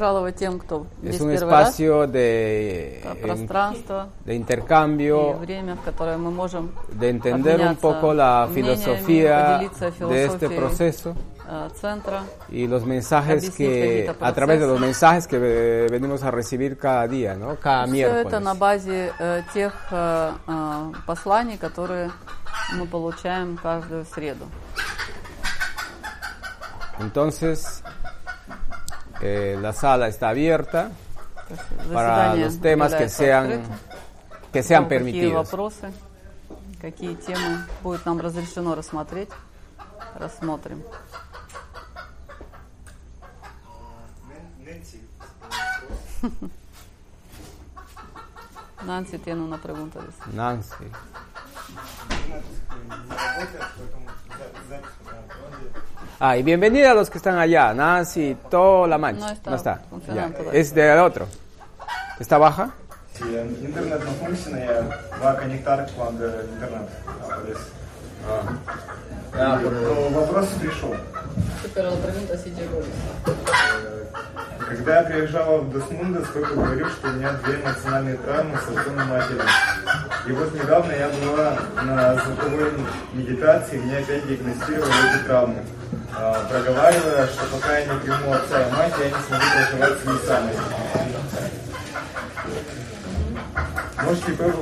Жаловать тем, кто Es здесь un первый раз. espacio de, Это en- пространство de и intercambio, время, в которое мы можем de entender un обменяться poco la мнениями, filosofía поделиться de este философией, proceso э, центра. y los mensajes Объяснить que, какие-то a través de los процессы. mensajes que eh, venimos a recibir cada día, ¿no? Cada Все это miércoles. на базе э, тех э, э, посланий, которые мы получаем каждую среду. Entonces, eh, la sala está abierta para los temas que sean, que sean permitidos. какие темы будет нам разрешено рассмотреть, рассмотрим. Nancy tiene una pregunta. dice. Nancy. Ah, y bienvenida a los que están allá, Nancy, toda la mancha. No está funcionando Ya, todavía. Es del otro. ¿Está baja? Sí, интернет на функционе va a conectar cuando интернет aparece. Но вопрос пришел. Когда я приезжал в Досмундес, кто-то говорил, что у меня две эмоциональные травмы с отцом и матерью. И вот недавно я была на звуковой медитации, мне опять диагностировали эти травмы. А, Проговаривая, что пока я не приму отца и мать, я не смогу проживать с ними Можете тоже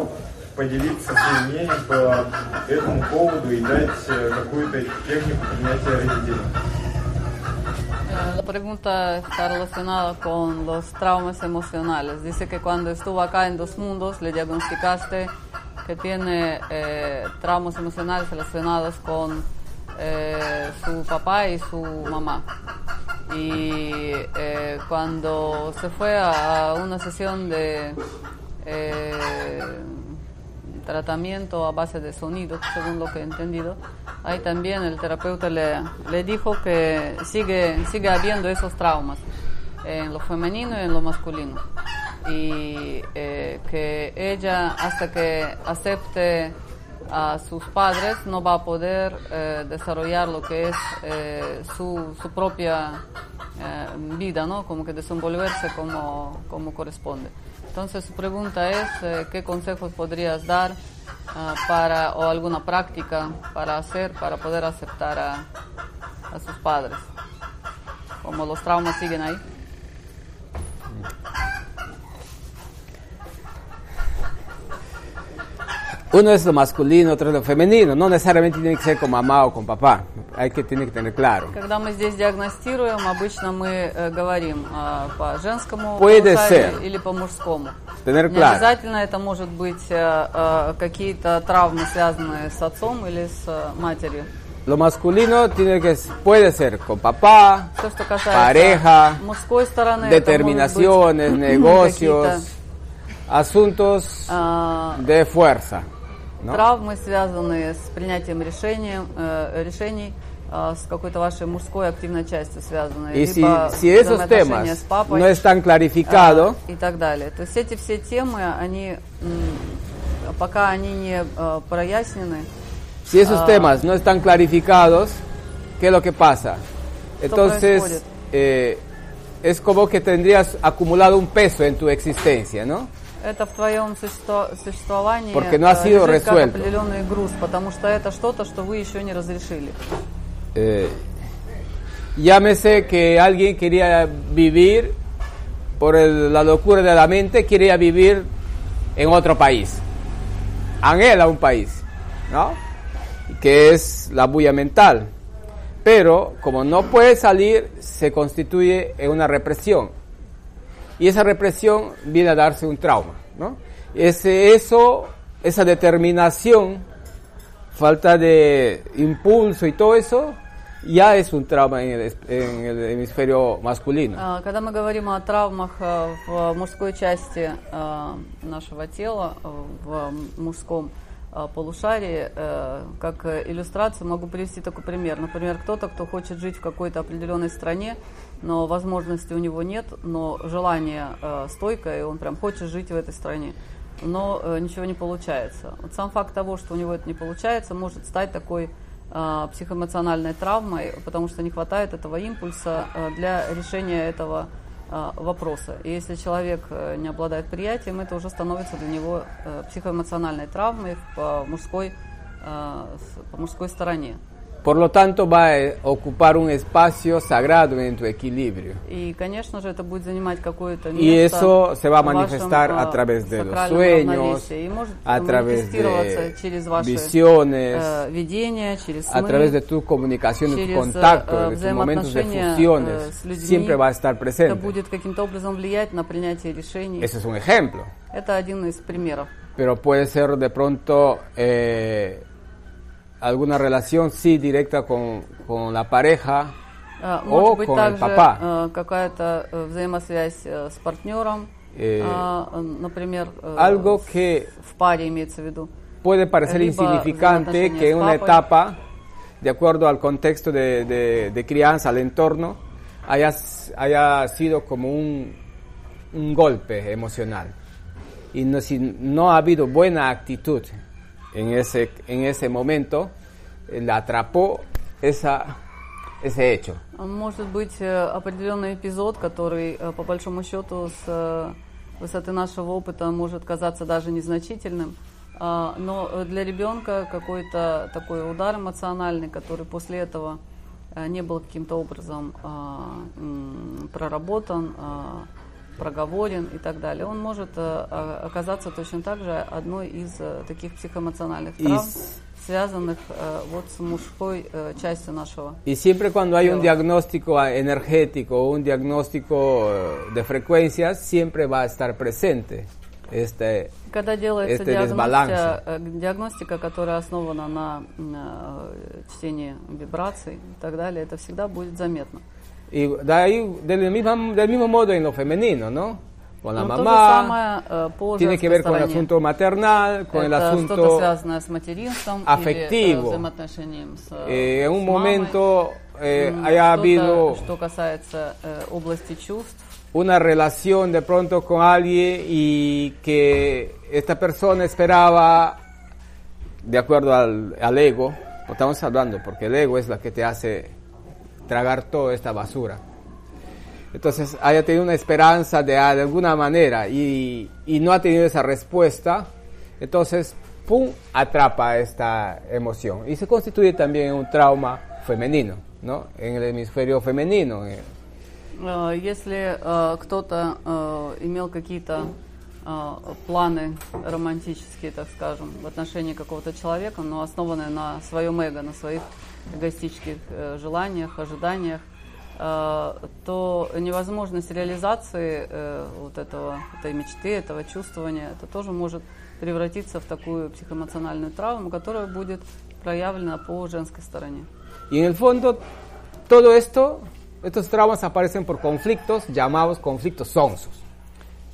поделиться своим мнением по этому поводу и дать э, какую-то технику принятия родителей? Eh, La pregunta está relacionada con los traumas emocionales. Dice que cuando estuvo acá en Dos Mundos le diagnosticaste que tiene eh, traumas emocionales relacionados con eh, su papá y su mamá. Y eh, cuando se fue a una sesión de eh, tratamiento a base de sonido, según lo que he entendido. Ahí también el terapeuta le, dijo que sigue, sigue habiendo esos traumas en lo femenino y en lo masculino. Y eh, que ella, hasta que acepte a sus padres, no va a poder eh, desarrollar lo que es eh, su, su propia vida, ¿no? Como que desenvolverse como, como corresponde. Entonces su pregunta es, eh, ¿qué consejos podrías dar ah, para, o alguna práctica para hacer, para poder aceptar a, a sus padres? Como los traumas siguen ahí. Uno es lo masculino, otro es lo femenino. No necesariamente tiene que ser con mamá o con papá. Hay que tiene que tener claro. Когда мы здесь диагностируем, обычно мы э, говорим а, по женскому Puede полушарию ser. или по мужскому. Tener Не claro. обязательно это может быть э, э, какие-то травмы, связанные с отцом или с э, матерью. Lo masculino tiene que puede ser con papá, То, что касается pareja, мужской стороны, determinaciones, это могут быть negocios, какие-то, asuntos а, de fuerza. ¿No? травмы, связанные с принятием решением, э, решений, а, с какой-то вашей мужской активной частью связанные, Y si, si esos temas с папой no están а, clarificados, и так далее. То есть эти все темы, они м, пока они не э, прояснены, si esos Ah. temas no están clarificados, ¿qué es lo que pasa? Entonces, eh, es como que tendrías acumulado un peso en tu existencia, ¿no? это в твоем существо- существовании Porque no ha э, sido лежит как resuelto. определенный груз, потому что это что-то, что вы еще не разрешили. Eh, llámese que alguien quería vivir por el- la locura de la mente, quería vivir en otro país. Anhela un país, ¿no? Que es la bulla mental. Pero como no puede salir, se constituye en una represión. Y esa represión viene a darse un trauma, ¿no? Ese, eso, esa determinación falta de impulso y todo eso, ya es un trauma en el, hemisferio masculino. А, Когда мы говорим о травмах э, в мужской части э, нашего тела, э, в мужском полушарии, как иллюстрацию могу привести такой пример. Например, кто-то, кто хочет жить в какой-то определенной стране, но возможности у него нет, но желание э, стойкое, и он прям хочет жить в этой стране. Но э, ничего не получается. Вот сам факт того, что у него это не получается, может стать такой э, психоэмоциональной травмой, потому что не хватает этого импульса э, для решения этого а, вопросы. И если человек э, не обладает приятием, это уже становится для него э, психоэмоциональной травмой по мужской, э, по мужской стороне. Por lo tanto, va a ocupar un espacio sagrado en tu equilibrio. И, конечно же, это будет занимать какое-то место Y eso se va a в вашем, manifestar а, a través de los сакральном sueños, равновесии. И может a través манифестироваться de через ваши visiones, э, видения, через a сны, través de tu comunicación, de tu через contacto, э, de tus momentos de взаимоотношения э, fusiones, с людьми. siempre va a estar Это presente. будет каким-то образом влиять на принятие решений. Ese es un ejemplo. Это один из примеров. Pero puede ser de pronto eh, alguna relación, sí, directa con, con la pareja, Э, О, Может быть con el также papá. э, какая-то э, взаимосвязь э, с партнером, Э, а, э, например, э, algo в- que в паре имеется в виду. puede parecer Riba, insignificante взаимоотношения que с en una papой. etapa, de acuerdo al contexto de, de- de crianza, al entorno, haya, s- haya sido como un, un golpe emocional. Y no, si no ha habido buena actitud en ese, en ese momento, eh, la atrapó esa, ese hecho. Может быть э, определенный эпизод, который э, по большому счету с э, высоты нашего опыта может казаться даже незначительным, а, но для ребенка какой-то такой удар эмоциональный, который после этого не был каким-то образом а, проработан, а, проговорен и так далее, он может э, а- оказаться точно так же одной из э, таких психоэмоциональных И травм, с- связанных э, вот с мужской частью нашего Y siempre cuando hay un diagnóstico ah, energético o un diagnóstico de frecuencias, siempre va a estar presente este, Когда делается este диагностика, диагностика, которая основана на, на, чтении вибраций и так далее, это всегда будет заметно. Y de ahí, del mismo, del mismo modo en lo femenino, ¿no? Con la Но то же mamá, самое э, по tiene que женской ver con el стороне. asunto maternal, con el это что-то asunto... связанное с материнством afectivo. или э, взаимоотношением с, э, eh, en un с мамой. momento eh, М, haya что-то, habido Что касается э, области чувств, una relación de pronto con alguien y que esta persona esperaba, de acuerdo al, al ego, pues estamos hablando, porque el ego es la que te hace tragar toda esta basura. Entonces haya tenido una esperanza de, de alguna manera y, y no ha tenido esa respuesta, entonces, ¡pum!, atrapa esta emoción. Y se constituye también un trauma femenino, ¿no? En el hemisferio femenino. eh, Э, Если э, кто-то э, имел какие-то э, планы романтические, так скажем, в отношении какого-то человека, но основанные на своем эго, на своих эгоистических э, желаниях, ожиданиях, э, то невозможность реализации э, вот этого, этой мечты, этого чувствования, это тоже может превратиться в такую психоэмоциональную травму, которая будет проявлена по женской стороне. Y en el fondo, todo esto, estos traumas aparecen por conflictos llamados conflictos sonsos.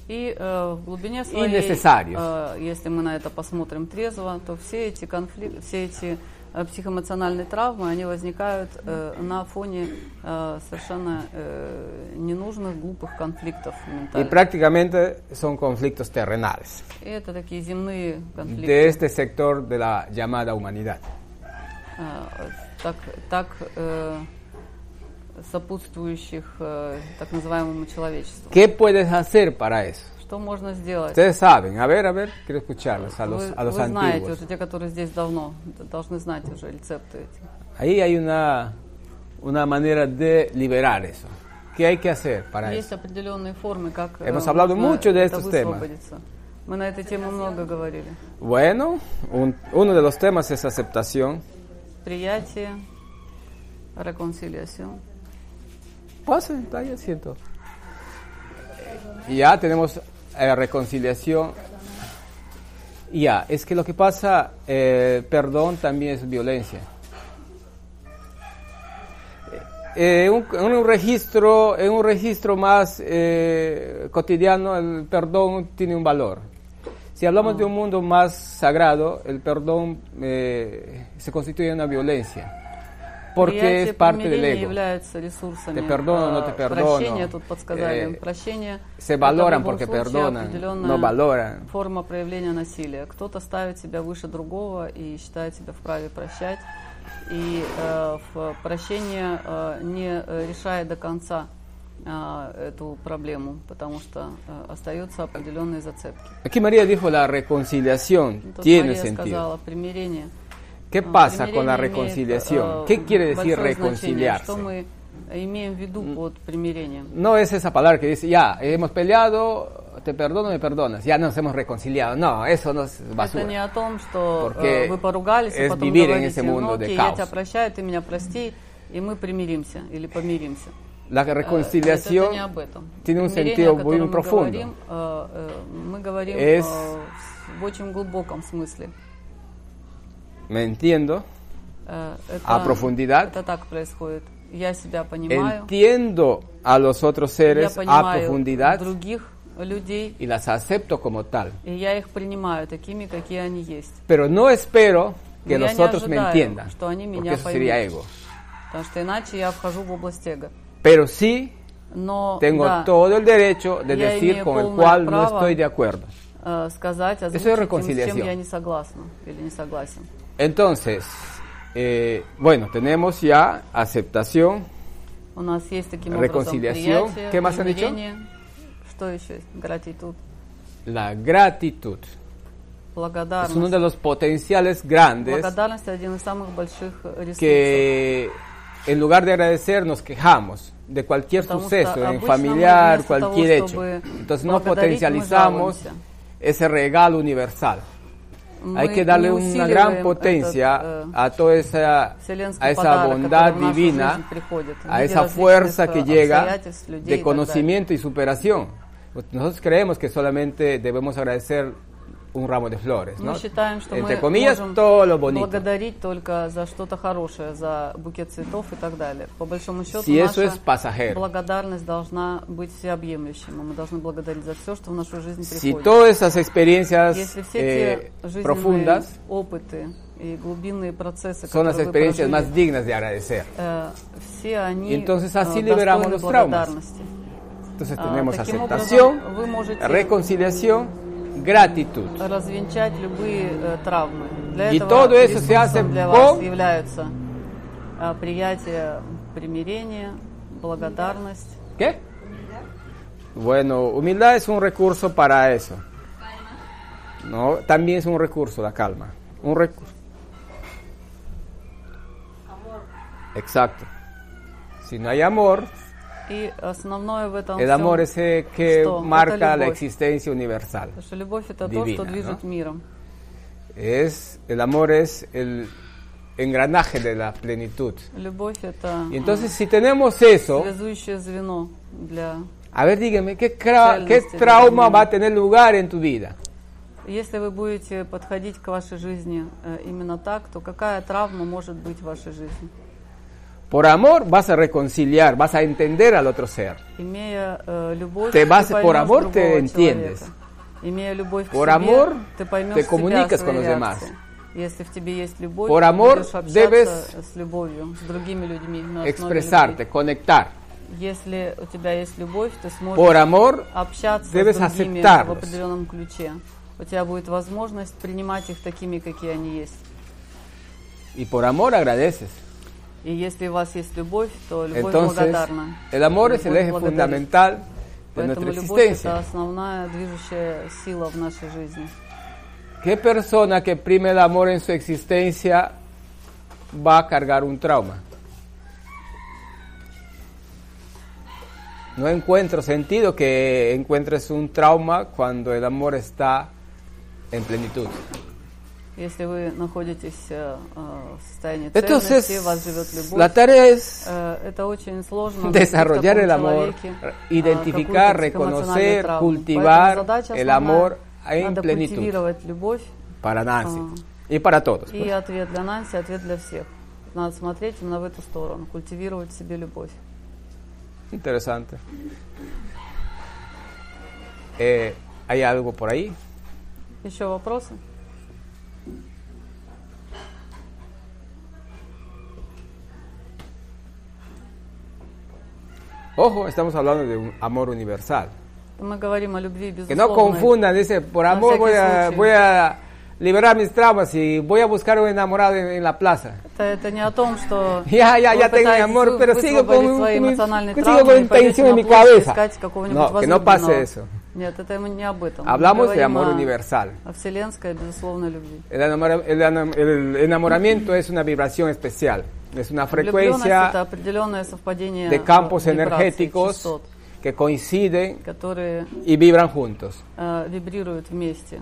И э, в глубине своей, э, если мы на это посмотрим трезво, то все эти конфликты, все эти психоэмоциональные травмы, они возникают э, на фоне э, совершенно э, ненужных, глупых конфликтов Y ментальных. prácticamente son conflictos terrenales И это такие земные конфликты, de este sector de la llamada humanidad. э, так, так э, сопутствующих э, так называемому человечеству. ¿Qué puedes hacer para eso? Что можно сделать? Ustedes saben, a ver, a ver, quiero escucharlos a los, Вы, a los вы знаете, antiguos. уже те, которые здесь давно, должны знать уже рецепты эти. Ahí hay una, una manera de liberar eso. ¿Qué hay que hacer para Есть eso? определенные формы, как э, Hemos hablado можно mucho de это estos temas. высвободиться. Мы на эту тему много говорили. Bueno, un- uno de los temas es aceptación. Приятие, reconciliación. Pase, ahí asiento. Y ya tenemos eh, reconciliación. Ya, es que lo que pasa, eh, perdón también es violencia. Eh, un- un registro, en un registro más eh, cotidiano, el perdón tiene un valor. Si hablamos de un mundo más sagrado, el perdón se constituye una violencia, porque es parte del ego. являются ресурсами. Te perdono, no te Э, perdono. Прощение, тут подсказали. Э, Прощение se valoran porque perdonan, no valoran. форма проявления насилия. Кто-то ставит себя выше другого и считает себя вправе прощать. И э, в прощение э, не э, решает до конца а, эту проблему, потому что э, остаются определенные зацепки. Aquí María dijo la reconciliación Тут tiene Мария sentido. сказала примирение. ¿Qué pasa con la reconciliación? ¿Qué quiere decir reconciliarse? Mm. No es esa palabra que dice, ya, hemos peleado, te perdono, me perdonas, ya nos hemos reconciliado. No, eso no es basura. Porque es vivir en ese mundo de caos. La reconciliación tiene un sentido muy profundo. Es me entiendo, Э, это, a profundidad. Это так происходит. Я себя понимаю. entiendo a los otros я seres a понимаю profundidad других людей, y las acepto como tal. и я их принимаю такими, какие они есть. Pero no espero que Но я los не otros me ожидаю, entiendan, что они porque меня eso sería поймут. ego. Потому что иначе я вхожу в область эго. Pero sí Но tengo да, todo el derecho de Я decir имею con el полное cual no право estoy de acuerdo. э, сказать, es озвучить им, с чем reconciliación. я не согласна или не согласен. Entonces, eh, bueno, tenemos ya aceptación, reconciliación. ¿Qué más han dicho? Gratitud. La gratitud. Es uno de los potenciales grandes que en lugar de agradecer nos quejamos de cualquier suceso, en familiar, cualquier hecho. Entonces no potencializamos ese regalo universal. Мы Hay que darle не una gran усиливаем potencia этот, э, a toda esa, вселенский a esa подарок, bondad который в нашу divina, жизнь приходит, в a виде esa различных, fuerza э, que llega обстоятельств, людей и de так conocimiento y superación. Nosotros creemos que solamente debemos agradecer un ramo de flores, ¿no? Мы считаем, что Entre мы comillas, можем todo lo bonito. благодарить только за что-то хорошее, за букет цветов и так далее. По большому счету, Si eso наша es pasajero. благодарность должна быть всеобъемлющей. Мы должны благодарить за все, что в нашу жизнь Si приходит. todas esas experiencias Если все eh, те жизненные profundas опыты и глубинные процессы, son las которые вы experiencias прожили, más dignas de agradecer. э, все они Y entonces así э, liberamos достойны los traumas. благодарности. Entonces Ah, tenemos таким aceptación, образом, вы можете reconciliación, gratitud. развенчать любые э, травмы. Для И этого todo eso se hace для вас являются э, приятие примирения, благодарность. ¿Qué? Bueno, humildad es un recurso para eso. No, también es un recurso la calma. Un recurso. Exacto. Si no hay amor, И основное в этом el amor es el que что? marca Это la existencia universal. Потому что любовь это то, Divina, что движет ¿no? миром. Es el amor es el engranaje de la plenitud. Любовь это Y entonces si tenemos eso, связующее звено для... a ver dígame, ¿qué, qué trauma va a tener lugar en tu vida? Если вы будете подходить к вашей жизни э, именно так, то какая травма может быть в вашей жизни? Por amor vas a reconciliar, vas a entender al otro ser. Имея э, любовь, Te vas- ты por поймешь amor te другого entiendes. человека. Имея любовь к Por себе, amor ты поймешь te себя, comunicas свои con los реакции. demás. Если в тебе есть любовь, Por ты amor будешь общаться debes с любовью, с другими людьми. на основе Expresarte, любви. conectar. Если у тебя есть любовь, ты сможешь Por amor общаться debes с другими в aceptarlos. определенном ключе. У тебя будет возможность принимать их такими, какие они есть. y por amor agradeces. И если у вас есть любовь, то любовь Entonces, благодарна. el amor es el Любовь eje благодарит. fundamental de Поэтому nuestra любовь это existencia. основная движущая сила в нашей жизни. ¿Qué persona que prime el amor en su existencia va a cargar un trauma? No encuentro sentido que encuentres un trauma cuando el amor está en plenitud. Если вы находитесь э, э, в состоянии цельности, Entonces, вас живет любовь, la tarea es э, это очень сложно desarrollar el amor, человеке, э, identificar, психоэмоциональную reconocer, cultivar el amor en plenitud. любовь para Nancy Ah. y para todos. и ответ для Нанси, ответ для всех. Надо смотреть именно в эту сторону, культивировать в себе любовь. Interesante. Eh, ¿Hay algo por ahí? Еще вопросы? Ojo, estamos hablando de un amor universal. Мы говорим о любви Que no безусловной. confundan, dice, por На amor всякий voy a, случай. voy a liberar mis traumas y voy a buscar un enamorado en, en la plaza. Это, это не о том, что Ya, ya, вы ya tengo mi пытаетесь amor, вы- pero sigo con, высвободить свои con- эмоциональные sigo травмы con и пойдете intención en на mi площадь cabeza. искать какого-нибудь No, que no pase возлюбленного. eso. Нет, это не об этом. Мы Hablamos de говорим amor о- universal. О вселенской, безусловной любви. El, enamora- el enam- el enamoramiento es una vibración especial, es una Влюбленность frecuencia это определенное совпадение de campos э, вибраций, energéticos частот, que coinciden которые y vibran juntos. э, вибрируют вместе.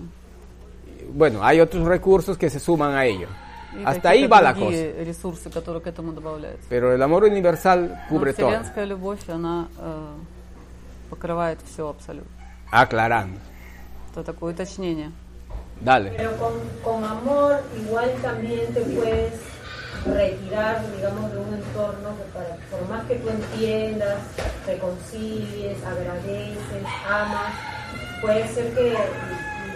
Bueno, hay otros recursos que se suman a ello. И Hasta ahí какие-то va la cosa. другие ресурсы, которые к этому добавляются. Pero el amor universal Но cubre todo. вселенская любовь, она э, покрывает все абсолютно. Aclarando. Это такое уточнение. Dale. Pero con, con amor igual también te puedes retirar, digamos, de un entorno que para, por más que tú entiendas, reconcilies, agradeces, amas, puede ser que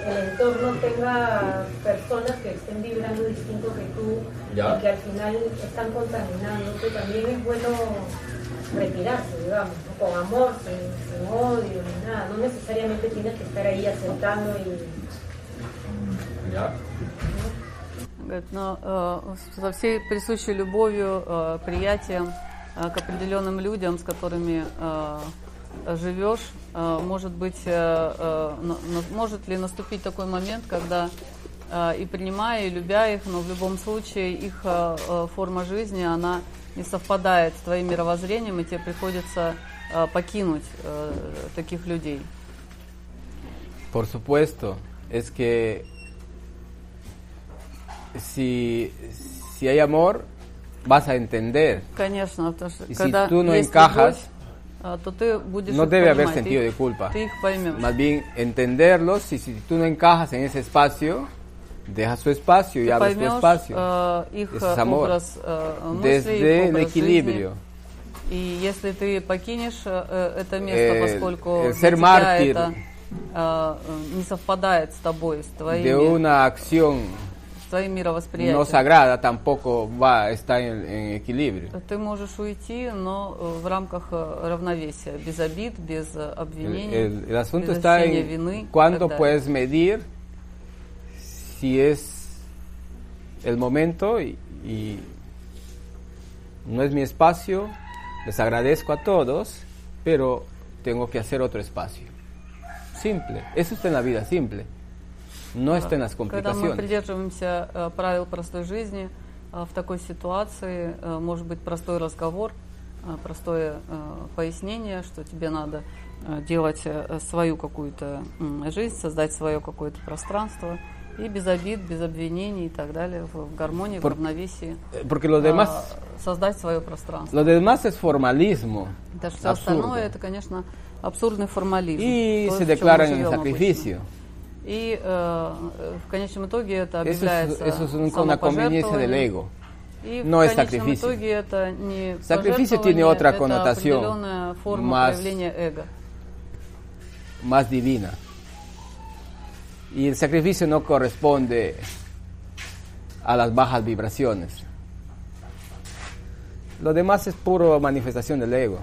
el entorno tenga personas que estén vibrando distinto que tú Ya. y que al final están contaminándote. También es bueno retirarse, digamos, ¿no? con amor, sin, sin odio, ni nada. No necesariamente tienes que estar ahí aceptando y Говорит, но э, со всей присущей любовью, э, приятием э, к определенным людям, с которыми живешь, может быть, может ли наступить такой момент, когда и принимая, и любя их, но в любом случае их форма жизни, она не совпадает с твоим мировоззрением, и тебе приходится покинуть таких людей. Por supuesto, es que si, si hay amor, vas a entender. Конечно, потому что И si когда tú no есть encajas, любовь, а, то ты будешь No их debe haber понимать, ты sentido их- de culpa. Ты их поймешь. Más bien entenderlos y si tú no encajas en ese espacio, deja su espacio y Ты abre tu поймешь espacio. э, их Ese э, es amor. образ э, мыслей, их Desde el образ equilibrio. жизни. И если ты покинешь э, это место, El- поскольку el для ser тебя mártir это э, э, не совпадает с тобой, с De твоими, una acción с твоим мировосприятием, no sagrada tampoco va a estar en, en equilibrio. ты можешь уйти, но э, в рамках э, равновесия, без обид, без э, El, обвинений, el- el asunto без está ощущения en вины. и cuándo так далее. puedes medir si es el momento y, y no es mi espacio. Les agradezco a todos, pero tengo que hacer otro espacio. Simple. Eso está en la vida simple. No está en las Когда мы придерживаемся э, правил простой жизни, э, в такой ситуации э, может быть простой разговор, простое пояснение, что тебе надо делать свою какую-то жизнь, создать свое какое-то пространство, и без обид, без обвинений и так далее, в, в гармонии, в Por- равновесии, Eh, Porque lo demás, создать свое пространство. lo demás es formalismo. Потому что absurdo. остальное это, конечно, абсурдный формализм. Y то, se в чем declara мы en sacrificio. обычно. И э, э, в конечном итоге это Eso es, объявляется eso es un- una conveniencia del самопожертвованием. ego. И No в es конечном sacrificio. итоге это не Sacrificio пожертвование, tiene otra это connotación, определенная форма más- проявления эго. más divina. Y el sacrificio no corresponde a las bajas vibraciones. Lo demás es puro manifestación del ego.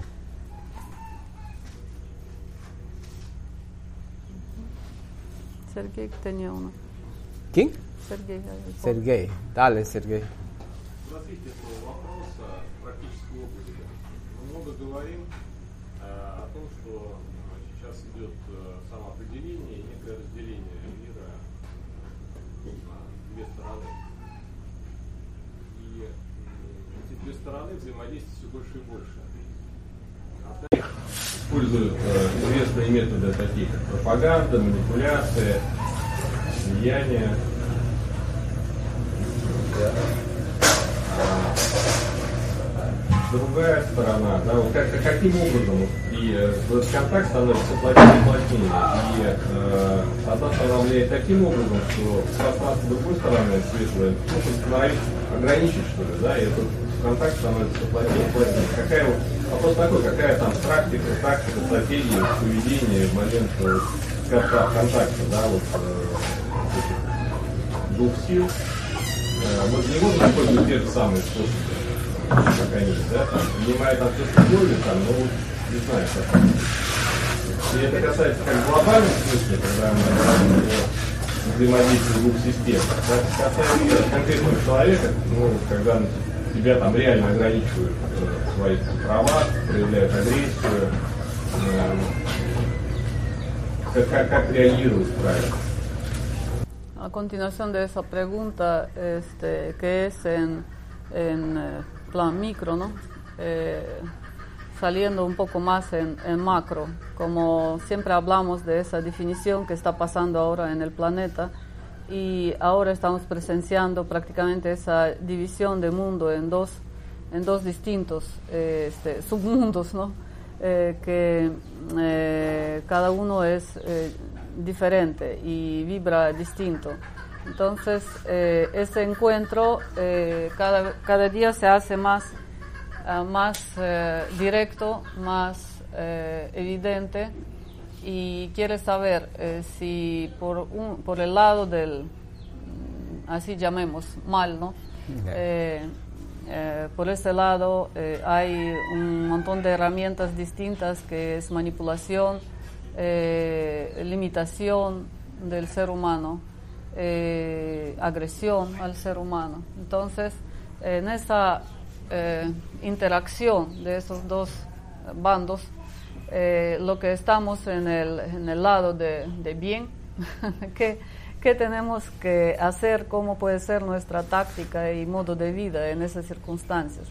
Сергей Ктанеуна. ¿Quién? Сергей. Sergei. Dale, Sergei. В развитии этого вопроса практической области мы много говорим э, о том, что э, сейчас идет э, самоопределение и некое разделение мира на две стороны. И эти две стороны взаимодействуют все больше и больше. Используют э, известные методы, такие как пропаганда, манипуляция, влияние. другая сторона, да, вот как, каким образом и э, вот контакт становится плотнее и плотнее. И э, одна сторона влияет таким образом, что пространство другой стороны светлое, ну, становится ограничить, что ли, да, и этот контакт становится плотнее и плотнее. Какая вот, вопрос такой, какая там практика, тактика, стратегия, поведение в момент э, контакта, да, вот э, двух сил. Э, Мы же не можем использовать те же самые способы как они, да, там, с любовью, там, ну, не знаю, как. И это касается как в глобальном смысле, когда мы взаимодействия двух систем. Да, касается конкретного человека, ну, когда тебя там реально ограничивают э, свои права, проявляют агрессию, э, как, как, как реагировать правильно? A continuación de esa pregunta, este, que es en, en eh, plan micro, ¿no? Eh, saliendo un poco más en, en, macro, como siempre hablamos de esa definición que está pasando ahora en el planeta y ahora estamos presenciando prácticamente esa división de mundo en dos, en dos distintos eh, este, submundos, ¿no? Eh, que eh, cada uno es diferente y vibra distinto. Entonces, ese encuentro cada, cada día se hace más, uh, más directo, más evidente y quiere saber eh, si por, un, por el lado del, mm, así llamemos, mal, ¿no? Eh, eh, por este lado hay un montón de herramientas distintas que es manipulación, limitación del ser humano, agresión al ser humano. Entonces, en esa interacción de esos dos bandos, eh, lo que estamos en el, en el lado de, de bien, ¿qué, ¿qué tenemos que hacer? ¿Cómo puede ser nuestra táctica y modo de vida en esas circunstancias?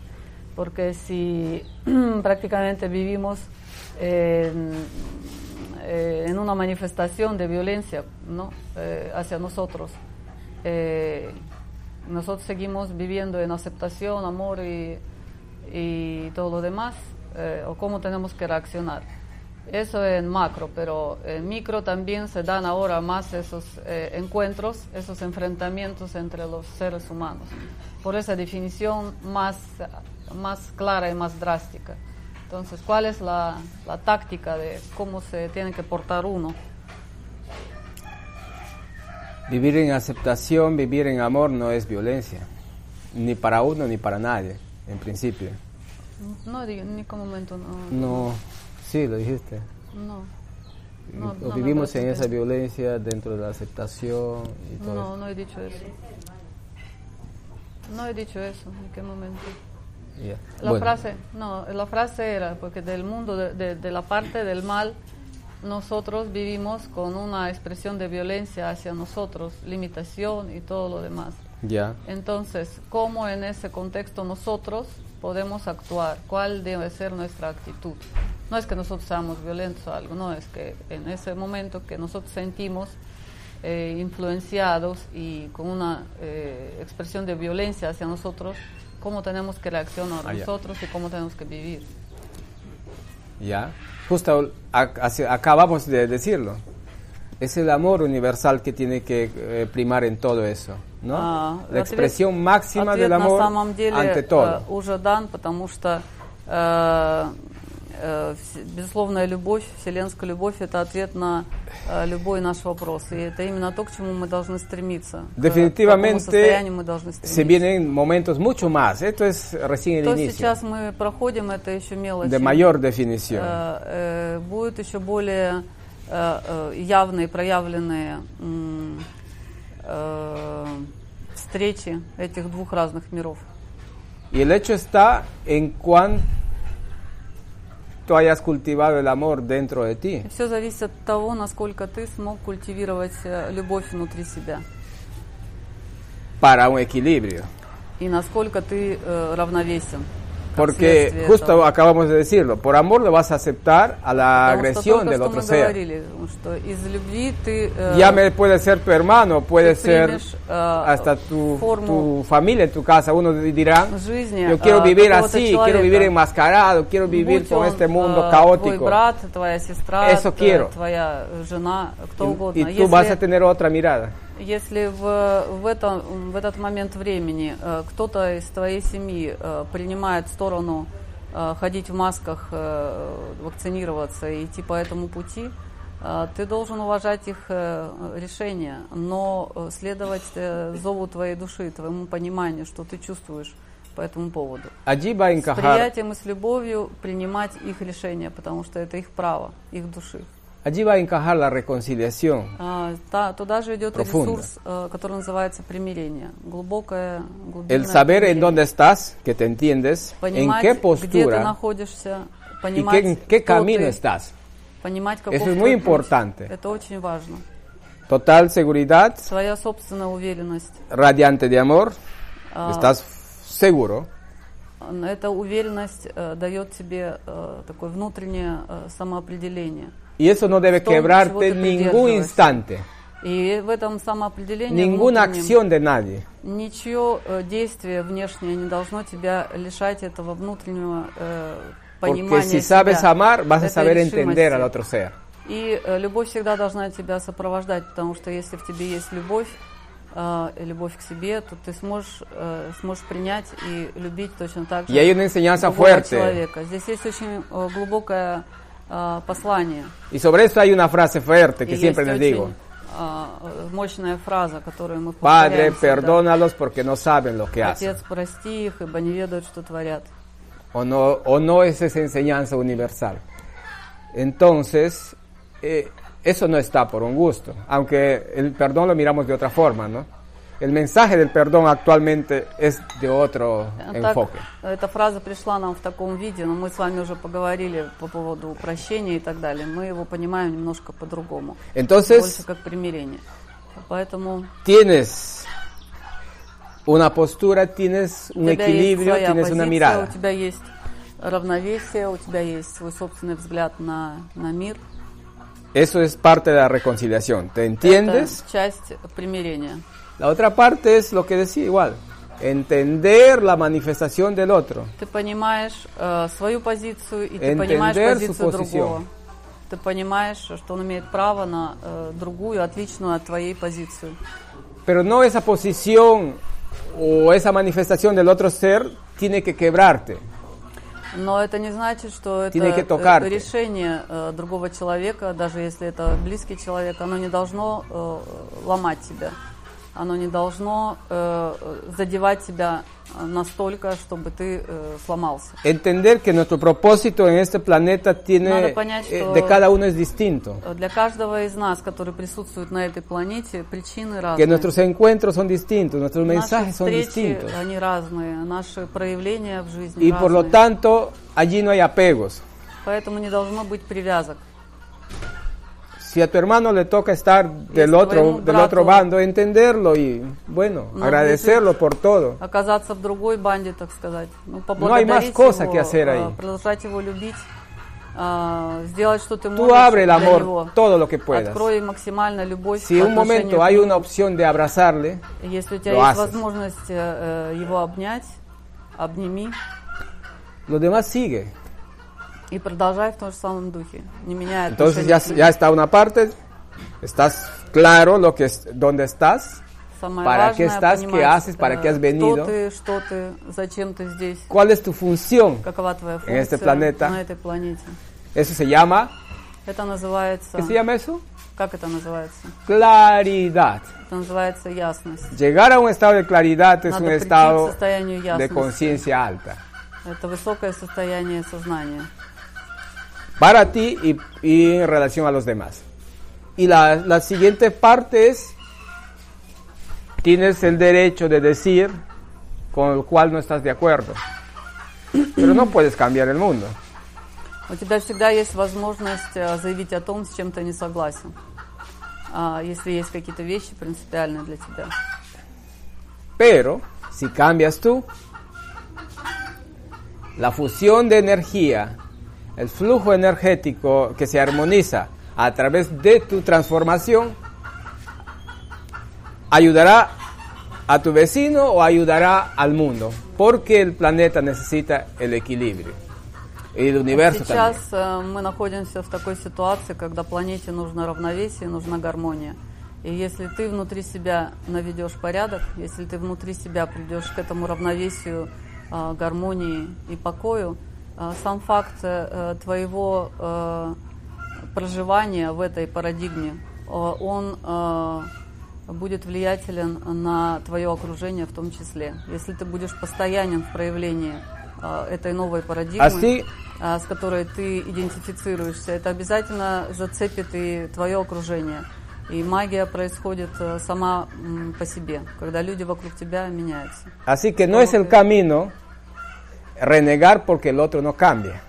Porque si prácticamente vivimos en, eh, en una manifestación de violencia ¿no? Eh, hacia nosotros, eh, nosotros seguimos viviendo en aceptación, amor y, y todo lo demás, eh, o cómo tenemos que reaccionar. Eso en macro, pero en micro también se dan ahora más esos eh, encuentros, esos enfrentamientos entre los seres humanos. Por esa definición más, más clara y más drástica. Entonces, ¿cuál es la, la táctica de cómo se tiene que portar uno? Vivir en aceptación, vivir en amor no es violencia, ni para uno ni para nadie, en principio. No, digo, en ningún momento no. No, sí, lo dijiste. No. No, vivimos en esa violencia dentro de la aceptación y todo No, eso. no he dicho eso. No he dicho eso, ¿en qué momento? La Bueno, frase, no, la frase era, porque del mundo, de, de- de la parte del mal, nosotros vivimos con una expresión de violencia hacia nosotros, limitación y todo lo demás. Ya. Entonces, ¿cómo en ese contexto nosotros podemos actuar? ¿Cuál debe ser nuestra actitud? No es que nosotros seamos violentos o algo, no, es que en ese momento que nosotros sentimos eh, influenciados y con una eh, expresión de violencia hacia nosotros, ¿cómo tenemos que reaccionar Ah, nosotros y cómo tenemos que vivir? Ya. Justo acabamos de decirlo. Es el amor universal que tiene que eh, primar en todo eso, ¿no? А, la ответ- expresión máxima ответ del amor на самом деле ante э, todo. уже дан, потому что э, э, безусловная любовь, вселенская любовь – это ответ на э, любой наш вопрос. И это именно то, к чему мы должны стремиться. Состоянию мы должны Definitivamente стремиться. se vienen momentos mucho más. Esto es recién el То inicio сейчас мы проходим, это еще мелочи. de mayor definición. Э, э, будут еще более э, э, явные, проявленные м, э, встречи этих двух разных миров. Y el hecho está en cuánto hayas cultivado el amor dentro de ti. Все зависит от того, насколько ты смог культивировать э, любовь внутри себя para un equilibrio. и насколько ты э, равновесен. как Porque следствие justo этого. acabamos de decirlo, por amor lo vas a aceptar a la Потому что agresión только del что otro мы ser. говорили, что из любви ты э, Ya me puede ser tu hermano, puede ты ser примешь, э, hasta tu, форму tu familia en tu casa. Uno dirá, жизни yo quiero э, vivir какого-то así, человека. quiero vivir enmascarado, quiero vivir Будь con он, este mundo э, Твой caótico. брат, твоя сестра, Eso т- quiero. твоя жена, кто Y, угодно. y tú vas a Если, tener otra mirada. Если в, в, этом, в этот момент времени э, кто-то из твоей семьи э, принимает сторону э, ходить в масках, э, вакцинироваться и идти по этому пути, э, ты должен уважать их э, решения, но следовать э, зову твоей души, твоему пониманию, что ты чувствуешь по этому поводу. С приятием и с любовью принимать их решения, потому что это их право, их души. Allí va a encajar la reconciliación. А, та- туда же идет Profundo. ресурс, э, который называется примирение. Глубокое, El глубинное saber en примирение. dónde estás, que te entiendes, en Понимать, qué где ты postura находишься, y понимать, qué, en qué кто camino ты, estás. понимать, каков Eso es твой muy путь. importante. Это очень важно. Total seguridad, Своя собственная уверенность. radiante de amor, А, estás seguro. Эта уверенность э, дает тебе э, такое внутреннее э, самоопределение. Y eso no debe Том, чего quebrarte ты ningún придерживаешься. instante, И в этом самоопределении ninguna внутреннем acción de nadie. ничье э, действие внешнее не должно тебя лишать этого внутреннего э, понимания Porque si sabes себя, amar, vas a этой saber решимости. entender al otro ser. И э, любовь всегда должна тебя сопровождать, потому что если в тебе есть любовь, э, и любовь к себе, то ты сможешь, э, сможешь принять и любить точно так же Y hay una enseñanza другого fuerte. человека. Здесь есть очень э, глубокое э, послание. Y sobre eso hay una frase fuerte que И siempre есть les очень digo. э, мощная фраза, которую мы Padre, повторяем всегда. perdónalos porque no saben lo que hacen. Отец, прости их, ибо не ведают, что творят. O no, o no es esa enseñanza universal. Entonces, eh, eso no está por un gusto, aunque el perdón lo miramos de otra forma, ¿no? El mensaje del perdón actualmente es de otro Так, enfoque. эта фраза пришла нам в таком виде, но мы с вами уже поговорили по поводу прощения и так далее. Мы его понимаем немножко по-другому. Entonces, больше как примирение. Поэтому tienes una postura, tienes у un тебя есть equilibrio, своя tienes una позиция, mirada. у тебя есть равновесие, у тебя есть свой собственный взгляд на, на мир. Eso es parte de la reconciliación. ¿Te entiendes? Это часть примирения. La otra parte es lo que decía igual. Entender la manifestación del otro. Ты понимаешь э, свою позицию, и ты понимаешь Entender su позицию posición. другого. Ты понимаешь, что он имеет право на э, другую, отличную от твоей позицию. Pero no esa posición o esa manifestación del otro ser tiene que quebrarte. Но это не значит, что это Tiene que э, tocarte. решение э, другого человека, даже если это близкий человек, оно не должно э, ломать тебя. Оно не должно э, задевать тебя э, настолько, чтобы ты э, сломался. Entender que nuestro propósito en este planeta tiene понять, eh, что- de cada uno es distinto. Э, Для каждого из нас, который присутствует на этой планете, причины разные. Que nuestros encuentros son distintos, nuestros Наши mensajes son distintos. они разные, наши проявления в жизни Y por lo разные. tanto, allí no hay apegos. Поэтому не должно быть привязок. Si a tu hermano le toca estar del Если otro, твоему del otro брату- bando, entenderlo y, bueno, No, agradecerlo por todo. Оказаться в другой банде, так сказать. Ну, No hay más поблагодарить cosa его, que hacer ahí. э, продолжать его любить, э, сделать, что ты Tú можешь abre el для amor него. todo lo que puedas. Открой максимально любовь Si по un momento отношению hay к una нему. opción de abrazarle, И Если у тебя lo есть haces. возможность э, э, его обнять, обними lo demás sigue. и продолжай в том же самом духе, не меняя Entonces отношения ya, к нему. ya está una parte, estás claro lo que es, dónde estás, Самое ¿Para qué важное estás? ¿Qué понимать, haces? ¿Para э, qué has venido? Кто ты, что ты, зачем ты здесь, cuál es tu función. какова твоя En функция este planeta. на этой планете. Eso se llama, Это называется... ¿qué se llama eso? Как это называется? Claridad. Это называется ясность. Llegar a un estado de claridad es Надо un прийти к estado состоянию de ясности. conciencia alta. Это высокое состояние сознания. Para ti y, y en relación a los demás. Y la, la siguiente parte es, tienes el derecho de decir con el cual no estás de acuerdo. Pero no puedes cambiar el mundo. У тебя всегда есть возможность э, заявить о том, с чем ты не согласен. А, если есть какие-то вещи принципиальные для тебя. Pero si cambias tú, la fusión de energía, el flujo energético que se armoniza a través de tu transformación, ayudará a tu vecino o ayudará al mundo, porque el planeta necesita el equilibrio. Universo Сейчас también. э, мы находимся в такой ситуации, когда планете нужно равновесие, нужна гармония. И если ты внутри себя наведешь порядок, если ты внутри себя придешь к этому равновесию, э, гармонии и покою, сам факт э, твоего э, проживания в этой парадигме, э, он э, будет влиятелен на твое окружение в том числе. Если ты будешь постоянен в проявлении этой новой парадигмы, а, с которой ты идентифицируешься, это обязательно зацепит и твое окружение. И магия происходит э, сама по себе, когда люди вокруг тебя меняются. así que no es el camino renegar porque el otro no cambia.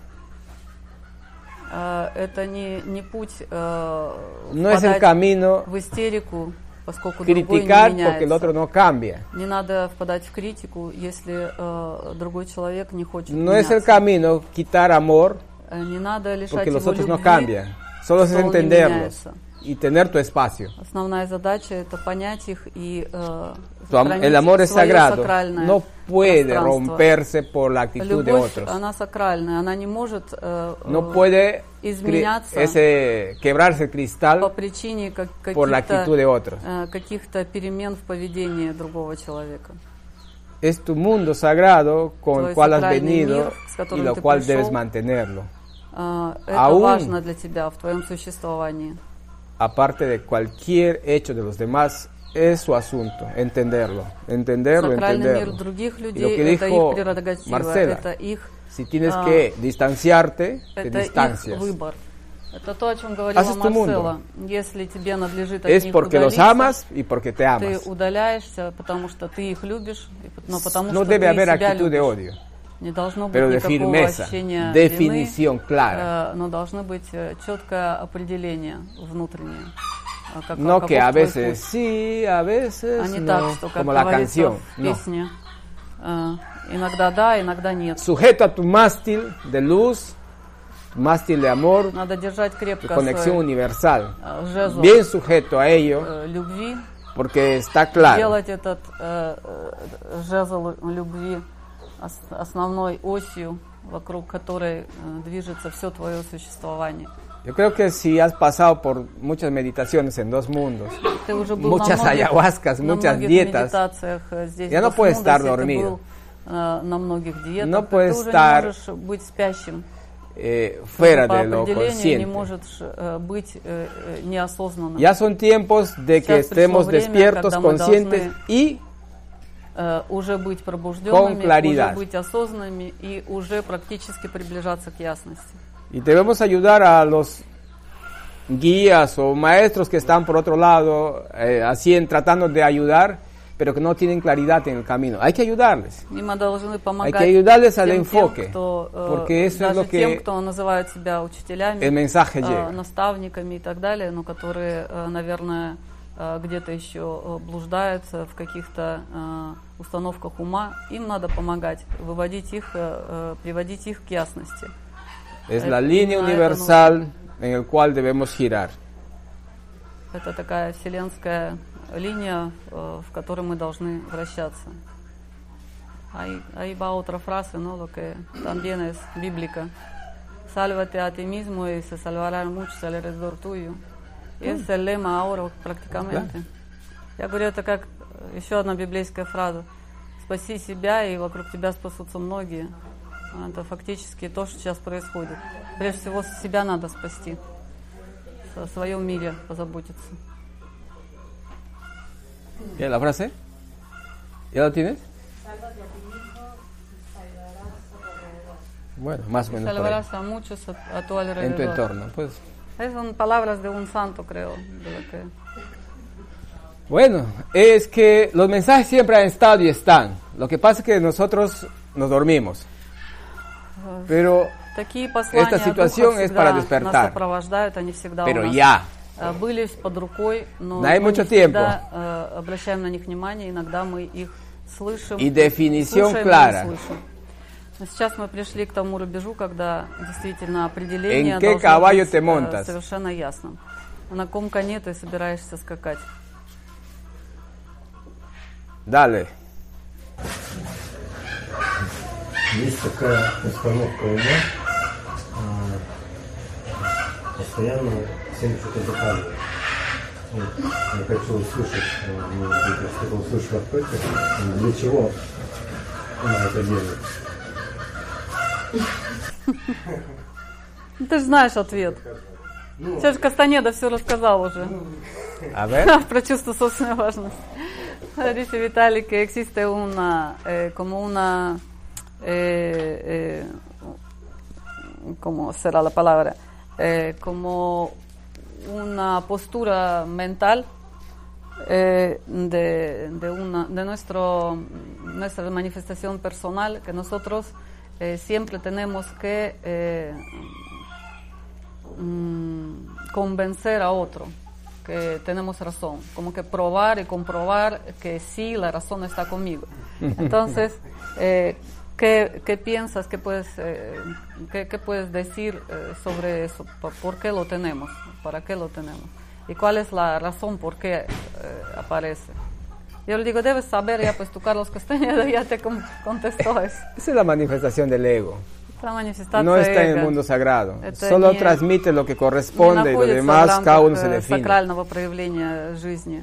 А, Это не, не путь э, No es el впадать camino в истерику, поскольку другой не criticar porque el меняется. otro no cambia. Не надо впадать в критику, если э, другой человек не хочет No es el меняться. camino quitar amor Э, Не надо лишать porque los его otros no любви, cambian. Solo es что он не entenderlos меняется. y tener tu espacio. Основная задача это понять их и э, Tu am- сохранить el amor es свое sagrado. сакральное No puede пространство. romperse por la actitud de Любовь, otros. она сакральная, она не может э, No э, puede cre- изменяться ese, quebrarse el по cristal причине как- por la каких-то actitud de otros. э, каких-то перемен в поведении другого человека. Es tu mundo sagrado con Твой el cual has сакральный venido мир, с которым y lo ты cual пришел. debes mantenerlo. Э, Это Aún- важно для тебя в твоем существовании. Aparte de cualquier hecho de los demás, es su asunto, entenderlo, entenderlo, Сакральный мир entenderlo. других Y lo людей que это dijo их прерогатива, Marcela, это их, si tienes Ah, que distanciarte, te это их distancias. выбор. Это то, о чем говорила Haces tu mundo. Марцела. Если тебе надлежит от Es них porque los удалиться, amas y porque te ты amas. удаляешься, потому что ты их любишь, и п- но потому No что debe ты haber себя actitud de любишь. odio, Не должно быть pero de никакого firmeza, ощущения definición вины, clara. э, но должно быть э, четкое определение внутреннее. э, как- No que a veces путь. sí, a veces а не no, так, что, как como la canción. в No. песне, э, иногда да, иногда нет. Sujeto a tu mástil de luz, mástil de amor, Надо держать крепко conexión universal. жезл Bien sujeto a ello, любви, porque está claro. делать этот э, жезл любви основной осью, вокруг которой э, движется все твое существование. Yo creo que si has pasado por muchas meditaciones en dos mundos, Ты уже был muchas на многих, ayahuascas, на muchas многих dietas, медитациях э, здесь, Ya в no puedes Досмундусе, estar ты dormido. был э, на многих диетах, No так puedes ты уже estar- не можешь быть спящим. eh, fuera По de lo определению не consciente. можешь э, быть э, э, неосознанным. Ya son tiempos de que Сейчас пришло estemos время, despiertos, когда мы conscientes должны y Э, уже быть пробужденными, уже claridad. быть осознанными и уже практически приближаться к ясности. Y debemos ayudar a los guías o maestros que están por otro lado, eh, así en, tratando de ayudar, pero que no tienen claridad en el camino. Hay que ayudarles. И мы должны помогать Hay que ayudarles al тем, enfoque, тем, кто, э, porque eso es даже lo que тем, кто называют себя учителями, El mensaje э, llega. наставниками и так далее, но которые, э, наверное, э, Где-то еще э, блуждают э, в каких-то э, установках ума, им надо помогать, выводить их, э, э, приводить их к ясности. Es la línea universal en el cual debemos girar. Это такая вселенская линия, э, в которой мы должны вращаться. Ahí va otra frase, ¿no? Lo que también es bíblica. Sálvate a ti mismo y se salvarán muchos alrededor tuyo. Es el lema ahora prácticamente. Я говорю, это как еще одна библейская фраза. Спаси себя, и вокруг тебя спасутся многие. Это фактически то, что сейчас происходит. Прежде всего, себя надо спасти. О своем мире позаботиться. ¿Ya la frase? ¿Ya la tienes? Bueno, más o menos. Salvarás a muchos a tu alrededor. en tu entorno. Pues Esas son palabras de un santo, creo. De lo que... Bueno, es que los mensajes siempre han estado y están. Lo que pasa es que nosotros nos dormimos. Pero, Такие послания Esta situación духа es para всегда despertar. нас сопровождают, они всегда pero у нас ya. э, были под рукой, но No hay мы mucho не всегда э, обращаем на них внимание, иногда мы их слышим. Y definición слушаем и не clara. слышим. Сейчас мы пришли к тому рубежу, когда действительно определение ¿En qué должно caballo te э, montas? совершенно ясным. На каком коне ты собираешься скакать? Dale. Есть такая установка ума, постоянно всем что-то доказывать. Вот, Я хочу услышать, э, ну, я что-то услышал от Петя, для чего она это делает. Ну, Ты же знаешь ответ. Все же Кастанеда все рассказал уже. A ver. Про чувство собственной важности. Dice Vitali que existe una, eh, como una eh, eh, ¿cómo será la palabra? Eh, como una postura mental eh, de, de, una, de nuestro, nuestra manifestación personal que nosotros eh, siempre tenemos que eh, mm, convencer a otro que tenemos razón, como que probar y comprobar que sí, la razón está conmigo. Entonces, eh, ¿qué, ¿qué, piensas, qué puedes, qué, qué, puedes decir sobre eso? ¿Por, ¿Por, qué lo tenemos? ¿Para qué lo tenemos? ¿Y cuál es la razón por qué aparece? Yo le digo, debes saber, ya pues tú Carlos Castañeda ya te contestó eso. Esa es la manifestación del ego. No está en el mundo sagrado. Это Solo transmite lo que corresponde y lo demás cada uno se define. сакрального проявления жизни.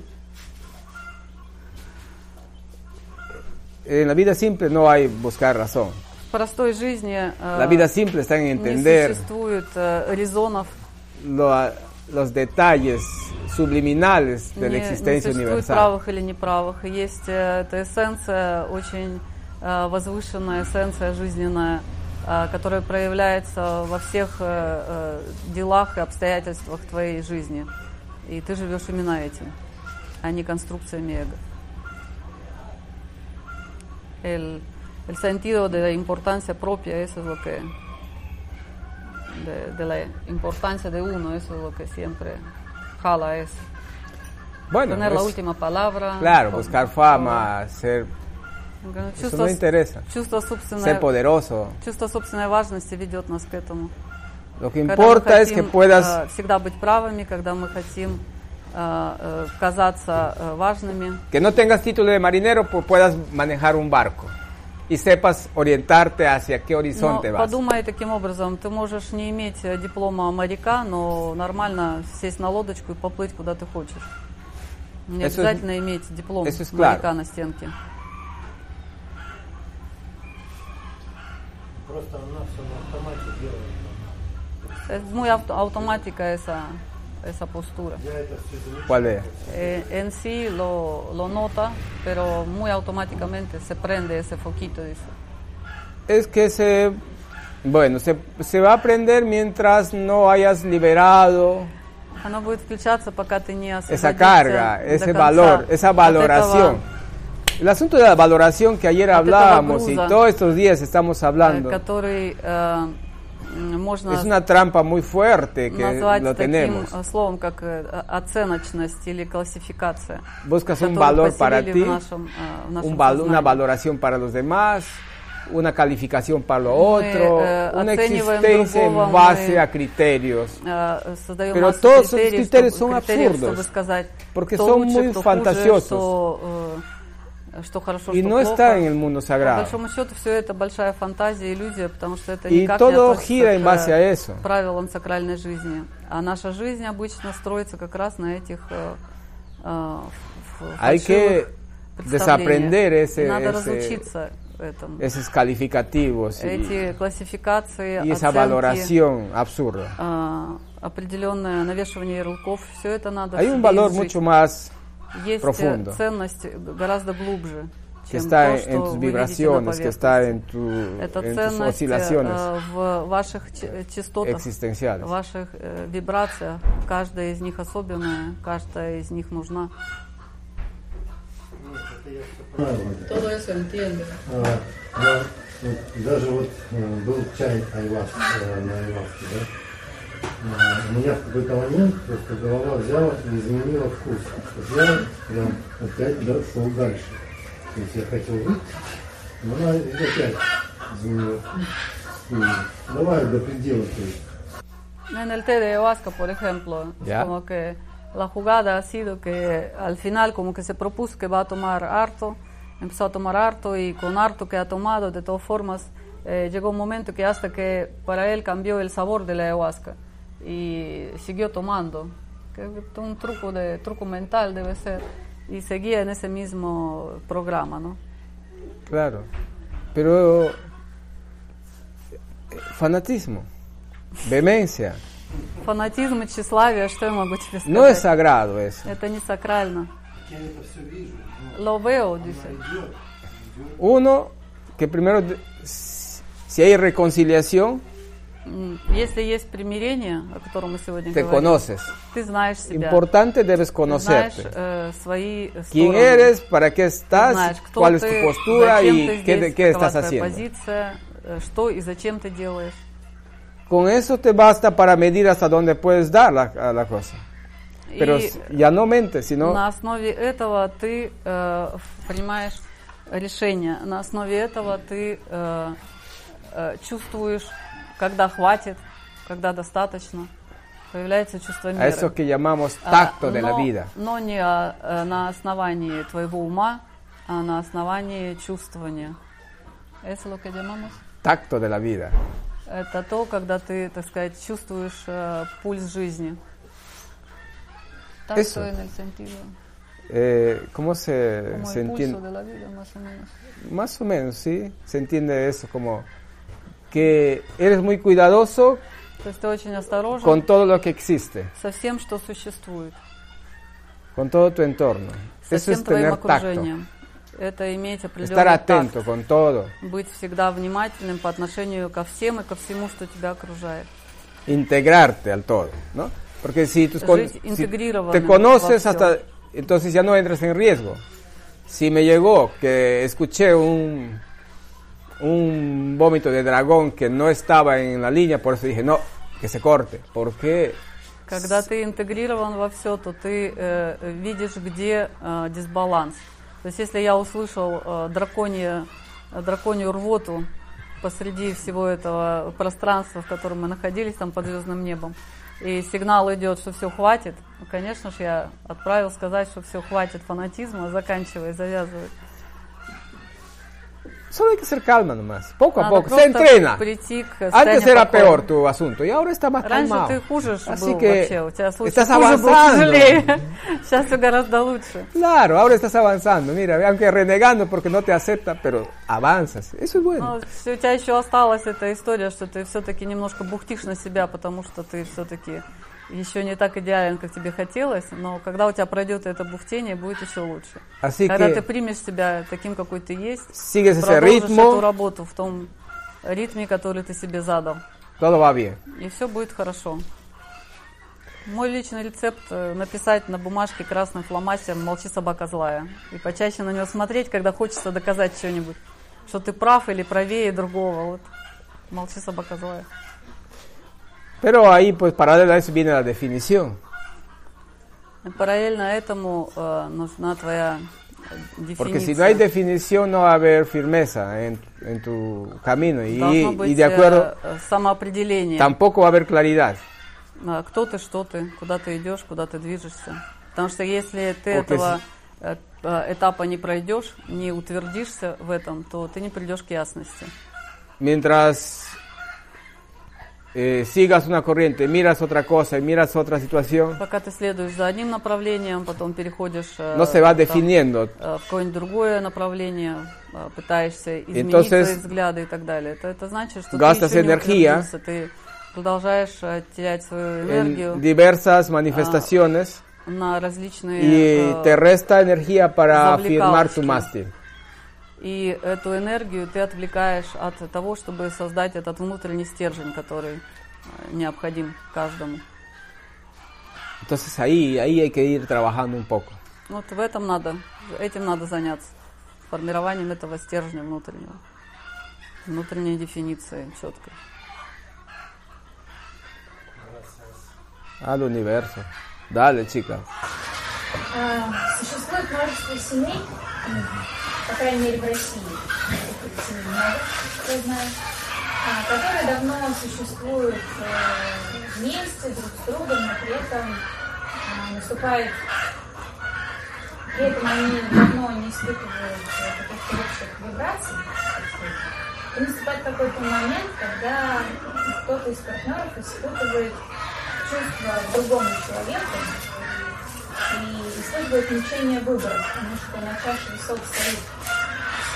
En la vida simple no hay buscar razón. В простой жизни la vida simple está en entender не существует резонов. Lo, los detalles subliminales de la existencia не universal. правых или неправых. Есть эта эссенция, очень возвышенная эссенция жизненная, которая проявляется во всех делах и обстоятельствах твоей жизни. И ты живешь именно этим, а не конструкциями эго. El, el sentido de la importancia propia, eso es lo que de, de, la importancia de uno, eso es lo que siempre jala eso. Bueno, Tener pues, la última palabra. Claro, buscar fama, ser... Чувство, eso no interesa. Чувство собственной, ser poderoso. Чувство собственной важности ведет нас к этому. Lo que importa es que puedas... Uh, всегда быть правыми, когда мы хотим uh, uh, казаться важными. Que no tengas título de marinero, pues puedas manejar un barco. И sepas orientarte hacia qué horizonte vas. подумай таким образом, ты можешь не иметь диплома моряка, но нормально сесть на лодочку и поплыть куда ты хочешь. Не eso обязательно es, иметь диплом es моряка claro. на стенке. Просто она все на автомате делает. Es muy auto automática esa, esa postura. Я это все замечаю. ¿Cuál es? Eh, en sí lo, lo nota, pero muy automáticamente se prende ese foquito, dice. Es que se, bueno, se, se va a aprender mientras no hayas liberado Оно будет включаться, пока ты не esa освободишься carga, до ese конца valor, esa от valoración. этого, El asunto de la valoración que ayer От этого hablábamos y груза. todos estos días estamos э, hablando, который э, м, можно es una trampa muy fuerte que назвать lo таким tenemos. э, словом, как э, оценочность или классификация. Buscas un которую valor para поселили ti, в нашем, э, в нашем un val- una сознании. valoración para los demás, una calificación para lo Мы, otro, э, una оцениваем existencia другого, en base мы- a criterios. Э, создаем Pero массу todos esos критерий, criterios чтобы, son критериев, absurdos, чтобы сказать, porque кто son лучше, muy кто fantasiosos. Хуже, что, э, что хорошо, Y что no плохо. está en el mundo По большому счету все это большая фантазия, иллюзия, потому что это Y никак todo не gira en к base a eso. правилам сакральной жизни. А наша жизнь обычно строится как раз на этих э, э, Hay que desaprender ese- И надо ese- разучиться этому. Esos calificativos y, Эти классификации, y esa оценки, valoración absurda. э, определенное навешивание ярлыков, все это надо Hay un valor mucho más Есть э, profundo. ценность гораздо глубже, que чем está то, en, что en tus vibraciones, que está en, tu, Это en tus ценность oscilaciones э, в ваших ч- частотах, existenciales. в ваших э, вибрациях. Каждая из них особенная, каждая из них нужна. Todo eso вот даже вот э, был чай айвас э, на айваске, да? А, у меня в какой-то момент просто голова взяла и изменила вкус. Вот я прям опять да, шел дальше. То есть я хотел выпить, но она опять изменила вкус. И давай до предела, то есть. En el té de ayahuasca, por ejemplo, es Ya. como que la jugada ha sido que al final como que se propuso que va a tomar harto, empezó a tomar harto y con harto que ha tomado, de todas formas, eh, llegó un momento que hasta que para él cambió el sabor de la ayahuasca y siguió tomando, que es un truco, de, truco mental debe ser, y seguía en ese mismo programa, ¿no? Claro. Pero eh, fanatismo, vehemencia, Фанатизм и тщеславие, что я могу тебе сказать? no es sagrado eso. Это не сакрально. Lo veo, dice. Uno que primero, de- si hay reconciliación, М, Если есть примирение, о котором мы сегодня te говорим, conoces. ты знаешь себя. Importante debes Ты знаешь э, свои ¿Quién стороны. eres? ¿Para qué Ты estás? знаешь, кто ¿Cuál es ты, tu postura? зачем ¿Y ты qué, здесь, qué estás твоя haciendo? позиция, э, что и зачем ты делаешь. Con eso te basta para medir hasta dónde puedes dar la, la cosa. Pero и ya no mente, sino на основе этого ты э, принимаешь решение. На основе этого ты э, э, чувствуешь, когда хватит, когда достаточно. Появляется чувство a меры. eso que llamamos А, tacto de la vida. Но не а, э, на основании твоего ума, а на основании чувствования. Это lo que llamamos? Tacto de la vida. Это то, когда ты, так сказать, чувствуешь э, пульс жизни. Так Eso. en el sentido, Eh, ¿Cómo se, como se el pulso entiende? de la vida, más o menos. Más o menos, sí. Se entiende eso como que eres muy cuidadoso То есть ты очень осторожен con todo lo que existe, со всем, что существует, con todo tu entorno. со Eso всем es твоим tener tacto. окружением. Это иметь определенный Estar такт. atento con todo. быть всегда внимательным по отношению ко всем и ко всему, что тебя окружает. integrarte al todo, ¿no? Porque si, tus con- Жить si интегрированным te conoces во всем. hasta, entonces ya no entras en riesgo. Si me llegó que escuché un, un vómito de dragón que no estaba en la línea, por eso dije, no, que se corte. ¿Por qué? Когда ты интегрирован во все, то ты э, видишь, где э, дисбаланс. То есть если я услышал э, драконье, драконью рвоту посреди всего этого пространства, в котором мы находились, там под звездным небом, и сигнал идет, что все хватит, конечно же, я отправил сказать, что все хватит фанатизма, заканчивай, завязывай. Solo hay que ser calma nomás, poco a Надо poco. Se просто entrena. прийти к Antes состоянию era покоя. peor tu asunto y ahora está más Раньше calmado. ты хуже ж Así был que вообще, у тебя случай estás хуже был, avanzando. тяжелее. Сейчас все гораздо лучше. Claro, ahora estás avanzando. Mira, aunque renegando porque no te acepta, pero avanzas. Eso es bueno. Ну, всё, у тебя еще осталась эта история, что ты все-таки немножко бухтишь на себя, потому что ты все-таки еще не так идеален, как тебе хотелось, но когда у тебя пройдет это бухтение, будет еще лучше. Así когда que ты примешь себя таким, какой ты есть, sigues ese продолжишь эту ritmo, работу в том ритме, который ты себе задал, todo va bien. и все будет хорошо. Мой личный рецепт э, написать на бумажке красным фломастером «Молчи, собака злая». И почаще на него смотреть, когда хочется доказать что-нибудь. Что ты прав или правее другого. Вот. «Молчи, собака злая». Pero ahí, pues, paralela a eso viene la definición. Параллельно этому э, нужна твоя дефиниция. Porque si no hay definición, no va a haber firmeza en, en tu camino. Y, Должно y de acuerdo, э, самоопределение. tampoco va a haber claridad. А, Кто ты, что ты, куда ты идешь, куда ты движешься. Потому что если ты Porque этого э, э, этапа не пройдешь, не утвердишься в этом, то ты не придешь к ясности. Mientras eh, sigas una corriente, miras otra cosa y miras otra situación, Пока ты следуешь за одним направлением, потом переходишь э, no se va там, definiendo. э, в какое-нибудь другое направление, э, пытаешься изменить Entonces, свои взгляды и так далее. Это, это значит, что gastas ты еще не energía утвердился, ты продолжаешь э, терять свою энергию en diversas manifestaciones на различные... y э, te resta energía para firmar tu завлекалочки. mástil. И эту энергию ты отвлекаешь от того, чтобы создать этот внутренний стержень, который э, необходим каждому. Entonces ahí, ahí hay que ir trabajando un poco. Вот в этом надо, этим надо заняться, формированием этого стержня внутреннего, внутренней дефиниции четкой. Al universo. Dale, chica. А, Существует множество семей, по крайней мере в России, а, которые давно существуют э, вместе, друг с другом, но при этом а, наступает, при этом они давно не испытывают э, каких-то общих вибраций. И наступает какой-то момент, когда кто-то из партнеров испытывает чувство к другому человеку, и использует мучение выбора, потому что на чаше весов стоит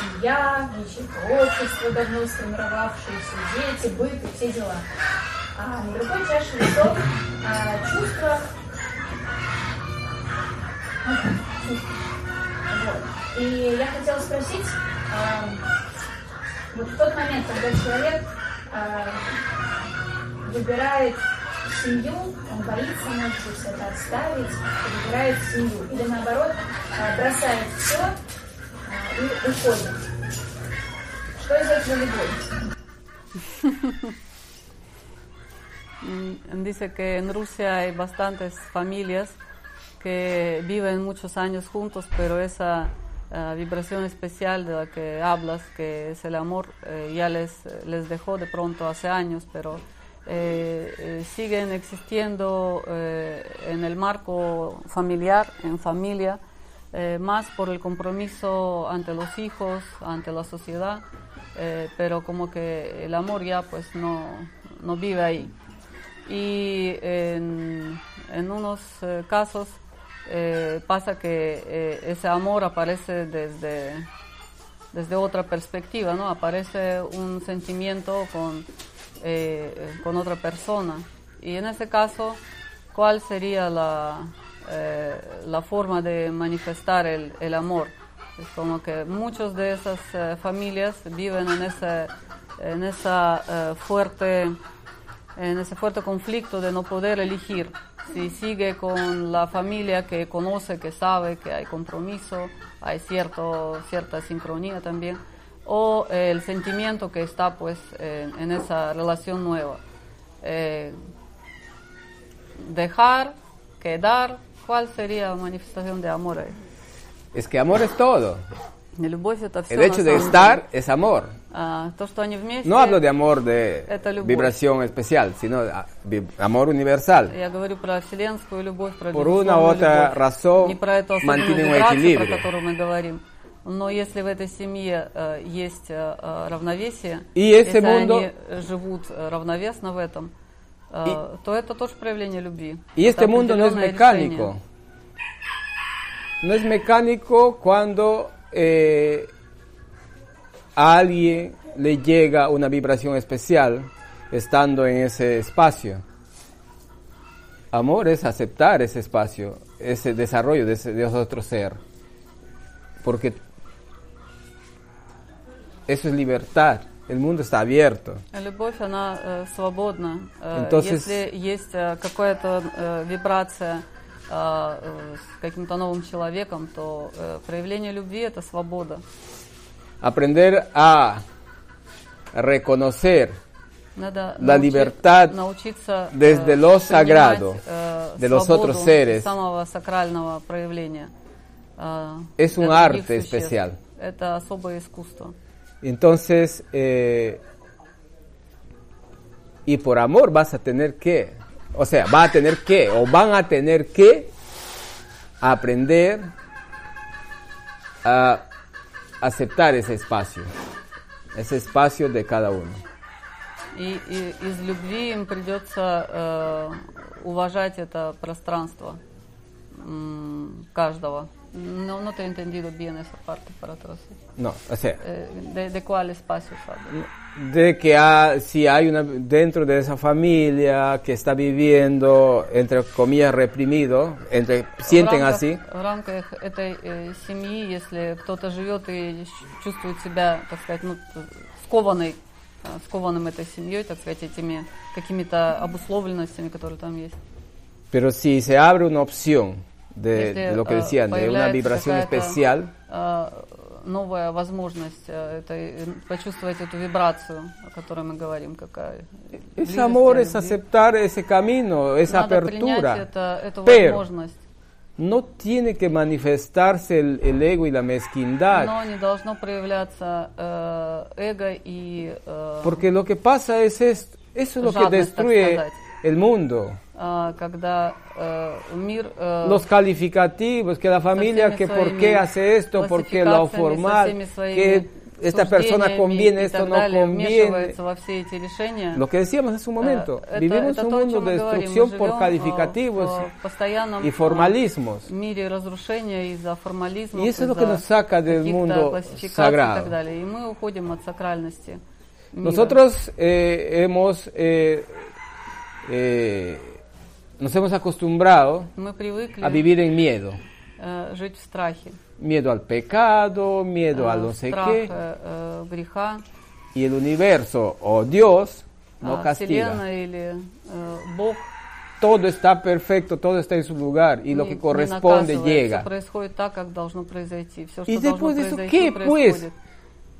семья, ячейка общества, давно сформировавшиеся, дети, быт и все дела. А на другой чаше весов а, чувства. Вот. И я хотела спросить, а, Вот в тот момент, когда человек а, выбирает семью, он боится, может быть, это оставить, выбирает семью. Или наоборот, а, бросает все и uходит. Что из этого любовь? Dice que en Rusia hay bastantes familias que viven muchos años juntos, pero esa uh, vibración especial de la que hablas, que es el amor, eh, ya les, les dejó de pronto hace años, pero eh, eh, siguen existiendo en el marco familiar, en familia, más por el compromiso ante los hijos, ante la sociedad, pero como que el amor ya pues no, no vive ahí. Y en, en unos casos eh, pasa que eh, ese amor aparece desde, desde otra perspectiva, ¿no? Aparece un sentimiento con, eh, con otra persona. Y en ese caso, ¿cuál sería la, la forma de manifestar el, el, amor? Es como que muchas de esas familias viven en ese, en esa fuerte en ese fuerte conflicto de no poder elegir si sigue con la familia que conoce, que sabe que hay compromiso, hay cierto, cierta sincronía también, o eh, el sentimiento que está pues eh, en esa relación nueva. Eh, dejar, quedar, ¿cuál sería la manifestación de amor ahí? Es que amor es todo. El hecho de estar es amor. Ah, no hablo de amor de este vibración especial, sino de ah, amor universal. Por una u otra razón mantiene un equilibrio. про которую мы говорим. Но если в этой семье э, есть э, э, равновесие, И ese если mundo- они э, живут э, равновесно в этом, э, то это тоже проявление любви. Y este Это mundo no es определенное mecánico. решение. No es mecánico cuando eh, a alguien le llega una vibración especial estando en ese espacio. Amor es aceptar ese espacio, ese desarrollo de, ese, de otro ser. Porque eso es libertad. El mundo está abierto. Любовь, она э, свободна. Э, Entonces- Если есть э, какая-то э, вибрация э, э, с каким-то новым человеком, то э, проявление любви – это свобода. Aprender a reconocer Надо La научи- libertad научиться э, desde lo принимать, sagrado э, de los свободу otros seres. самого сакрального проявления. э, Es un для других arte существ. especial. Это особое искусство. Entonces, eh, y por amor vas a tener que, o sea, va a tener que, o van a tener que aprender a aceptar ese espacio, ese espacio de cada uno. И, и из любви им придется э, уважать это пространство м, каждого. No, no te he entendido bien esa parte para atrás. No, o sea, Eh, de, ¿De cuál espacio habla? de que ha- si hay una dentro de esa familia que está viviendo entre comillas reprimido, entre sienten в рамках, así, В рамках этой э, семьи, если кто-то живет и щ- чувствует себя, так сказать, ну, т- скованной, э, скованным этой семьей, так сказать, этими какими-то обусловленностями, которые там есть. Pero si se abre una opción de, Если, de lo que э, decían, de una появляется vibración какая-то, especial, э, новая возможность э, этой, э, почувствовать эту вибрацию, о которой мы говорим, какая. es близости, amor, es любви. aceptar ese camino, esa Надо принять apertura. это, эту Pero возможность. no tiene que manifestarse el, el ego y la mezquindad, Но не должно проявляться э, эго и э, porque lo que pasa es esto, eso es lo que Жадность, так destruye сказать. el mundo. los calificativos, que la familia, que por qué hace esto, por qué lo formal, que esta persona conviene, esto no conviene. Lo que decíamos hace un momento, vivimos un mundo de destrucción por calificativos y formalismos. Y eso es lo que nos saca del mundo sagrado. Nosotros eh, hemos... Eh, eh, nos hemos acostumbrado a vivir en miedo. Miedo al pecado, miedo al no sé qué. Y el universo o Dios no castiga. Todo está perfecto, todo está en su lugar y lo que corresponde llega. Y después de eso, ¿qué pues?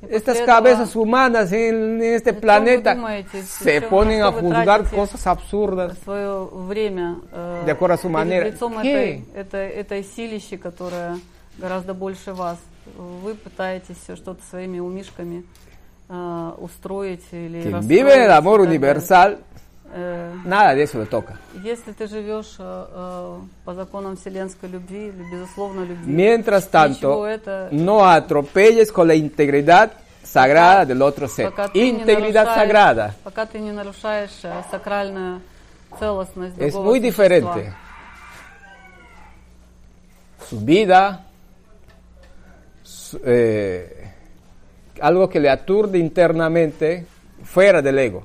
происходит. И после Estas этого, cabezas humanas en, en este ¿Qué planeta вы думаете, se зачем- ponen на a что вы juzgar тратите cosas absurdas. свое время э, De acuerdo a su перед manera. лицом ¿Qué? этой, этой, этой силищи, которая гораздо больше вас. Вы пытаетесь всё что-то своими умишками э, устроить или Quien расстроить vive en el и amor так далее. universal, Э, nada de eso le toca. Если ты живешь э, э, по законам вселенской любви или безусловно любви, Mientras ничего tanto, это no atropelles con la integridad sagrada del otro ser. пока ты не Integridad нарушаешь- sagrada пока ты не нарушаешь э, сакральную целостность es другого muy существа. diferente. Su vida, su- eh, algo que le aturde internamente fuera del ego.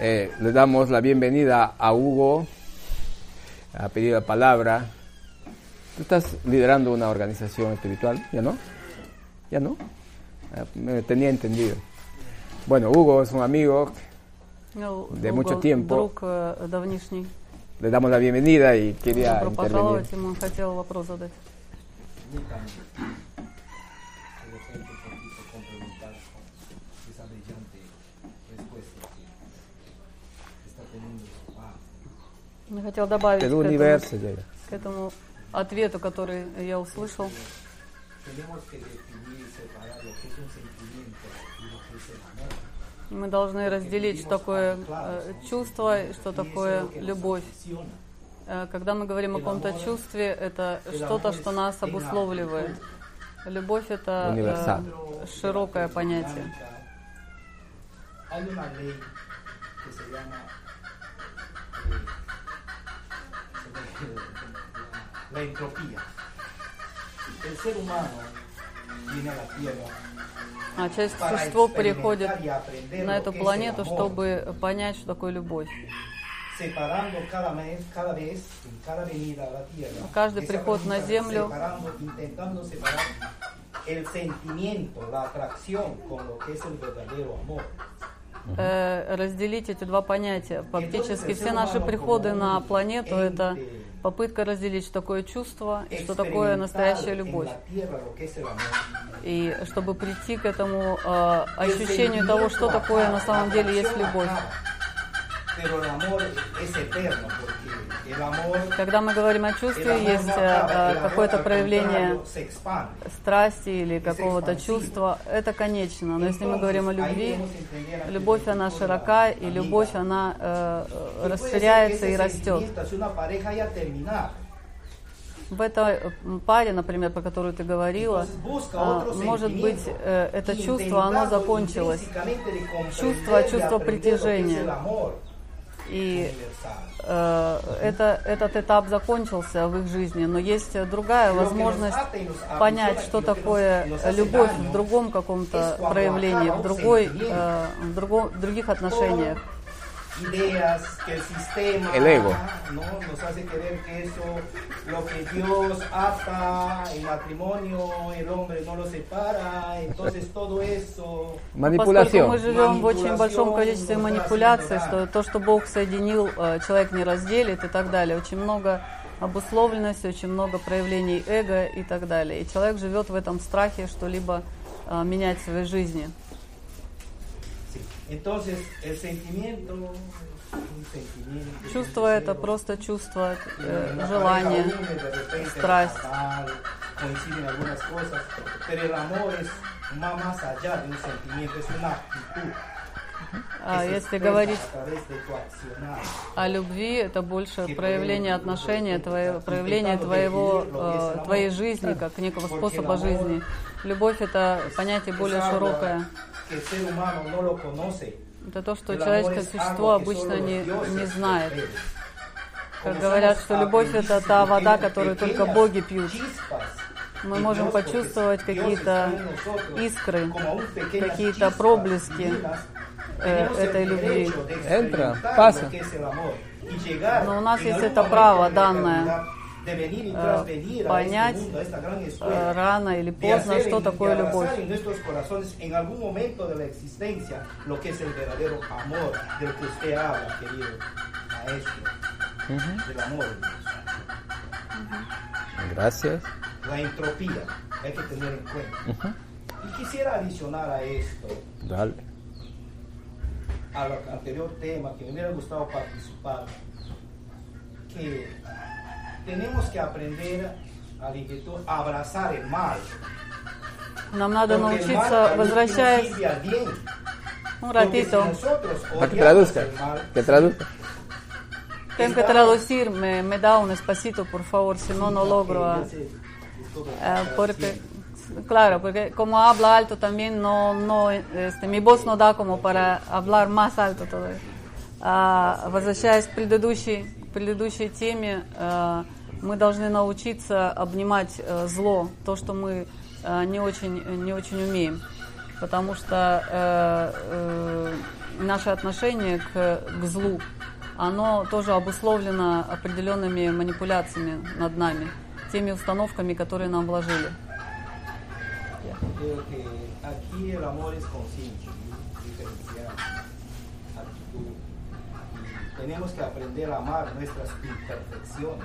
Eh, le damos la bienvenida a Hugo, a pedir la palabra. Tú estás liderando una organización espiritual, ¿ya no? ¿Ya no? Ah, Me tenía entendido. Bueno, Hugo es un amigo, Ну, De Уго, mucho tiempo. Друг э, давнишний. le damos la bienvenida y quería Добро intervenir. Я хотел добавить к этому, к этому ответу, который я услышал. Мы должны разделить, что такое э, чувство и что такое любовь. Э, Когда мы говорим о каком-то чувстве, это что-то, что нас обусловливает. Любовь это э, широкое понятие. Hay una ley que se llama la entropía. El ser humano viene a la Tierra а человечество приходит на эту планету, чтобы понять, что такое любовь. Каждый приход на Землю э, разделить эти два понятия. Фактически все наши приходы на планету – это попытка разделить, что такое чувство и что такое настоящая любовь. И чтобы прийти к этому э, ощущению того, что такое на самом деле есть любовь. Когда мы говорим о чувстве, есть э, какое-то проявление страсти или какого-то чувства, это конечно. Но если мы говорим о любви, любовь, она широка, и любовь, она э, э расширяется и растет. В этой паре, например, про которую ты говорила, а, может быть, э, это чувство, оно закончилось. Чувство, чувство притяжения. И э, это, этот этап закончился в их жизни, но есть другая возможность понять, что такое любовь в другом каком-то проявлении, в, другой, э, в, другом, в других отношениях. Ideas que el sistema El ego. ¿no? nos hace creer que eso, lo que Dios ata en matrimonio, el hombre no lo separa, entonces todo eso Поскольку Manipulación. мы живем в очень большом количестве манипуляций, что то, что Бог соединил, э, человек не разделит и так далее. Очень много обусловленности, очень много проявлений эго и так далее. И человек живет в этом страхе что-либо э, менять в своей жизни. Entonces, el sentimiento... Чувство это просто чувство, э, желание, страсть. А если говорить о любви, это больше проявление отношения, твое, проявление твоего, э, твоей жизни, как некого способа жизни. Любовь – это понятие более широкое. Это то, что человеческое существо обычно не, не знает. Как говорят, что любовь это та вода, которую только боги пьют. Мы можем почувствовать какие-то искры, какие-то проблески э, этой любви. Энтра, паса. Но у нас есть это право данное de venir y э, trasvenir a понять, este mundo, a esta gran э, escuela, рано или de поздно, hacer что en- такое de любовь. abrazar en nuestros corazones en algún momento de la existencia lo que es el verdadero amor del que usted habla, querido maestro, del amor de Dios. Gracias. La entropía hay que tener en cuenta. Y quisiera adicionar a esto, Dale. al anterior tema, que me hubiera gustado participar, que tenemos que aprender a a abrazar el mal. Нам надо Porque el mal научиться, al último возвращаясь sirve al bien. un Porque si ratito, nosotros Para que odiamos traduzca. el mal, Que traduzca. tengo que traducir, me, me da un espacito, por favor, si no, no logro. ya ah, sé, es todo Eh, porque, traduciendo. claro, porque como habla alto también no, no, este, mi voz no da como para hablar más alto todavía. А, возвращаясь к предыдущей, к предыдущей теме, э, мы должны научиться обнимать э, зло, то, что мы э, не, очень, не очень умеем. Потому что э, э, наше отношение к, к злу, оно тоже обусловлено определенными манипуляциями над нами, теми установками, которые нам вложили. Tenemos para que en algún momento poder caminar hacia la perfección.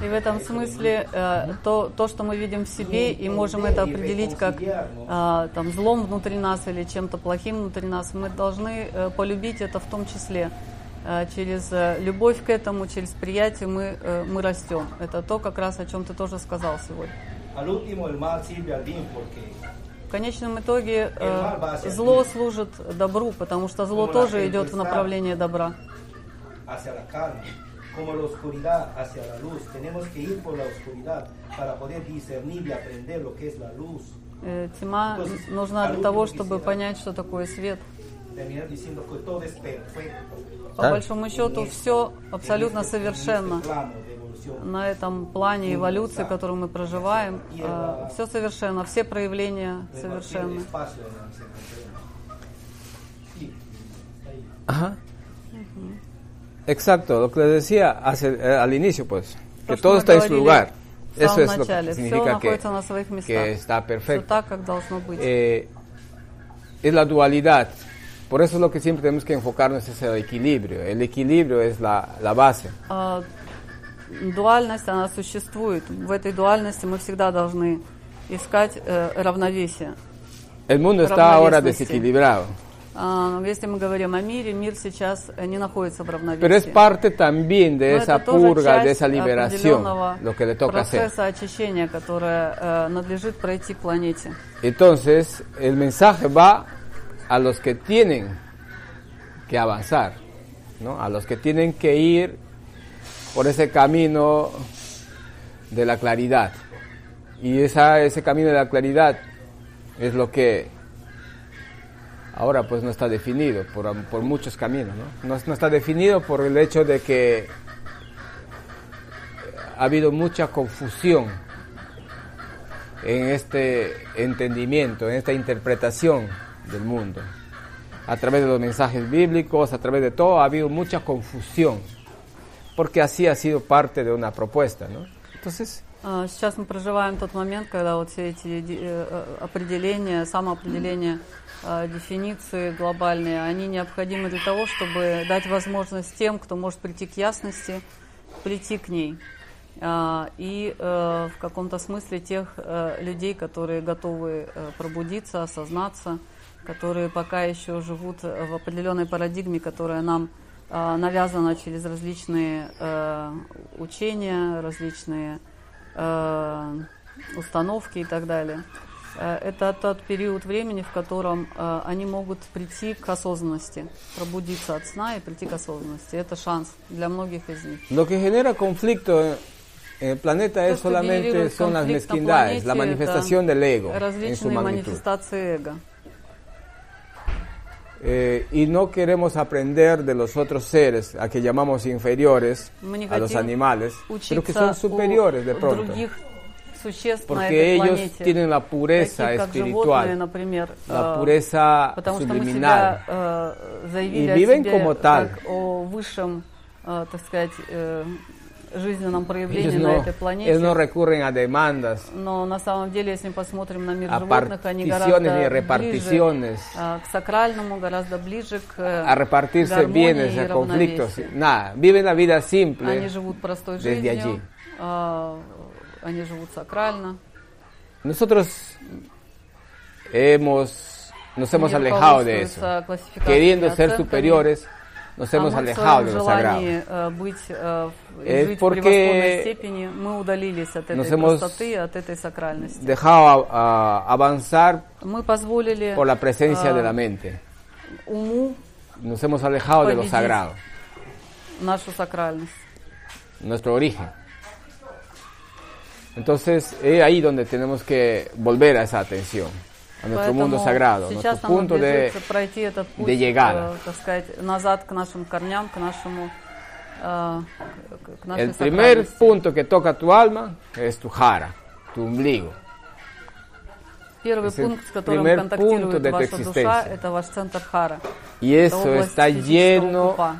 И в этом смысле э, то, то, что мы видим в себе, и можем это определить как э, там, злом внутри нас или чем-то плохим внутри нас, мы должны э, полюбить это в том числе. Э, через э, любовь к этому, через приятие мы, э, мы растем. Это то, как раз о чем ты тоже сказал сегодня. В конечном итоге э, зло служит добру, потому что зло тоже идет в направлении добра. Hacia la carne, como la oscuridad hacia la luz. Tenemos que ir por la oscuridad para poder discernir y aprender lo que es la luz. Э, Тьма нужна для того, чтобы понять, что такое свет. По большому счету все абсолютно совершенно. На этом плане эволюции, который мы проживаем, все совершенно, все проявления совершенны. el Exacto, lo que les decía hace- eh, al inicio, pues, que что todo мы está en su говорили lugar. в Eso самом es lo начале. que Все significa que, находится на своих que местах. está Все perfecto. так, как должно быть. Eh, es la dualidad. Por eso es lo que siempre tenemos que enfocarnos es el equilibrio. El equilibrio es la, la base. А, дуальность, она существует. В этой дуальности мы всегда должны искать э, равновесие. El mundo está ahora Равновесности. desequilibrado. А, если мы говорим о мире, мир сейчас э, не находится в равновесии. Pero es parte también de Но esa это тоже purga, de часть esa liberación, определенного lo que le toca hacer. процесса очищения, которое э, надлежит пройти планете. Entonces, el mensaje va a los que tienen que avanzar, ¿no? a los que tienen que ir por ese camino de la claridad. Y esa, ese camino de la claridad es lo que ahora pues no está definido por, por muchos caminos. ¿no? No, no está definido por el hecho de que ha habido mucha confusión en este entendimiento, en esta interpretación del mundo. A través de los mensajes bíblicos, a través de todo, ha habido mucha confusión, porque así ha sido parte de una propuesta, ¿no? Entonces, А, Сейчас мы проживаем тот момент, когда вот все эти ди- э, э, определения, самоопределения, э, Дефиниции глобальные, они необходимы для того, чтобы дать возможность тем, кто может прийти к ясности, прийти к ней. А, И э, в каком-то смысле тех э, людей, которые готовы э, пробудиться, осознаться, которые пока еще живут в определенной парадигме, которая нам э, навязана через различные э, учения, различные э, установки и так далее. Э, Это тот период времени, в котором э, они могут прийти к осознанности, пробудиться от сна и прийти к осознанности. Это шанс для многих из них. Lo que genera conflicto en el planeta es solamente son las mezquindades, la manifestación del ego en su magnitud. Eh, y no queremos aprender de los otros seres, a que llamamos inferiores, a los animales, pero que son superiores de pronto. других существ на Porque этой ellos планете, tienen la pureza таких как espiritual, животные, например, la э, pureza потому что мы subliminal. себя э, заявили И о viven себе como tal. как о высшем, э, так сказать, э, жизненном Ellos проявлении на no, этой планете. ellos no recurren a demandas, Но на самом деле, если мы посмотрим на мир a животных, они particiones ni гораздо ближе reparticiones, э, к сакральному, гораздо ближе к э, a repartirse гармонии bienes, и a conflictos, равновесию. nada, viven la vida simple Они живут простой desde жизнью, allí. э, они живут сакрально. Nosotros hemos, nos hemos Они alejado de eso. руководствуются классификациями, Queriendo ser оценками, superiores, nos а hemos мы в alejado своем de lo sagrado. желании э, быть э, в- и Es жить в porque превосходной степени, мы удалились от nos этой hemos простоты, от этой сакральности. Dejado a- a avanzar Мы позволили por la presencia э, de la mente. уму Nos hemos alejado de lo Победить. sagrado, нашу сакральность. nuestro origen. Entonces, es ahí donde tenemos que volver a esa atención, a nuestro Поэтому mundo sagrado, сейчас nuestro нам punto de, надлежит пройти этот путь, de llegada. э, так сказать, назад к нашим корням, к нашему э, к- к нашей El primer сакральности. punto que toca tu alma es tu jara, tu ombligo. Первый es el пункт, с которым primer punto контактирует de tu ваша душа, existencia. это ваш центр хара. Y Это eso область está физического lleno пупа.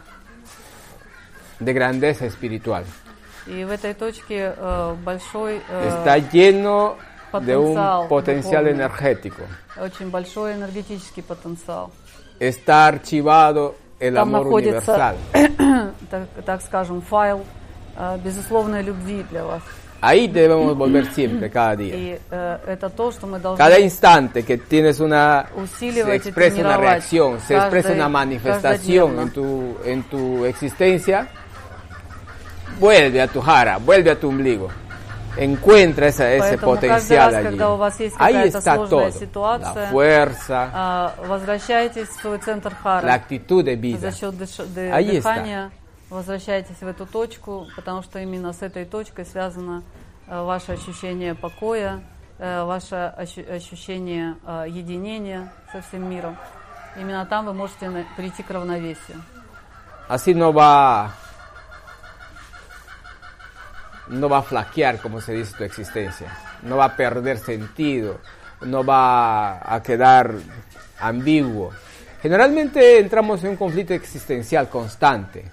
de grandeza espiritual. И в этой точке э, большой, э, Está lleno de un потенциал potencial духовный. energético. очень большой энергетический потенциал. Está archivado el Там amor находится, universal. так, так скажем, файл э, безусловной любви для вас. Ahí debemos volver siempre, cada día. И э, это то, что мы должны Cada instante que tienes una, se усиливать и expresa una тренировать reacción, se expresa каждый- una manifestación каждодневно. en tu, en tu existencia, Vuelve a tu jara, vuelve a tu ombligo. Encuentra esa, ese Поэтому potencial раз, allí. когда у вас есть Ahí está todo. ситуация, La fuerza, А, Возвращайтесь в свой центр хара. la actitud de vida. За счет дыш- Ahí está. дыхания возвращайтесь в эту точку, потому что именно с этой точкой связано э, ваше ощущение покоя, э, ваше ощу- ощущение э, единения со всем миром. Именно там вы можете прийти к равновесию. Así no va, no va a flaquear, como se dice, tu existencia. No va a perder sentido, no va a quedar ambiguo. Generalmente entramos en un conflicto existencial constante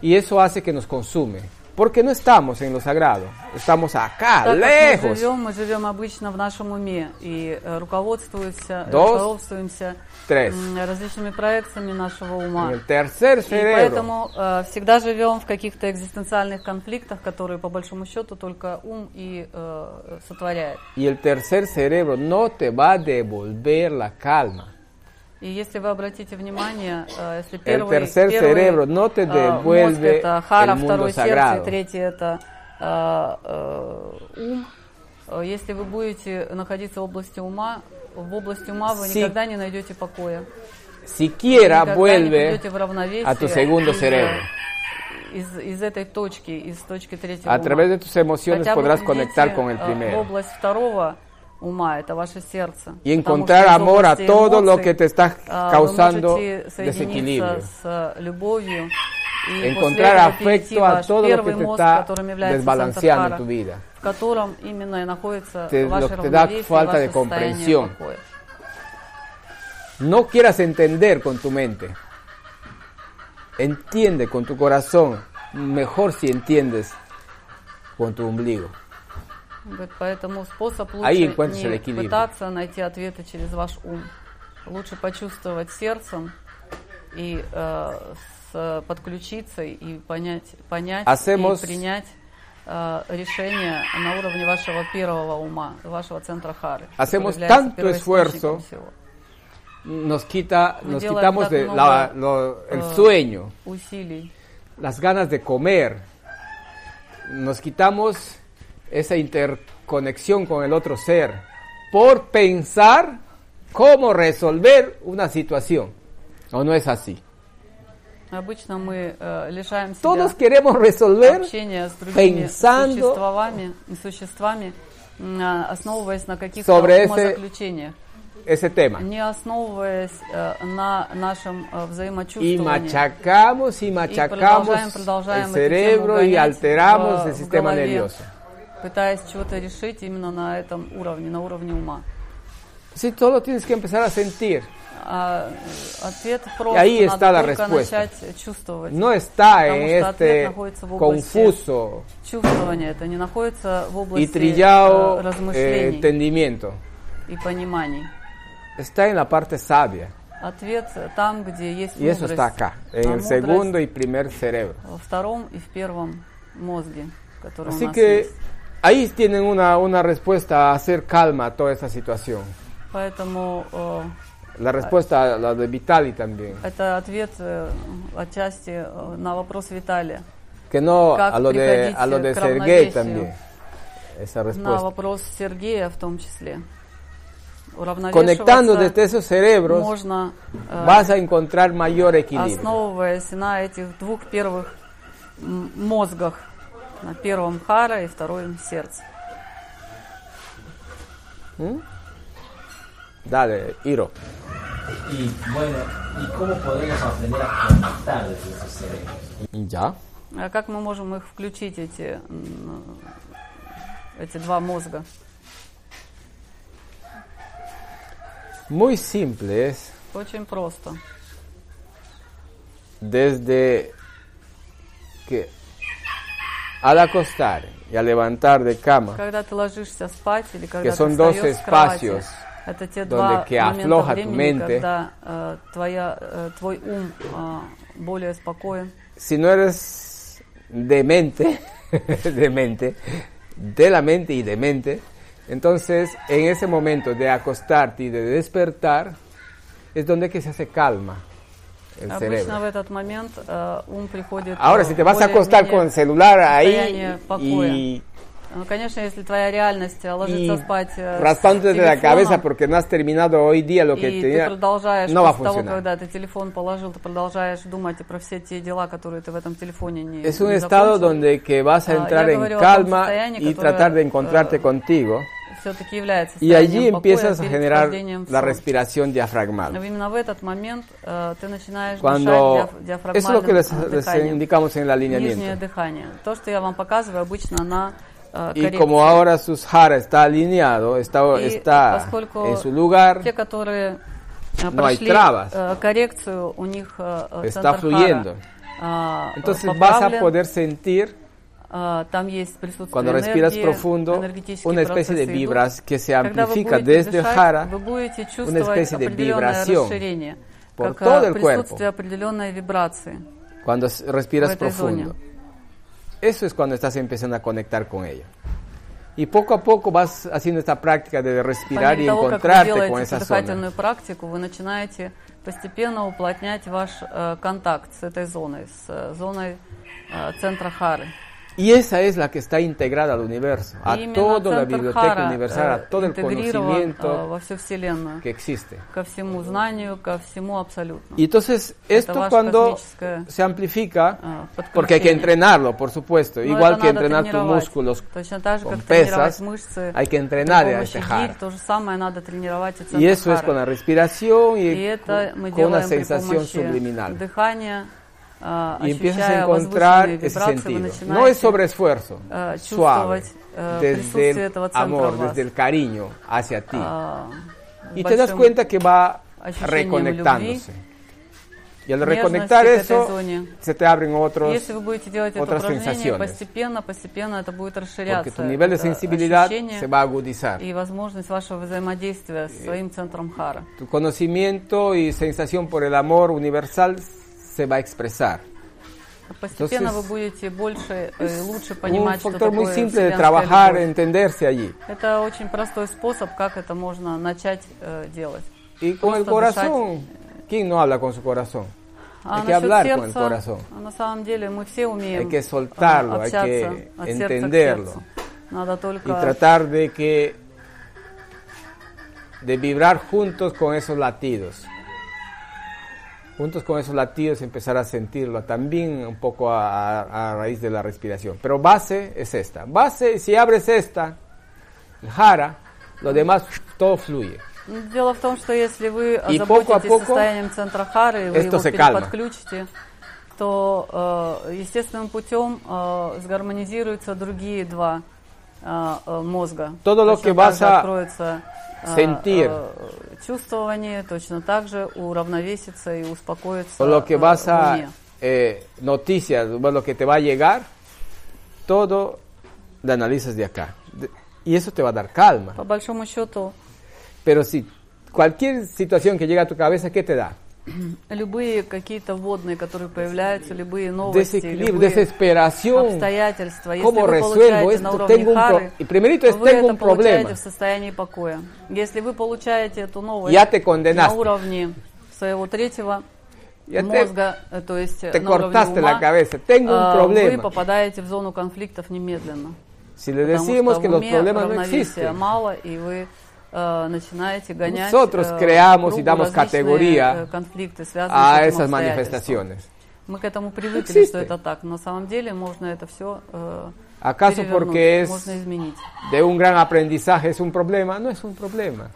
y eso hace que nos consume, porque no estamos en lo sagrado, estamos acá, Так как мы lejos. живем, мы живем обычно в нашем уме и э, руководствуемся, Dos, руководствуемся М, различными проекциями нашего ума. El tercer И поэтому э, всегда живем в каких-то экзистенциальных конфликтах, которые по большому счету только ум и э, сотворяет. y el tercer cerebro no te va a devolver la calma. И если вы обратите внимание, э, если El первый, tercer первый, cerebro no te э, мозг devuelve это хара, el второй сердце, sagrado. и третий это э, э, ум, э, если вы будете находиться в области ума, в области ума вы Sí. никогда не найдете покоя. Siquiera Никогда не vuelve придете в равновесие a tu segundo из, э, cerebro. Из, из этой точки, из точки третьего A ума. través de tus emociones Хотя бы podrás придите, conectar con el э, в primero область второго ума, это ваше сердце. y Потому encontrar что из amor a области todo lo эмоций, que te está э, causando вы можете соединиться desequilibrio. с э, любовью и Encontrar после этого перейти afecto a ваш todo lo первый que te мозг, está которым является desbalanceando центр tu хара, vida. в котором именно и находится Te- ваше lo que te da равновесие, falta ваше de состояние comprensión. покоя. No quieras entender con tu mente. Entiende con tu corazón. Mejor si entiendes con tu ombligo. Говорит, Поэтому способ Ahí лучше encuentras el не equilibrio. пытаться найти ответы через ваш ум. Лучше почувствовать сердцем и э, с, подключиться и понять, понять Hacemos- и принять э, решение на уровне вашего первого ума, вашего центра хары. который Hacemos является tanto первоисточником esfuerzo. всего. Nos quita, Мы nos делаем quitamos так de много, la- lo- el э, sueño, усилий. las ganas de comer. Nos quitamos esa interconexión con el otro ser. por pensar cómo resolver una situación. ¿O no es así? Обычно мы э, лишаем себя Todos queremos resolver общения с другими существами, существами а, основываясь на каких-то умозаключениях, ese tema. не основываясь э, на нашем э, Y взаимочувствовании. machacamos y machacamos продолжаем, продолжаем el cerebro y гонять alteramos в- el в sistema голове, nervioso. пытаясь чего-то решить именно на этом уровне, на уровне ума. Sí, todo tienes que empezar a sentir. А э, ответ просто ahí надо está la только respuesta. начать чувствовать. No está Потому en что ответ este находится в области confuso чувствования, это не находится в y области trillado э, eh, размышлений entendimiento. и пониманий. Está en la parte sabia. Ответ там, где есть Y eso мудрость, está acá, en а el мудрость segundo y primer cerebro. во втором и в первом мозге, который у Así нас que есть. ahí tienen una, una respuesta a hacer calma a toda esta situación. Поэтому э, La respuesta a la de Vitali también. это ответ э, отчасти э, на вопрос Виталия. Que no Как a lo de, a lo de Sergei también. Esa На respuesta. вопрос Сергея в том числе. Conectando desde esos cerebros можно, э, vas a encontrar mayor equilibrio. основываясь на этих двух первых мозгах. На первом хара и втором сердце. Dale, Iro. Y bueno, ¿y cómo podemos aprender a conectar desde esos cerebros? ¿Ya? А как мы можем их включить, эти, эти два мозга? Muy simple es Очень просто. desde que al acostar y al levantar de cama, Когда ты ложишься спать или когда son ты dos встаешь с кровати, espacios это те donde два que момента afloja tu времени, mente. когда э, твоя, э, твой ум э, более спокоен. si no eres de mente, de mente, de la mente y de mente, entonces en ese momento de acostarte y de despertar es donde que se hace calma el Обычно cerebro. в этот момент э, ум приходит Ahora, э, si te vas a более-менее acostar con el celular ahí состояние покоя. y, Ну, конечно, если твоя реальность э, y ложиться спать raspándote de la cabeza porque no has terminado hoy día lo que и ты tenía, продолжаешь, no после того, когда ты телефон положил, ты продолжаешь думать про все те дела, которые ты в этом телефоне не Es un не estado donde que vas a Ah, entrar я en calma y tratar de encontrarte э, contigo. все-таки является y allí empiezas a generar la respiración diafragmal. Э, Cuando eso es lo que les, les indicamos en el Нижнее alineamiento. дыхание. То, что я вам показываю, обычно на э, Y коррекции. como ahora sus jara está alineado, está, И está поскольку en su lugar, те, которые э, No hay прошли trabas. э, коррекцию, у них э, э, está центр fluyendo. Хара, э, Entonces vas a поправлен. poder sentir Э, там есть присутствие cuando respiras энергии, profundo энергетические una especie de процессы идут. vibras que se Когда вы amplifica будете desde дышать, jara вы будете una чувствовать especie de определенное vibración расширение, por как todo э, el присутствие cuerpo. определенной вибрации. cuando s- respiras В этой profundo. Eso es cuando estás empezando a conectar con ella. Y poco a poco vas haciendo esta práctica de respirar y того, как вы encontrarte con делаете esa эту zona. дыхательную практику, вы начинаете постепенно уплотнять ваш э, контакт с этой зоной, с э, зоной э, центра Хары. Y esa es la que está integrada al universo, a toda la biblioteca universal, a todo el conocimiento que existe. Y entonces esto cuando se amplifica, porque hay que entrenarlo, por supuesto, igual que entrenar tus músculos con pesas, hay que entrenar y dejar. Y eso es con la respiración y con una sensación subliminal y empiezas a encontrar ese sentido. No es sobre esfuerzo, suave, desde el amor, desde el cariño hacia ti. Y te das cuenta que va reconectándose. Y al reconectar eso, se te abren otros, otras sensaciones. Porque tu nivel de sensibilidad se va a agudizar. Tu conocimiento y sensación por el amor universal se va a expresar. Постепенно Entonces, вы будете больше и лучше Un понимать, что factor muy такое simple de вселенская trabajar, любовь. entenderse allí. Это очень простой способ, как это можно начать э, делать. Y con el Просто corazón, ¿quién no habla con su corazón? А Hay que насчет hablar con el сердца, corazón. а на самом деле мы все умеем Hay que soltarlo, а, hay общаться que от сердца к entenderlo. сердцу. Надо Y только tratar de que de vibrar juntos con esos latidos. Juntos con esos latidos empezar a sentirlo, también un poco a, a- a raíz de la respiración. Pero base es esta. Base, si abres esta, jara, lo demás todo fluye. Дело в том, что если вы И поко а озаботитесь поко состоянием центра Хары, вы его переподключите, то э, естественным путем э, сгармонизируются другие два э, э, мозга. Todo lo que vas a sentir. э, чувствование, точно так же уравновесится и успокоится O lo que э, vas в a, уме. eh, noticias, bueno, lo que te va a llegar, todo lo analizas de acá. De- y eso te va a dar calma. По большому счету, Pero si cualquier situación que llega a tu cabeza, ¿qué te da? любые какие-то водные, которые появляются, любые новости, любые обстоятельства. Если ¿Cómo вы получаете на уровне Tengo pro- Хары, primerito es, вы tengo это получаете в состоянии покоя. Если вы получаете эту новость Ya te на уровне своего третьего te- мозга, э, то есть э, te на уровне ума, la cabeza. Tengo un э, problema. вы попадаете в зону конфликтов немедленно. Si le decimos что que los problemas no равновесия existen, мало, и вы Nosotros creamos y damos categoría a esas manifestaciones. Existe. ¿Acaso porque es de un gran aprendizaje es un problema? No es un problema.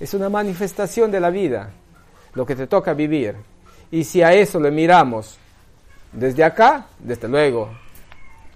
Es una manifestación de la vida, lo que te toca vivir. Y si a eso le miramos desde acá, desde luego,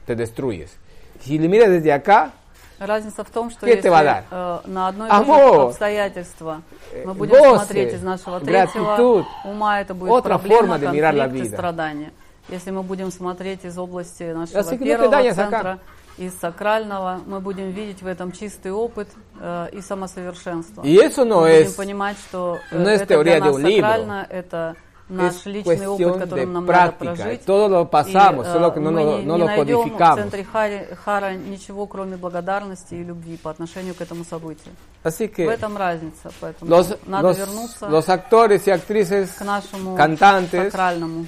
te destruyes. Si le miras desde acá, Разница в том, что ¿Qué если э, на одно и то же обстоятельство э, мы будем goce, смотреть из нашего gratitud, третьего ума, это будет проблема, конфликт и страдания. Если мы будем смотреть из области нашего Así no первого acá. центра, из сакрального, мы будем видеть в этом чистый опыт э, и самосовершенство. Y eso no мы es- будем понимать, что э, no es это для нас libro. сакрально, это наш es личный опыт, cuestión de которым нам надо práctica. прожить. Todo lo pasamos, И, solo э, que no мы lo- не, no не lo найдем codificamos. в центре Хари- Хара ничего, кроме благодарности и любви по отношению к этому событию. así В que этом разница, поэтому los, надо los, вернуться los actores y actrices, к нашему cantantes, сакральному.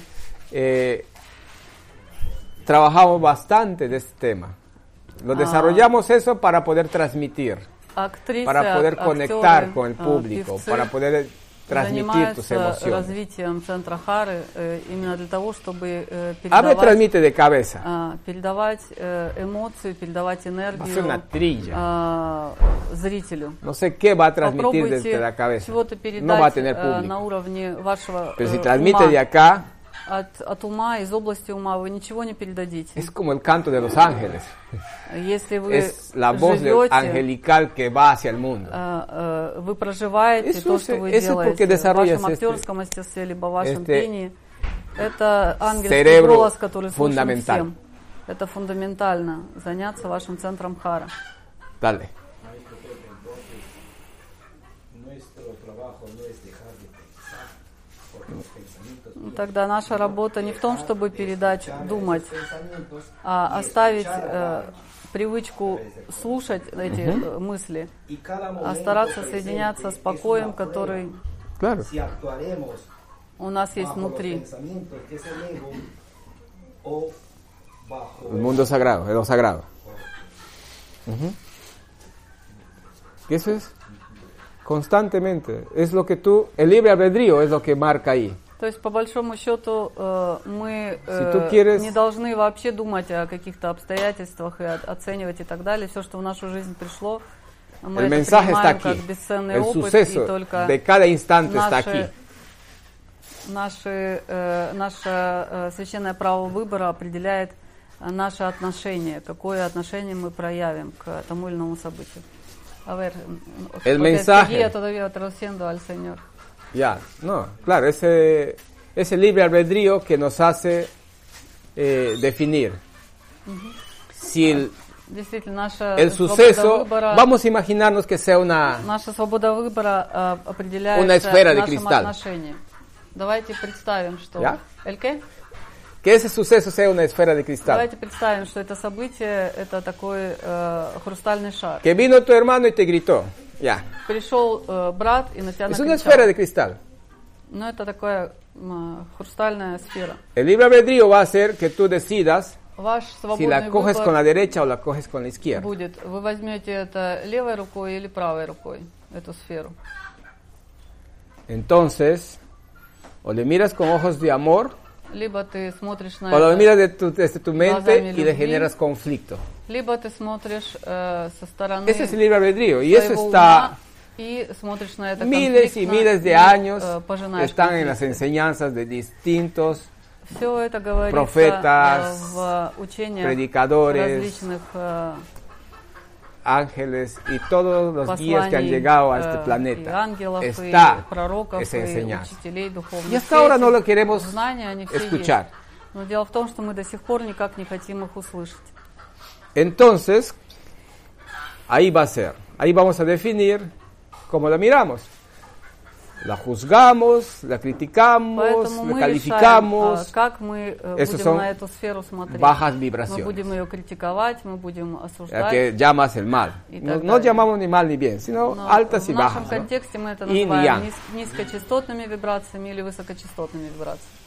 eh, trabajamos bastante de este tema. Lo Ah. desarrollamos eso para poder transmitir, Актрисы, para poder ак- conectar актеры, con el э, público, певцы para poder transmitir tus emociones. развитием центра Хары э, именно для того, чтобы э, передавать, transmite de cabeza. передавать э, эмоции, передавать энергию а, зрителю. No sé qué va a transmitir desde Попробуйте la cabeza. чего-то No va a передать tener público. на уровне вашего Pero si transmite de acá, От, от ума, из области ума вы ничего не передадите. es como el canto de los ángeles. Если вы Es la voz живете, angelical que va hacia el mundo. э, э, вы проживаете Eso то, что вы eso es делаете в вашем este- актерском мастерстве, либо в вашем este пении. Это ангельский голос, который слышен всем. Это фундаментально, заняться вашим центром Хара. Dale. Nuestro trabajo no es dejar de pensar, porque los pensamientos Ну, Тогда наша работа не в том, чтобы передать, думать, а оставить э, привычку слушать эти э, мысли, а стараться соединяться с покоем, который. Claro. У нас есть внутри. el mundo sagrado, lo sagrado. Eso es constantemente. Es lo que tú, el libre albedrío es lo que marca ahí. То есть, по большому счету, э, мы э, не должны вообще думать о каких-то обстоятельствах и оценивать и так далее. Все, что в нашу жизнь пришло, мы El это está принимаем как бесценный El опыт, и только de cada instante está наши, aquí. наши, э, наше э, священное право выбора определяет наше отношение, какое отношение мы проявим к тому или иному событию. A ver, El mensaje. todavía traduciendo al Señor. Ya, no, claro, ese, ese libre albedrío que nos hace eh, definir. Si el, Действительно, наша el свобода suceso, выбора, vamos a imaginarnos que sea una, наша свобода выбора э, определяется Una esfera de нашим cristal. отношением. Давайте представим, что... ¿Ya? ¿El qué? que ese suceso sea una esfera de cristal. Давайте представим, что это событие, это такой э, хрустальный шар. Que vino tu hermano y te gritó. Ya, Пришел э, брат и на тебя es una накричал. esfera de cristal. Ну, это такая м, хрустальная сфера. El libre albedrío va a hacer que tú decidas Ваш si свободный la coges выбор con la derecha o la coges con la izquierda. будет. Вы возьмете это левой рукой или правой рукой. эту сферу. Entonces, o le miras con ojos de amor, o lo miras tu, desde tu mente y le generas conflicto. Ese es el libre albedrío y eso está... miles y miles de años están en las enseñanzas de distintos profetas, predicadores ángeles y todos los guías que han llegado a este planeta está esa enseñanza. Y hasta ahora no lo queremos escuchar. Entonces, ahí va a ser, ahí vamos a definir cómo la miramos La juzgamos, la criticamos, Поэтому la мы решаем, calificamos. а, как мы э, Eso будем son на эту сферу смотреть. bajas Мы vibraciones. будем ее критиковать, мы будем la осуждать. que llamas el mal. Y No, так no далее. llamamos ni mal ni bien, sino Но altas y в нашем bajas. ¿no? контексте мы это Yin y называем yang. низ- низкочастотными вибрациями или высокочастотными вибрациями.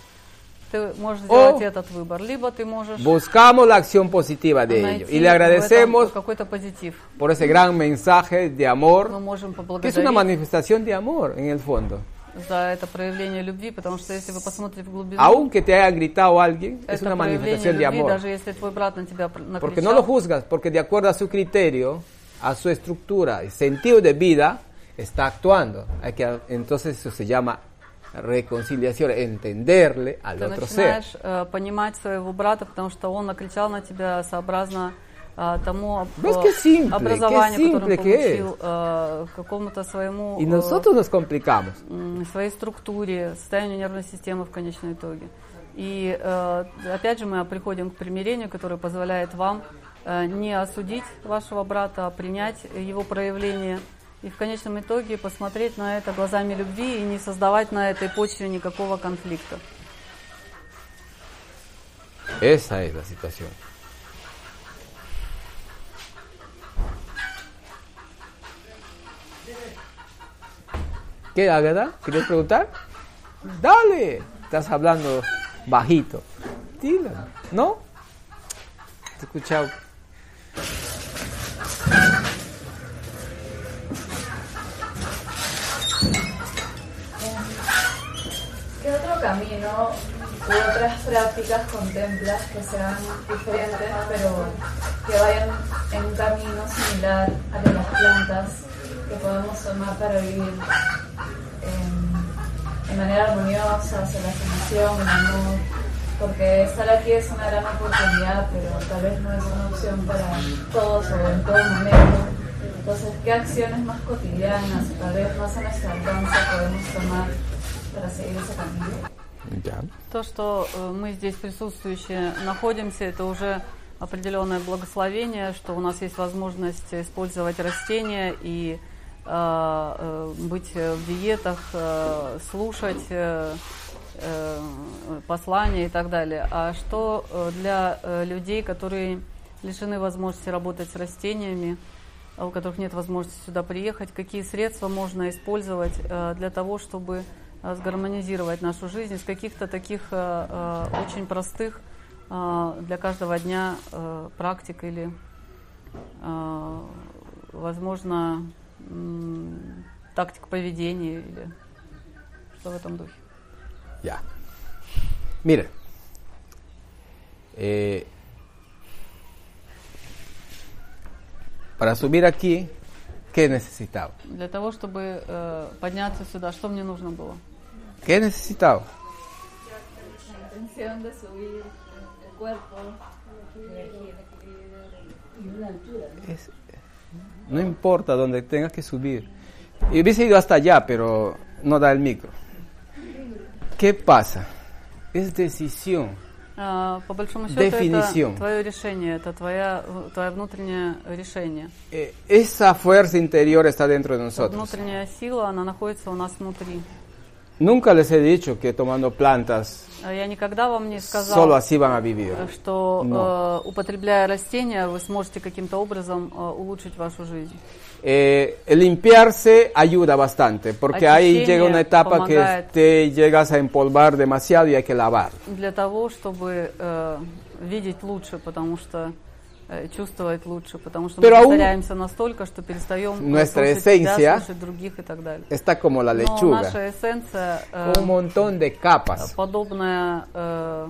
Ты можешь О! сделать этот выбор, либо ты можешь Buscamos la acción positiva de ello. найти Y le в agradecemos этом какой-то позитив. por ese gran mensaje de Мы amor, можем que es поблагодарить una manifestación de amor en el fondo. за это проявление любви, потому что если вы посмотрите в глубину, Aunque te haya gritado alguien, es это una проявление manifestación de любви, amor. даже если твой брат на тебя пр- Porque no lo накричал, juzgas, porque de acuerdo a su criterio, a su estructura y sentido de vida, está actuando. Hay que, entonces eso se llama reconciliación, entenderle al ты otro ser. начинаешь э, понимать своего брата, потому что он накричал на тебя сообразно э, тому об- ¿Ves qué simple, образованию, qué которое simple он que es? получил, э, какому-то своему Y э, nosotros nos complicamos. м, своей структуре, состоянию нервной системы в конечном итоге. И э, опять же мы приходим к примирению, которое позволяет вам э, не осудить вашего брата, а принять его проявление И в конечном итоге посмотреть на это глазами любви и не создавать на этой почве никакого конфликта. Esa es la situación. ¿Qué, Ágata? ¿Quieres preguntar? Dale. Estás hablando bajito. Dile. ¿No? Te he escuchado. ¿Qué otro camino u otras prácticas contemplas que sean diferentes, pero que vayan en un camino similar al de las plantas que podemos tomar para vivir en, de manera armoniosa, hacia la sanación? Porque estar aquí es una gran oportunidad, pero tal vez no es una opción para todos o en todo momento. Entonces, ¿qué acciones más cotidianas, tal vez más a nuestra alcance, podemos tomar Ya. То, что э, мы здесь присутствующие находимся, это уже определенное благословение, что у нас есть возможность использовать растения и э, э, быть в диетах, э, слушать э, э, послания и так далее. А что для людей, которые лишены возможности работать с растениями, а у которых нет возможности сюда приехать, какие средства можно использовать для того, чтобы сгармонизировать нашу жизнь из каких-то таких э, э, очень простых э, для каждого дня э, практик или, э, возможно, тактик поведения или что в этом духе. Ya. Mira. Eh, para subir aquí, ¿qué necesitaba? Для того, чтобы э, подняться сюда, что мне нужно было? ¿Qué necesitaba? La intención de subir el cuerpo, Es- no importa donde tengas que subir. Y hubiese ido hasta allá, pero no da el micro. ¿Qué pasa? Es decisión. А, По большому счету, Definición. это твое решение, это твоя, твое внутреннее решение. Eh, esa fuerza interior está dentro de nosotros. Внутренняя сила, она находится у нас внутри. Nunca les he dicho que tomando plantas А Я никогда вам не solo сказала, así van a vivir. что No. э, употребляя растения, вы сможете каким-то образом э, улучшить вашу жизнь. Eh, el limpiarse ayuda bastante, porque ahí Очищение llega una etapa que помогает. te llegas a empolvar demasiado y hay que lavar. Для того, чтобы э, видеть лучше, потому что э, Чувствовать лучше, потому что Pero мы повторяемся настолько, что перестаем э, nuestra слушать себя, слушать других и так далее. Está como la Но lechuga, наша эссенция э, un montón de capas, подобная э,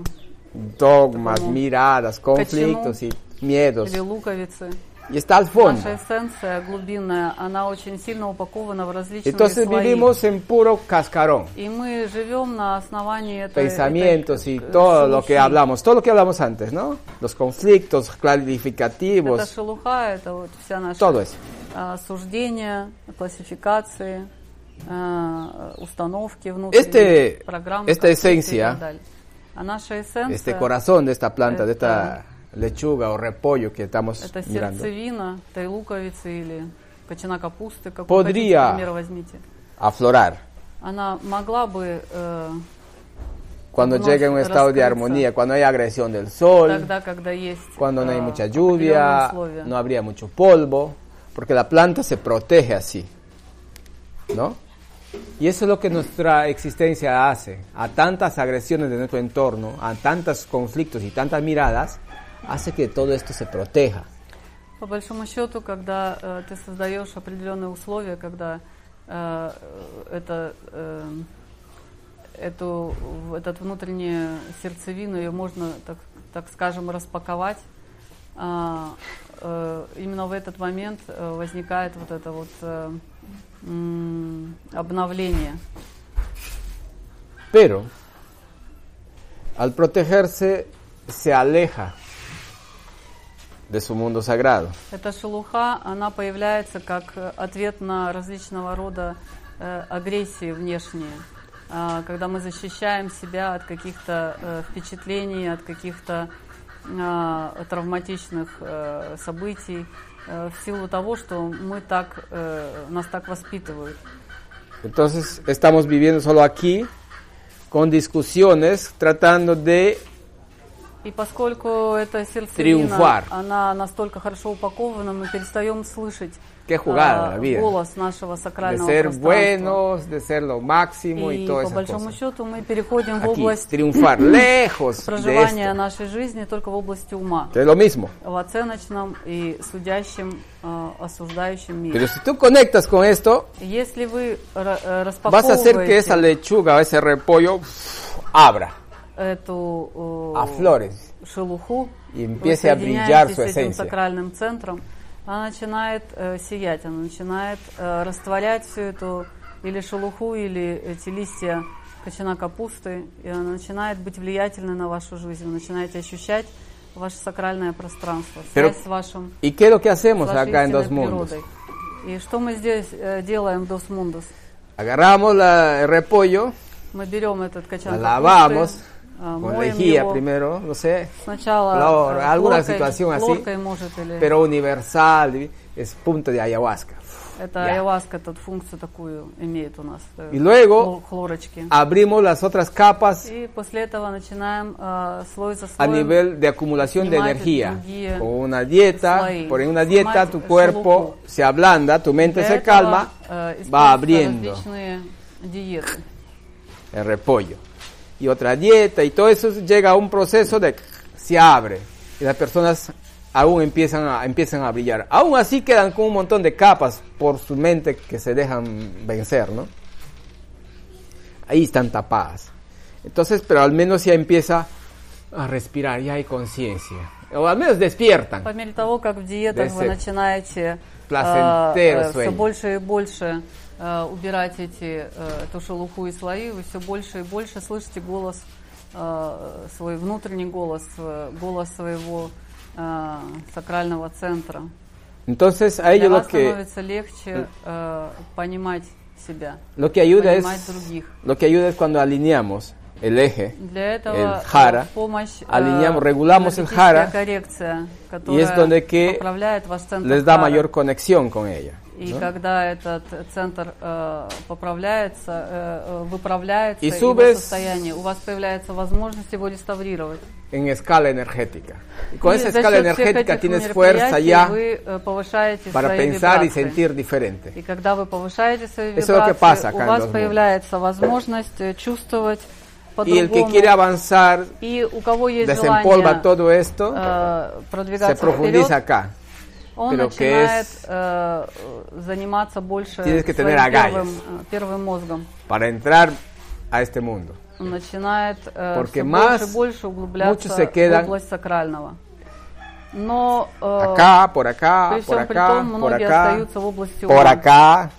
dogmas, miradas, conflictos y miedos. или луковицы. Y está al fondo. Наша эссенция глубинная, она очень сильно упакована в различные Entonces слои. vivimos en puro cascarón. И мы живем на основании этой, Pensamientos этой, y э, todo lo que шелухи. hablamos, todo lo que hablamos antes, ¿no? Los conflictos Это clarificativos, шелуха, это вот вся наша todo eso. а, суждения, классификации, а, установки внутренние, Este- программы, esta концепции и esencia, так далее. А наша эссенция, Este corazón de esta planta, de это- esta lechuga o repollo que estamos это mirando, сердцевина, той луковицы или кочана капусты, как Podría- хотите, пример возьмите. aflorar. Она могла бы э, Cuando Vamos llegue un estado de раскрыться. armonía, cuando hay agresión del sol, тогда, когда есть cuando no hay э, mucha определенные lluvia, условия. no habría mucho polvo, porque la planta se protege así, ¿no? Y eso es lo que nuestra existencia hace. A tantas agresiones de nuestro entorno, a tantos conflictos y tantas miradas, hace que todo esto se proteja. По большому счету, когда э, ты создаешь определенные условия, когда э, это, э, эту, этот внутреннюю сердцевину ее можно, так, так скажем, распаковать, а, э, именно в этот момент э, возникает вот это вот э, м, обновление. Pero, al protegerse, se aleja de su mundo sagrado. Эта шелуха, она появляется как э, ответ на различного рода э, агрессии внешние. А, когда мы защищаем себя от каких-то э, впечатлений, от каких-то а, травматичных э, событий, э, в силу того, что мы так, э, нас так воспитывают. Entonces estamos viviendo solo aquí con discusiones tratando de И поскольку эта сердцевина, Триумфар. она настолько хорошо упакована, мы перестаем слышать Qué jugada а, la vida. голос нашего de сакрального ser пространства. buenos, de ser lo máximo И todas по большому cosas. счету мы переходим в Aquí, область triunfar lejos de проживания esto. нашей жизни только в области ума, es lo mismo. в оценочном и судящем, э, осуждающем мире. Pero si tú conectas con esto, Если вы ра- э, vas a hacer que esa распаковываете lechuga ese repollo abra, эту э, aflores шелуху, y вы empiece a brillar соединяетесь su с этим сакральным центром, она начинает э, сиять, она начинает э, растворять всю эту или шелуху, или эти листья кочана капусты, и она начинает быть влиятельной на вашу жизнь. Вы начинаете ощущать ваше сакральное пространство, Pero- связь с вашим ¿Y qué es lo que hacemos acá en Dos Mundos? природой. И что мы здесь э, делаем в Dos Mundos? Agarramos la- el repollo, Мы берем этот качан la lavamos капусты, э, con моем lejía его, primero, no sé, сначала Flor, э, alguna хлоркой, situación así, хлоркой, может, или pero universal, es punto de ayahuasca. это ya. ayahuasca тут функцию такую имеет у нас. э, Y luego- хлор- хлорочки. Abrimos las otras capas И после этого начинаем э, слой за a слоем nivel de acumulación de Снимать energía. другие Con una dieta, слои. por una dieta Снимать tu шелуху. cuerpo se ablanda, tu mente Для se этого, calma, э, va используются abriendo различные диеты. el repollo. Y otra dieta y todo eso llega a un proceso de se abre y las personas aún empiezan a, empiezan a brillar. Aún así quedan con un montón de capas por su mente que se dejan vencer, ¿no? Ahí están tapadas. Entonces, pero al menos ya empieza a respirar, ya hay conciencia. O al menos despiertan. По мере того, как в диетах De вы ese начинаете placentero все sueño. больше и больше э, убирать эти, э, эту шелуху и слои, вы все больше и больше слышите голос, э, свой внутренний голос, э, голос своего э, сакрального центра. Entonces, a Для lo вас que, становится легче э, понимать себя, lo que ayuda es, других. lo que ayuda es cuando alineamos el eje Для этого el jara, помощь alineamos, regulamos el jara, коррекция, y es donde que les da mayor conexión con ella. И ¿no? когда этот центр э, поправляется, э, э, выправляется И его состояние, у вас появляется возможность его реставрировать. en escala energética. Y con esa escala energética tienes fuerza ya вы э, para pensar y вибрации. sentir diferente. И когда вы повышаете свои Eso вибрации, pasa у вас появляется возможность э, чувствовать Y el que quiere avanzar, И у кого есть desempolva желание todo esto, э, se profundiza вперед, acá. он Pero que начинает es- э, заниматься больше Tienes que tener своим agallas. первым, э, первым мозгом. para entrar a este mundo. Он начинает э, Porque всё más больше и больше углубляться muchos se quedan в область сакрального. Но э, Acá, por acá, при por всем при acá, том, por многие acá, остаются в области por ума. acá,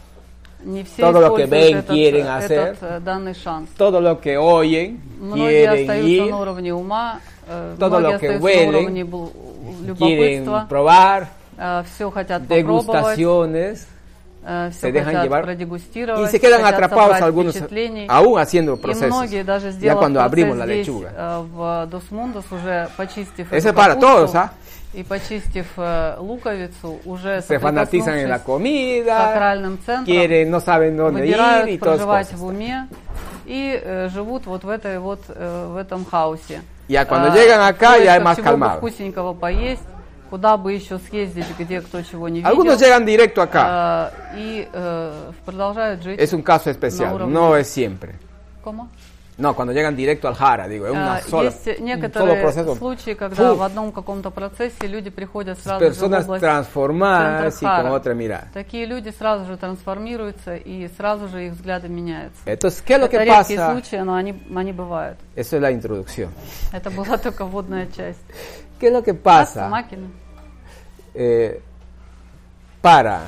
Не все todo lo que используют ven, этот, quieren этот, hacer. э, данный шанс. todo lo que oyen, Многие quieren остаются ir, на уровне ума, э, Todo многие lo que остаются huelen, на уровне бл- quieren любопытства, probar, все хотят degustaciones, все se dejan llevar продегустировать, y se quedan atrapados algunos aún haciendo procesos. Ya cuando abrimos la lechuga. э, Eso es para todos, ¿ah? и почистив э, луковицу, уже Se fanatizan en la comida, сакральным центром, quieren, no saben dónde ir выбирают todas проживать в уме и э, живут вот в этой вот э, в этом хаосе. Ya cuando llegan acá ya поисках más calmado. вкусненького поесть, куда бы еще съездить, где кто чего не видел. Algunos llegan directo acá. а, и э, продолжают жить. Es un caso especial, уровне- no es siempre. ¿Cómo? No, cuando llegan directo al jara, digo, es una А, sola, Есть solo некоторые proceso. случаи, когда Фу. в одном каком-то процессе люди приходят сразу же в Personas область transformadas y con otra mirada. Такие люди сразу же трансформируются и сразу же их взгляды меняются. Entonces, ¿qué es lo Это que редкие pasa? случаи, но они, они бывают. Eso es la introducción. Это была только вводная часть. ¿Qué es lo que pasa Макина. eh, para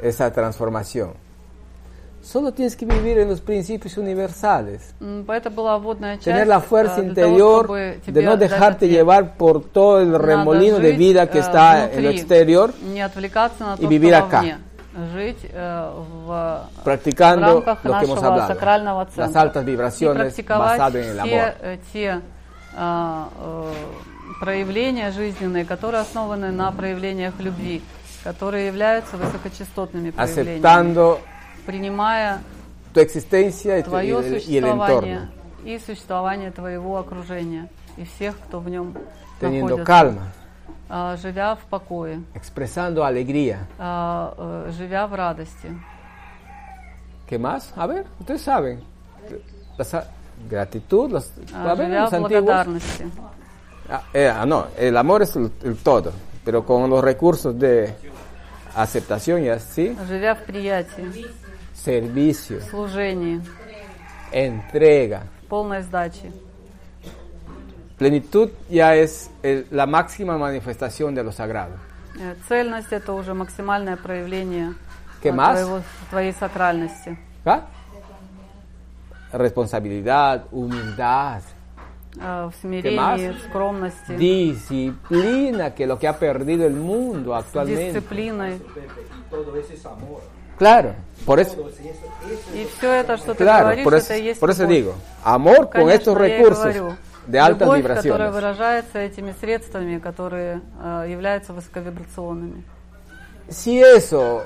esa transformación? Solo tienes que vivir en los principios universales. М, Это была вводная часть. Tener la fuerza э, для interior того, чтобы de тебе no дать dejarte ответ. llevar por todo el remolino de жить, vida que э, está en lo внутри, exterior, Не отвлекаться на y то, vivir что acá. вовне. Жить э, в, в practicando рамках lo que hemos нашего hablado. сакрального центра. Las altas И vibraciones практиковать basadas en el все amor. э, те а, э, проявления жизненные, которые основаны на проявлениях любви, которые являются высокочастотными проявлениями, Aceptando принимая tu existencia твое y y существование и существование твоего окружения и всех, кто в нем Teniendo находится, calma, а, живя в покое, expresando alegría. а, э, живя в радости. ¿Qué más? A ver, ustedes saben. La sa- gratitud, los, а, a ver, los antiguos. благодарности. Ah, eh, ah, no, el amor es el, el todo, pero con los recursos de aceptación y así, Живя в приятии, servicio, служении, entrega. полной сдачи. Plenitud ya es el- la máxima manifestación de lo sagrado. Э, Цельность это уже максимальное проявление ¿Qué а, más? твоего, твоей сакральности. ¿Ah? Responsabilidad, humildad, Disciplina, que lo que ha perdido el mundo actualmente. Claro, por eso. Claro, por eso, digo, amor con estos recursos de altas vibraciones. Si eso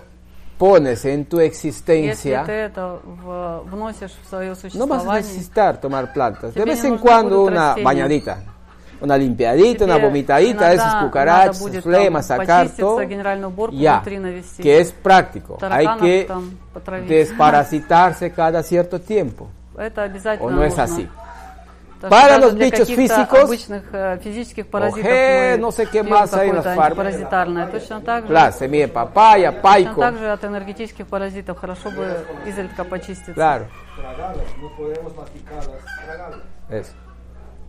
pones en tu Если existencia, ты это в- вносишь в свое no vas a существование, necesitar tomar plantas. De Тебе vez не en нужны cuando будут una растения. bañadita, una limpiadita, una тебе vomitadita, esas иногда cucarachas, надо будет flemas, там sacar почиститься, todo. генеральную уборку Ya, внутри навести. que es práctico. Hay Тараканов que там потравить. desparasitarse cada cierto tiempo. Это обязательно ¿O no es нужно. así? Потому Para что los для bichos каких-то físicos, обычных э, физических паразитов G, мы no sé qué пьем más hay en какое-то las фарм- антипаразитарное. Точно так же, Claro, semilla de papaya, точно paico. так же от энергетических паразитов хорошо бы изредка почиститься. Claro, tragarlas, no podemos masticarlas, tragarlas. eso.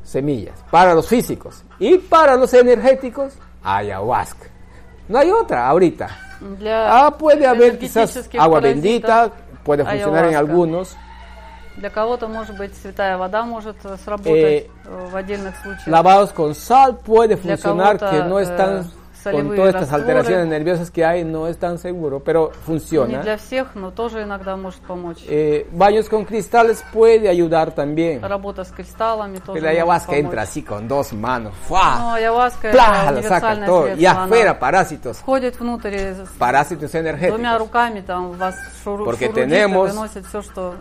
Semillas. Para los físicos. Y para los energéticos, ayahuasca. No hay otra ahorita. Для Ah, puede haber quizás энергетических agua паразитов bendita, puede funcionar en ayahuasca. algunos. Для кого-то, может быть, святая вода может э, сработать Eh, в отдельных случаях. Lavados con sal puede funcionar, que no Con todas estas alteraciones nerviosas que hay, no es tan seguro, pero funciona. Eh, baños con cristales puede ayudar también. Pero la ayahuasca entra así con dos manos. ¡Fua! ¡Plah! Lo saca todo. Y afuera parásitos. Parásitos energéticos. Porque tenemos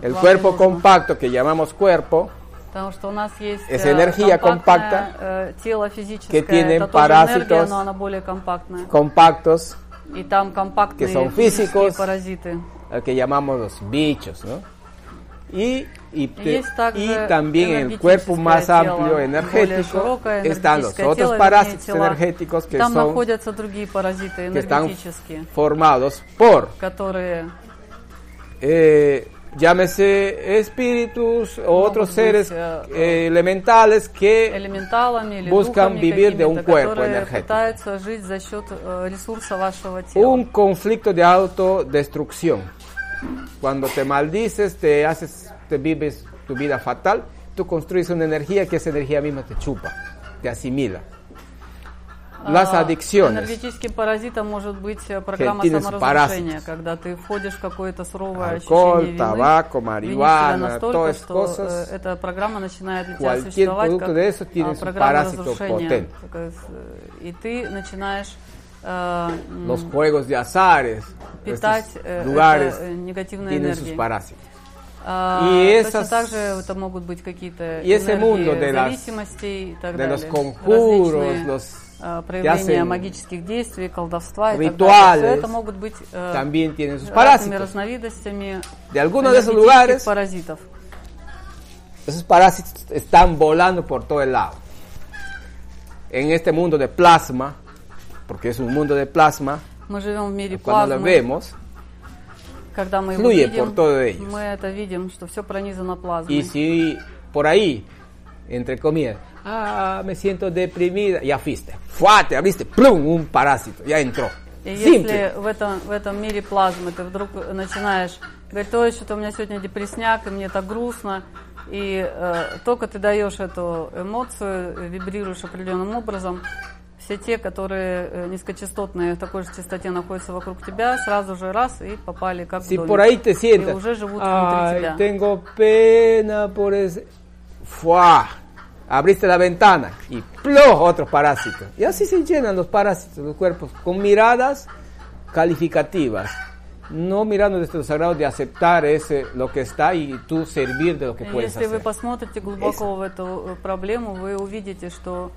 el cuerpo compacto que llamamos cuerpo. Потому что у нас есть es э, energía компактное, э, тело физическое, que tiene это тоже энергия, parásitos. но она более компактная. compactos, И там компактные que son физические físicos. паразиты. al que llamamos los bichos, ¿no? Y y, Y te- есть также y también en el cuerpo más энергетическое тело, amplio более energético широкое están los энергетическое otros тело, parásitos вернее, тела. energéticos que Там son находятся другие паразиты que están энергетические, formados por которые eh, llámese espíritus o Могут otros быть, seres э, eh, elementales que элементалами или Buscan духами vivir de un какими-то, cuerpo которые energético. пытаются жить за счет э, ресурса вашего тела. un conflicto de autodestrucción. Cuando te maldices, te haces, te vives tu vida fatal, tú construyes una energía que esa energía misma te chupa, te asimila. Las А, adicciones, Энергетическим паразитом может быть э, программа tienes саморазрушения, когда ты входишь в какое-то суровое Alcohol, ощущение вины, tabaco, винишь себя marihuana, настолько, todas esas что cosas, э, эта программа начинает для тебя cualquier существовать producto как de eso а, tiene su программа parásito разрушения. potente. Такая, э, И ты начинаешь э, м, los juegos de azares, питать estos э, lugares это, э, негативной tienen sus энергией. parásitos. А, Y точно esas- так же это могут быть какие-то y ese энергии mundo de las- зависимостей и так de далее. los conjuros, Различные, los а, que проявления магических действий, колдовства и так далее. Все это могут быть э, también tienen sus разными parásitos. разновидностями De algunos de esos lugares, паразитов. esos parásitos están volando por todo el lado. En este mundo de plasma, porque es un mundo de plasma, Мы живем в мире cuando плазмы. vemos, Когда мы его видим, por todo ellos. мы это видим, что все пронизано плазмой. y si por ahí, entre comillas, ah, me siento deprimida, ya fuiste, ¡fua! te abriste, ¡plum! un parásito, ya entró. И Simple. если в этом, в этом мире плазмы ты вдруг начинаешь говорить, ой, что-то у меня сегодня депресняк, и мне так грустно, и э, только ты даешь эту эмоцию, вибрируешь определенным образом, все те, которые э, низкочастотные в такой же частоте находятся вокруг тебя, сразу же раз и попали как в Si домик. por ahí te И уже живут "Ay, внутри тебя. tengo pena por ese. Abriste la ventana y ¡plo! otros parásitos. Y así se llenan los parásitos los cuerpos, con miradas calificativas. No mirando desde los sagrados de aceptar ese, lo que está y tú servir de lo que puedes Если вы hacer. посмотрите глубоко в эту э, проблему, вы увидите, что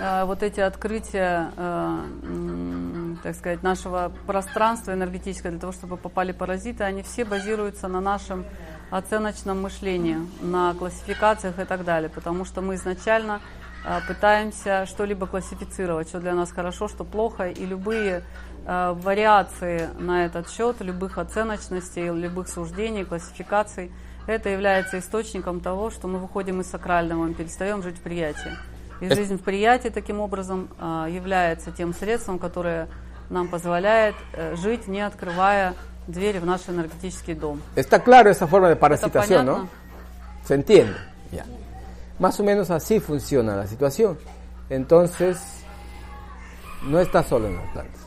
э, вот эти открытия, э, м, так сказать, нашего пространства энергетического для того, чтобы попали паразиты, они все базируются на нашем оценочном мышлении, на классификациях и так далее, потому что мы изначально э, пытаемся что-либо классифицировать, что для нас хорошо, что плохо, и любые э, вариации на этот счет, любых оценочностей, любых суждений, классификаций, это является источником того, что мы выходим из сакрального, мы перестаем жить в приятии. И жизнь в приятии таким образом э, является тем средством, которое нам позволяет э, жить, не открывая двери в наш энергетический дом. Está claro esa forma de parasitación? ¿no? ¿Se entiende? Ya. Más o menos así funciona la situación. Entonces, no está solo en las plantas.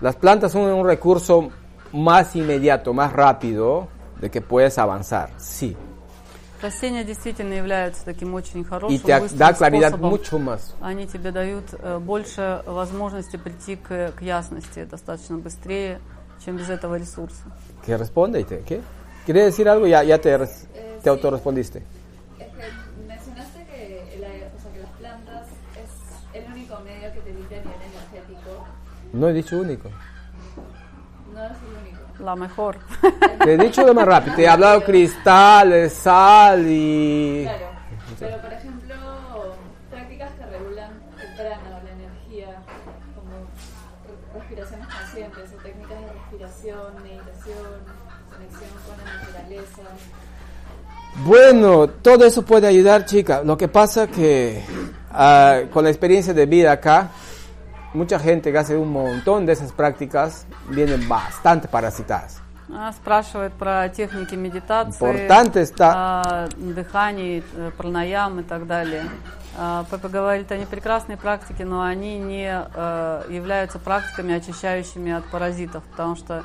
Las plantas son un recurso más inmediato, más rápido de que puedes avanzar, sí. Растения действительно являются таким очень хорошим, быстрым claridad способом. mucho más. Они тебе дают э, больше возможности прийти к, к ясности достаточно быстрее, чем без этого ресурса. ¿Qué responde? ¿Y te- ¿Qué? ¿Quieres decir algo? Ya, ya te, res- Eh, te sí. autorrespondiste. Es que mencionaste que, el aire- o sea, que las plantas es el único medio que te limpia a nivel energético. No he dicho único. No es el único. La mejor. Te he dicho de más rápido. Te he hablado cristales, sal y... Claro, pero por ejemplo, Bueno, todo eso puede ayudar, chica. Lo que pasa que ah, con la experiencia de vida acá, mucha gente que hace un montón de esas prácticas vienen bastante parasitadas. Спрашивает про техники медитации, está- а, дыхание, э, пранаям и так далее. А, Пепа говорит, они прекрасные практики, но они не э, являются практиками, очищающими от паразитов, потому что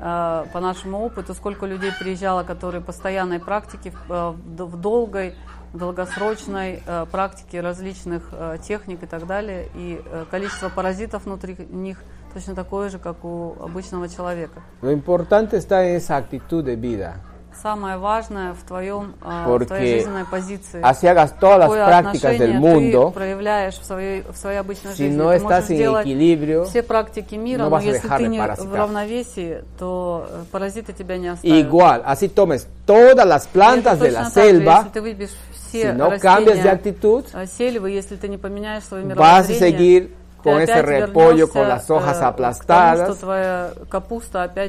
по нашему опыту, сколько людей приезжало, которые постоянной практики, э, в долгой, долгосрочной э, практике различных э, техник и так далее, и э, количество паразитов внутри них точно такое же, как у обычного человека. Lo importante está en esa actitud de vida. Самое важное в, твоем, а, в твоей жизненной позиции. así hagas todas las prácticas del mundo, ты проявляешь в своей, в своей обычной si жизни. no Ты estás en equilibrio, все практики мира, no но если ты не в равновесии, то э, паразиты тебя не оставят. igual, así tomes todas las plantas de la selva, если ты выбьешь все si no cambias de actitud, а, сельвы, если ты не поменяешь свое vas a мировоззрение, seguir con ese repollo, con las hojas aplastadas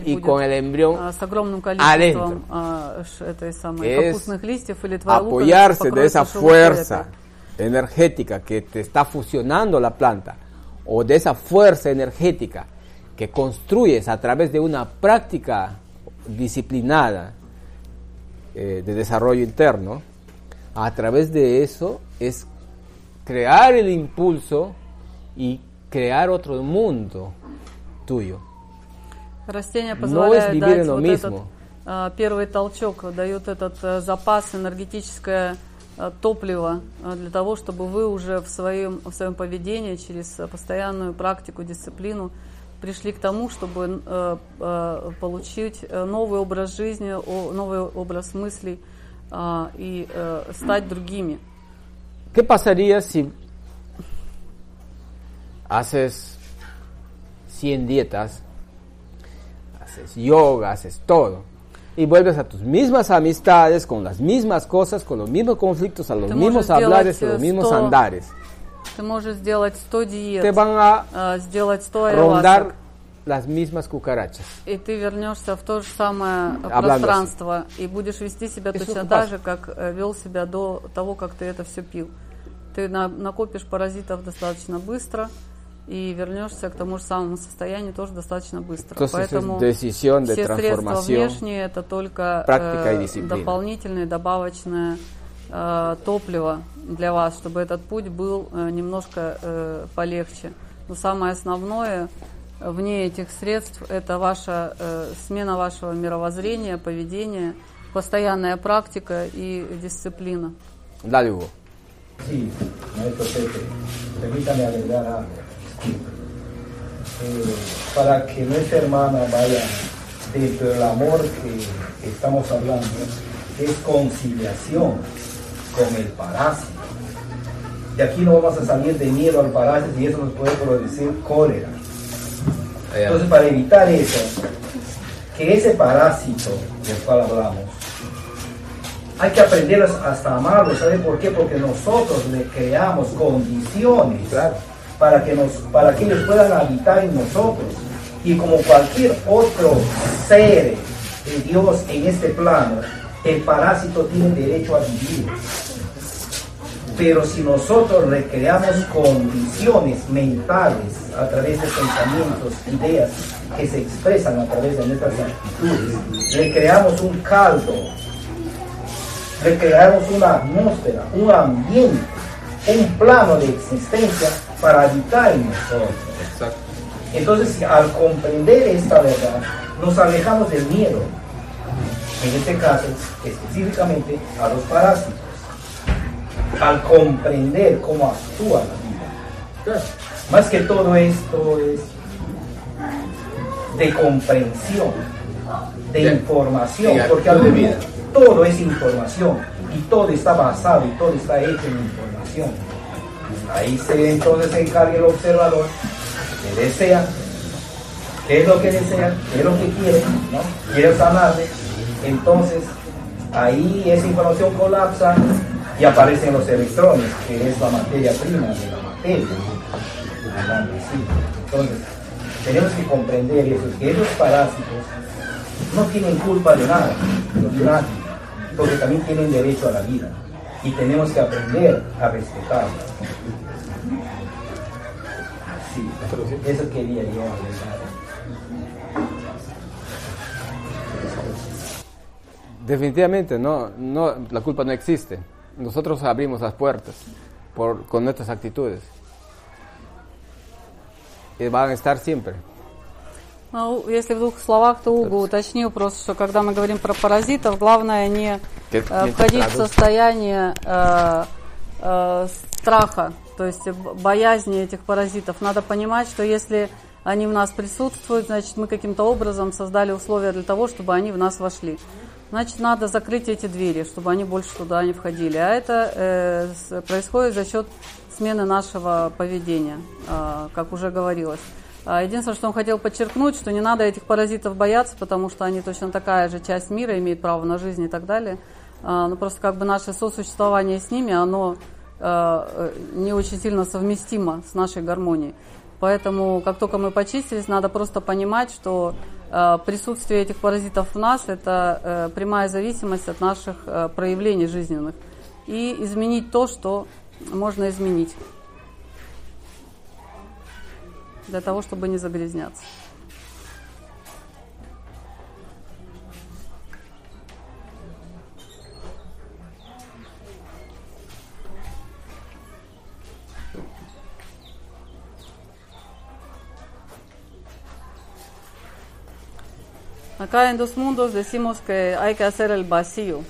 y con el embrión adentro. Apoyarse de esa fuerza energética que te está fusionando la planta o de esa fuerza energética que construyes a través de una práctica disciplinada eh, de desarrollo interno, a través de eso es crear el impulso y crear otro mundo tuyo. Растения No позволяют vivir дать вот mismo. этот первый толчок, дают этот э, запас, энергетическое э, топливо э, для того, чтобы вы уже в своем, в своем поведении через э, постоянную практику, дисциплину пришли к тому, чтобы э, э, получить э, новый образ жизни, о- новый образ мыслей а, и э, стать другими. ¿Qué pasaría si haces 100 dietas, haces yoga, haces todo, y vuelves a tus mismas amistades, con las mismas cosas, con los mismos conflictos, a los Ты mismos hablares, a los mismos 100 andares? Ты можешь сделать 100 диет, Te van a а, сделать 100 rondar айвасок, las mismas cucarachas. И ты вернешься в то же самое Hablando пространство и будешь вести себя Eso точно так же, как э, вел себя до того, как ты это все пил. Ты на- накопишь паразитов достаточно быстро и вернешься к тому же самому состоянию тоже достаточно быстро. Entonces, Поэтому de все средства внешние это только э, дополнительное, добавочное э, топливо для вас, чтобы этот путь был э, немножко э, полегче. Но самое основное э, вне этих средств это ваша э, смена вашего мировоззрения, поведения, постоянная практика и дисциплина. Hugo. Sí, maestro Pepe, permítame agregar algo. Eh, para que nuestra hermana vaya dentro del amor que estamos hablando, es conciliación con el parásito. Y aquí no vamos a salir de miedo al parásito y eso nos puede producir cólera. Entonces, para evitar eso, que ese parásito del cual hablamos, hay que aprender hasta amarlo. ¿Sabe por qué? Porque nosotros le creamos condiciones para, que nos, para que ellos puedan habitar en nosotros. Y como cualquier otro ser de Dios en este plano, el parásito tiene derecho a vivir. Pero si nosotros le creamos condiciones mentales a través de pensamientos, ideas que se expresan a través de nuestras actitudes, le creamos un caldo le creamos una atmósfera, un ambiente, un plano de existencia para habitar en nosotros. Entonces, al comprender esta verdad, nos alejamos del miedo, en este caso, específicamente a los parásitos. Al comprender cómo actúa la vida. Más que todo esto es de comprensión, de información, porque al todo es información y todo está basado y todo está hecho en información. Ahí se entonces se encarga el observador que desea, qué es lo que desea, qué es lo que quiere, ¿no? quiere sanarle, entonces ahí esa información colapsa y aparecen los electrones, que es la materia prima de la materia. Entonces, tenemos que comprender eso, que esos parásitos no tienen culpa de nada, porque también tienen derecho a la vida y tenemos que aprender a respetarla. Sí, eso quería yo agregar. Definitivamente, no, no, la culpa no existe. Nosotros abrimos las puertas por, con nuestras actitudes. Y van a estar siempre. Ну, если в двух словах, то Уго уточнил просто, что когда мы говорим про паразитов, главное не э, входить в состояние э, э, страха, то есть боязни этих паразитов. Надо понимать, что если они в нас присутствуют, значит мы каким-то образом создали условия для того, чтобы они в нас вошли. значит, надо закрыть эти двери, чтобы они больше туда не входили. А это э, происходит за счет смены нашего поведения, а, как уже говорилось. А, Единственное, что он хотел подчеркнуть, что не надо этих паразитов бояться, потому что они точно такая же часть мира, имеют право на жизнь и так далее. А, Но просто как бы наше сосуществование с ними, оно э, э, не очень сильно совместимо с нашей гармонией. Поэтому, как только мы почистились, надо просто понимать, что присутствие этих паразитов в нас – это э, прямая зависимость от наших э, проявлений жизненных. И изменить то, что можно изменить для того, чтобы не загрязняться. Acá en Dos Mundos decimos que hay que hacer el vacío.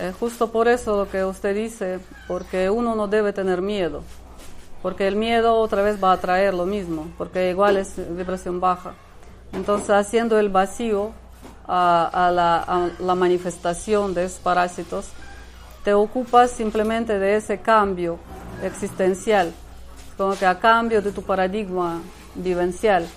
Eh, justo por eso lo que usted dice, porque uno no debe tener miedo, porque el miedo otra vez va a traer lo mismo, porque igual es vibración baja. Entonces haciendo el vacío a, a la, a la manifestación de esos parásitos, te ocupas simplemente de ese cambio existencial, como que a cambio de tu paradigma vivencial.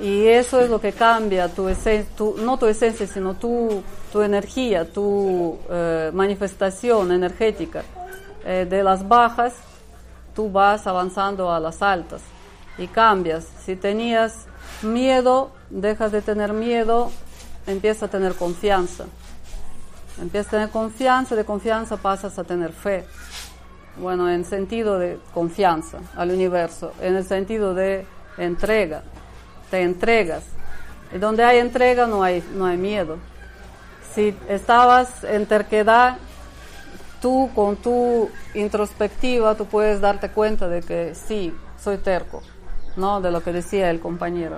Y eso es lo que cambia tu esencia, no tu esencia, sino tu, tu energía, tu eh, manifestación energética. Eh, de las bajas, tú vas avanzando a las altas y cambias. Si tenías miedo, dejas de tener miedo, empiezas a tener confianza. Empiezas a tener confianza, de confianza pasas a tener fe. Bueno, en sentido de confianza al universo, en el sentido de entrega te entregas. Y donde hay entrega no hay, no hay miedo. Si estabas en terquedad, tú con tu introspectiva, tú puedes darte cuenta de que sí, soy terco, ¿no? De lo que decía el compañero.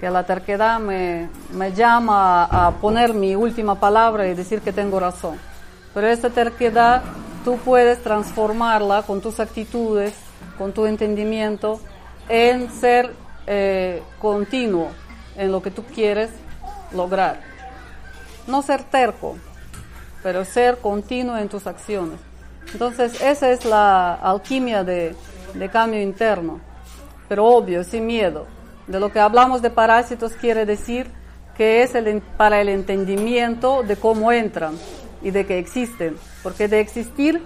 Que la terquedad me, me llama a, poner mi última palabra y decir que tengo razón. Pero esta terquedad tú puedes transformarla con tus actitudes, con tu entendimiento, en ser eh, continuo en lo que tú quieres lograr. No ser terco, pero ser continuo en tus acciones. Entonces, esa es la alquimia de, cambio interno, pero obvio, sin miedo. De lo que hablamos de parásitos quiere decir que es el, para el entendimiento de cómo entran y de que existen, porque de existir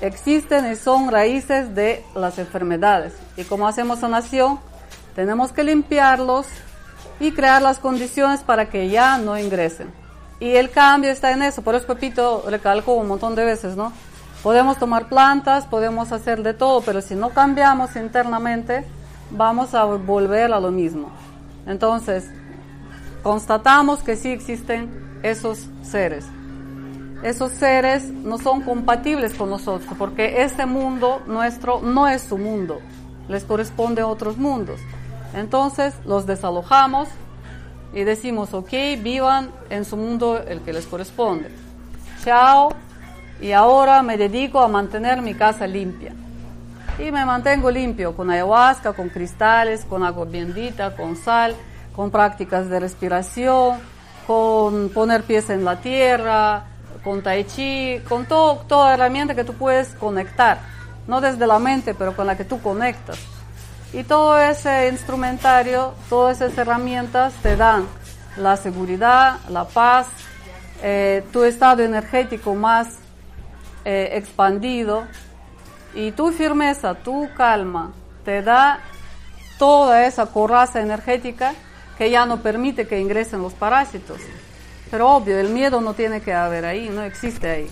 existen y son raíces de las enfermedades. Y como hacemos sanación, tenemos que limpiarlos y crear las condiciones para que ya no ingresen. Y el cambio está en eso, por eso Pepito recalcó un montón de veces, ¿no? Podemos tomar plantas, podemos hacer de todo, pero si no cambiamos internamente, vamos a volver a lo mismo. Entonces, constatamos que sí existen esos seres. Esos seres no son compatibles con nosotros, porque este mundo nuestro no es su mundo, les corresponde a otros mundos. Entonces los desalojamos y decimos, ok, vivan en su mundo el que les corresponde. Chao, y ahora me dedico a mantener mi casa limpia. Y me mantengo limpio con ayahuasca, con cristales, con agua bendita, con sal, con prácticas de respiración, con poner pies en la tierra, con tai chi, con todo, toda herramienta que tú puedes conectar. No desde la mente, pero con la que tú conectas. Y todo ese instrumentario, todas esas herramientas te dan la seguridad, la paz, eh, tu estado energético más eh, expandido y tu firmeza, tu calma, te da toda esa coraza energética que ya no permite que ingresen los parásitos. Pero obvio, el miedo no tiene que haber ahí, no existe ahí.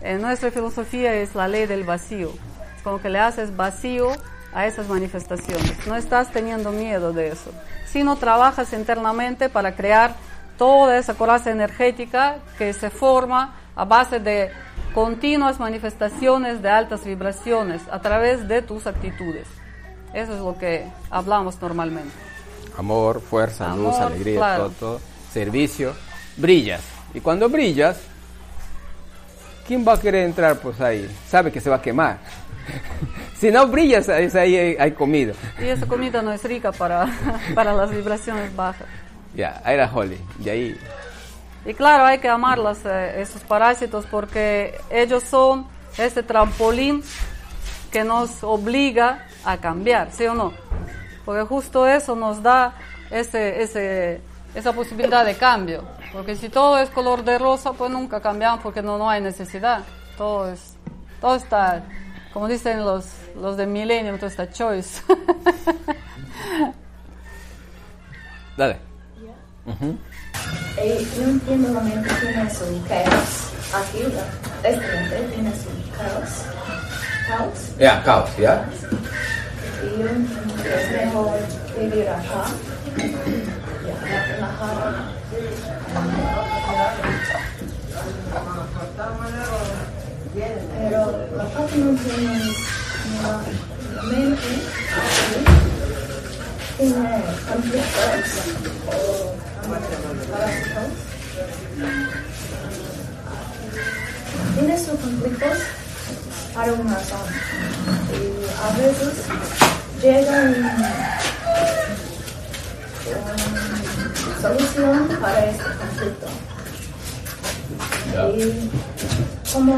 En nuestra filosofía es la ley del vacío. Es como que le haces vacío a esas manifestaciones. No estás teniendo miedo de eso, sino trabajas internamente para crear toda esa coraza energética que se forma a base de continuas manifestaciones de altas vibraciones a través de tus actitudes. Eso es lo que hablamos normalmente. Amor, fuerza, Amor, luz, alegría, claro. todo, todo, servicio. Brillas. Y cuando brillas, ¿quién va a querer entrar pues ahí? Sabe que se va a quemar. si no brillas, ahí hay, hay comida. Y esa comida no es rica para, para las vibraciones bajas. Ya, ahí era Holly. Y ahí. Y claro, hay que amarlas, eh, esos parásitos, porque ellos son ese trampolín que nos obliga a cambiar, ¿sí o no? Porque justo eso nos da ese, ese, esa posibilidad de cambio. Porque si todo es color de rosa, pues nunca cambiamos porque no, no hay necesidad. Todo, es, todo está, como dicen los, los de Millennium, todo está choice. Dale. Eh, yo entiendo la mente tiene su caos. Aquí, la- esta mente tiene su caos. Caos. Ya, caos, ¿ya? Y yo entiendo que es mejor vivir acá. Ya, en la jarra. Pero la parte no tiene la mente tiene conflictos o parásitos. Tiene sus conflictos para una razón. Y a veces llegan um, solución para este conflicto. Y como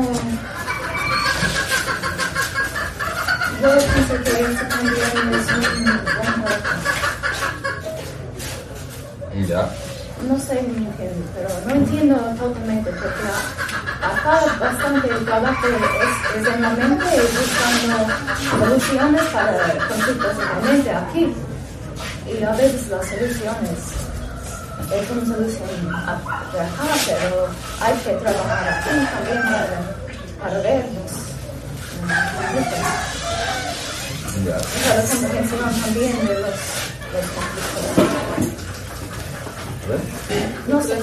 yo pienso que eso también es un. Ya. No sé me entiendo, pero no entiendo totalmente porque acá bastante el trabajo es, es en la mente y buscando soluciones para conflictos en la mente aquí. Y a veces las soluciones es una solución a- de acá, pero hay que trabajar aquí también para, para ver los mm, conflictos. Ya. Y para la comprensión también de los, los conflictos. No sé.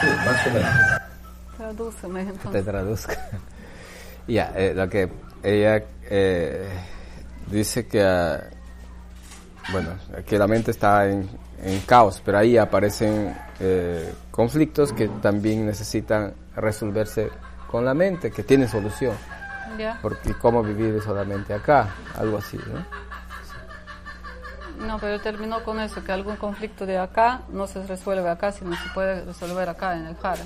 Sí, más o menos. Tradúceme Te entonces. traduzco. Ya, eh, lo que ella eh, dice que, ah, bueno, que la mente está en, en caos, pero ahí aparecen eh, conflictos que también necesitan resolverse con la mente, que tiene solución. Ya. Porque cómo vivir solamente acá, algo así, ¿no? No, pero terminó con eso, que algún conflicto de acá no se resuelve acá, sino se puede resolver acá en el Jara.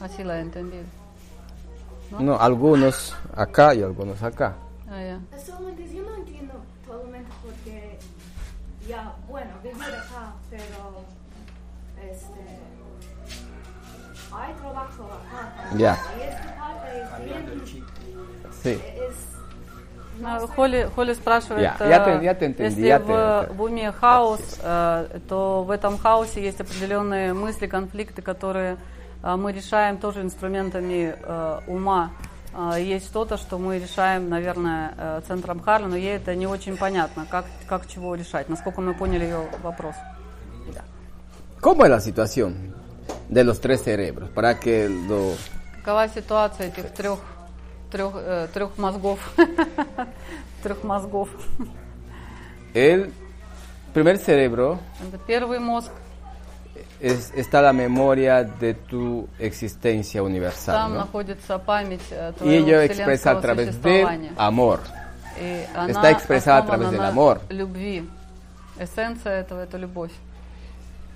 Así la he entendido. No, algunos acá y algunos acá. Ah. Solamente yo no entiendo totalmente porque ya, bueno, vivir acá, pero este hay trabajo acá. Ya. Y esta parte es bien Sí. es Холли, Холли спрашивает, Я- я э, я те entendi, если я в, те- в уме хаос, э, то в этом хаосе есть определенные мысли, конфликты, которые э, мы решаем тоже инструментами э, ума. Э, Есть что-то, что мы решаем, наверное, э, центром Харли, но ей это не очень понятно, как, как чего решать, насколько мы поняли ее вопрос. ¿Cómo es la situación de los tres cerebros? Para que lo... Какова ситуация этих трех, трех, э, трех мозгов? трех мозгов. El primer cerebro Это Первый мозг, es, está la memoria de tu existencia universal. там ¿no? находится память э, Y твоего ello expresa a вселенского través del существования. amor. И она Está expresada a основана través del на amor. любви. Эссенция этого – это любовь.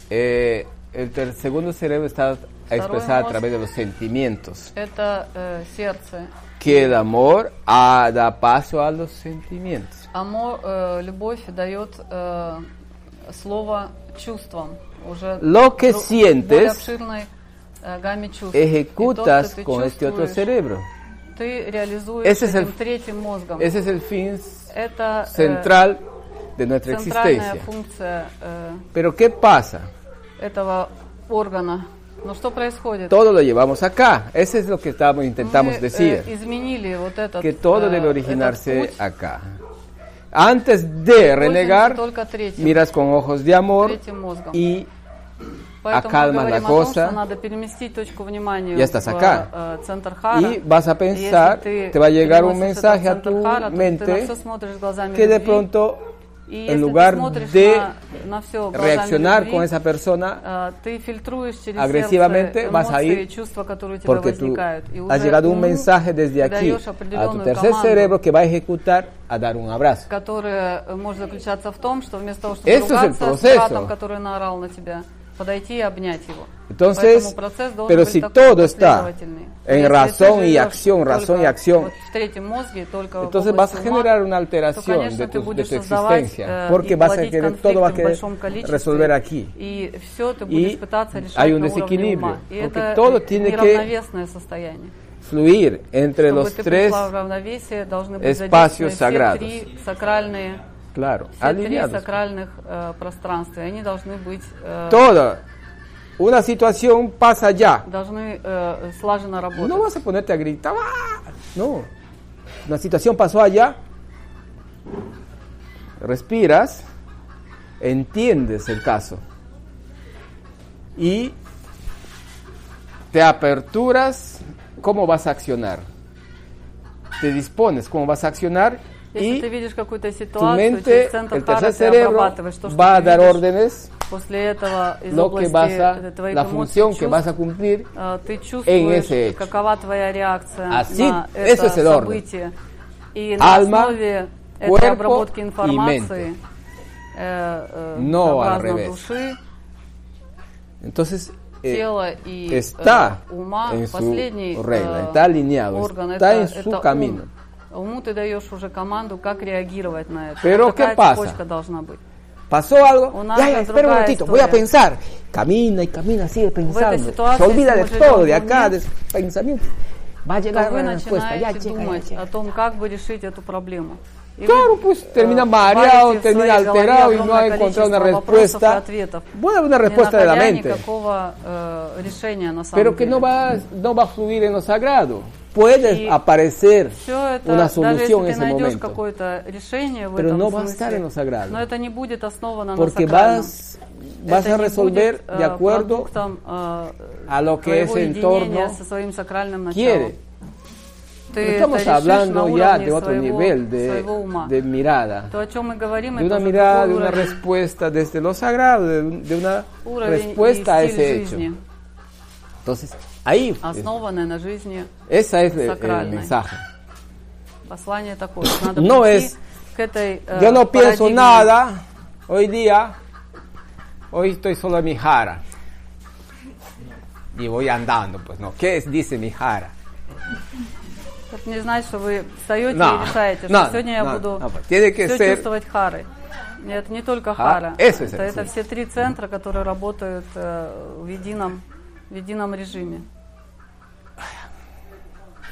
Eh, el ter- segundo cerebro está expresado a mos- través de los sentimientos. Это э, сердце. Que el amor ah, da paso a los sentimientos. Амор, э, любовь дает э, слово чувствам. Уже Lo que дру- sientes, более обширной э, гамме чувств. И то, Ejecutas что ты con este otro чувствуешь, cerebro. Ты реализуешь Ese es этим el- третьим мозгом. Ese es el fin Это э, central de nuestra центральная existencia. функция э, Pero ¿qué pasa? этого органа. Но что происходит? Todo lo llevamos acá. Eso es lo que estamos, intentamos Мы, decir. э, изменили вот этот, que todo э, debe этот originarse путь. acá. Antes de relegar, miras con ojos de amor y acalmas la cosa. Ya estás acá. Y vas a pensar, te va a llegar un mensaje a tu mente que de pronto И en если lugar ты смотришь de на, на всё глазами reaccionar любви, con esa persona, э, ты фильтруешь через agresivamente сердце vas a эмоции, ir чувства, которые у тебя porque tú возникают. И has уже llegado un уму mensaje desde aquí даешь a tu определенную tercer команду, cerebro que va a ejecutar a dar un abrazo. которая э, может заключаться в том, что вместо того, чтобы Eso es el ругаться с proceso. братом, который наорал на тебя, подойти и обнять его. Entonces, Поэтому процесс должен pero быть si такой todo está последовательный. en Если razón ты y живешь acción, razón y только acción, вот в третьем мозге, только в entonces области vas a ума, generar una то, alteración конечно, de ты tu, de будешь tu создавать existencia, э, porque и vas a плодить querer, конфликты todo va a в querer большом количестве, resolver aquí. и все ты будешь Y пытаться решать hay un на уровне desequilibrio, ума. И porque это todo tiene que неравновесное состояние. Fluir entre Чтобы los ты tres, пришла в равновесие, должны быть espacios задействованы все sagrados. три сакральные, claro, все три alineados. сакральных э, пространства. И они должны быть э, Todo. Una situación pasa allá. должны э, слаженно работать. No vas a ponerte a gritar. ¡ah! No. Una situación pasó allá. Respiras. Entiendes el caso. Y te aperturas cómo vas a accionar. Te dispones cómo vas a accionar Если y ты видишь какую-то tu ситуацию, mente, через центр el Хара tercer ты cerebro, обрабатываешь то, что va a ты dar видишь. órdenes После этого из lo que области vas э, a, твоих la эмоций, función que чувств, vas a cumplir э, ты en чувствуешь, ese hecho. какова твоя реакция Así, на eso это es el orden. событие. И на Alma, основе этой cuerpo обработки y информации э, э, No al сообразно revés. души, Entonces, eh, тела и está э, ума, en su последний regla, э, está alineado, орган, está это, en su это ум. camino. Уму ты даешь уже команду, как реагировать на это. Pero, Вот такая ¿qué pasa? цепочка должна быть. Pasó algo, У нас ya, ya, es espera un другая ratito, voy a история. pensar. Camina y camina, sigue pensando. Se situación, olvida de si мы todo, живем de в acá, уме, de pensamiento. Va a то llegar вы una respuesta, ya начинаете llega, ya думать llega. о том, как бы решить эту проблему. И Claro, вы, pues э, termina варите mareado, в termina своей голове alterado y no огромное ha encontrado una количество вопросов и respuesta. ответов, Puede haber una не respuesta de la находя mente, никакого э, решения на самом pero que деле. no va, no va a fluir en lo sagrado. puede aparecer una solución en ese momento. Pero no va a estar en lo sagrado. Porque vas, vas a resolver de acuerdo a lo que ese entorno quiere. Estamos hablando ya de otro nivel de, de mirada, de una mirada, de una respuesta desde lo sagrado, de, una respuesta a ese hecho. Entonces, ahí, es- основанный на жизни. es el, el сакральной. mensaje. Послание такое. Надо No es, к этой э, yo no pienso nada hoy día, hoy estoy solo en mi jara. Y voy andando, pues no. ¿Qué es, dice mi jara? Это не значит, что вы встаете No, и решаете, no, что сегодня я no, буду no, tiene que все ser- чувствовать харой. Нет, не только А, хара. это, это все три центра, которые работают э, в едином, в едином режиме.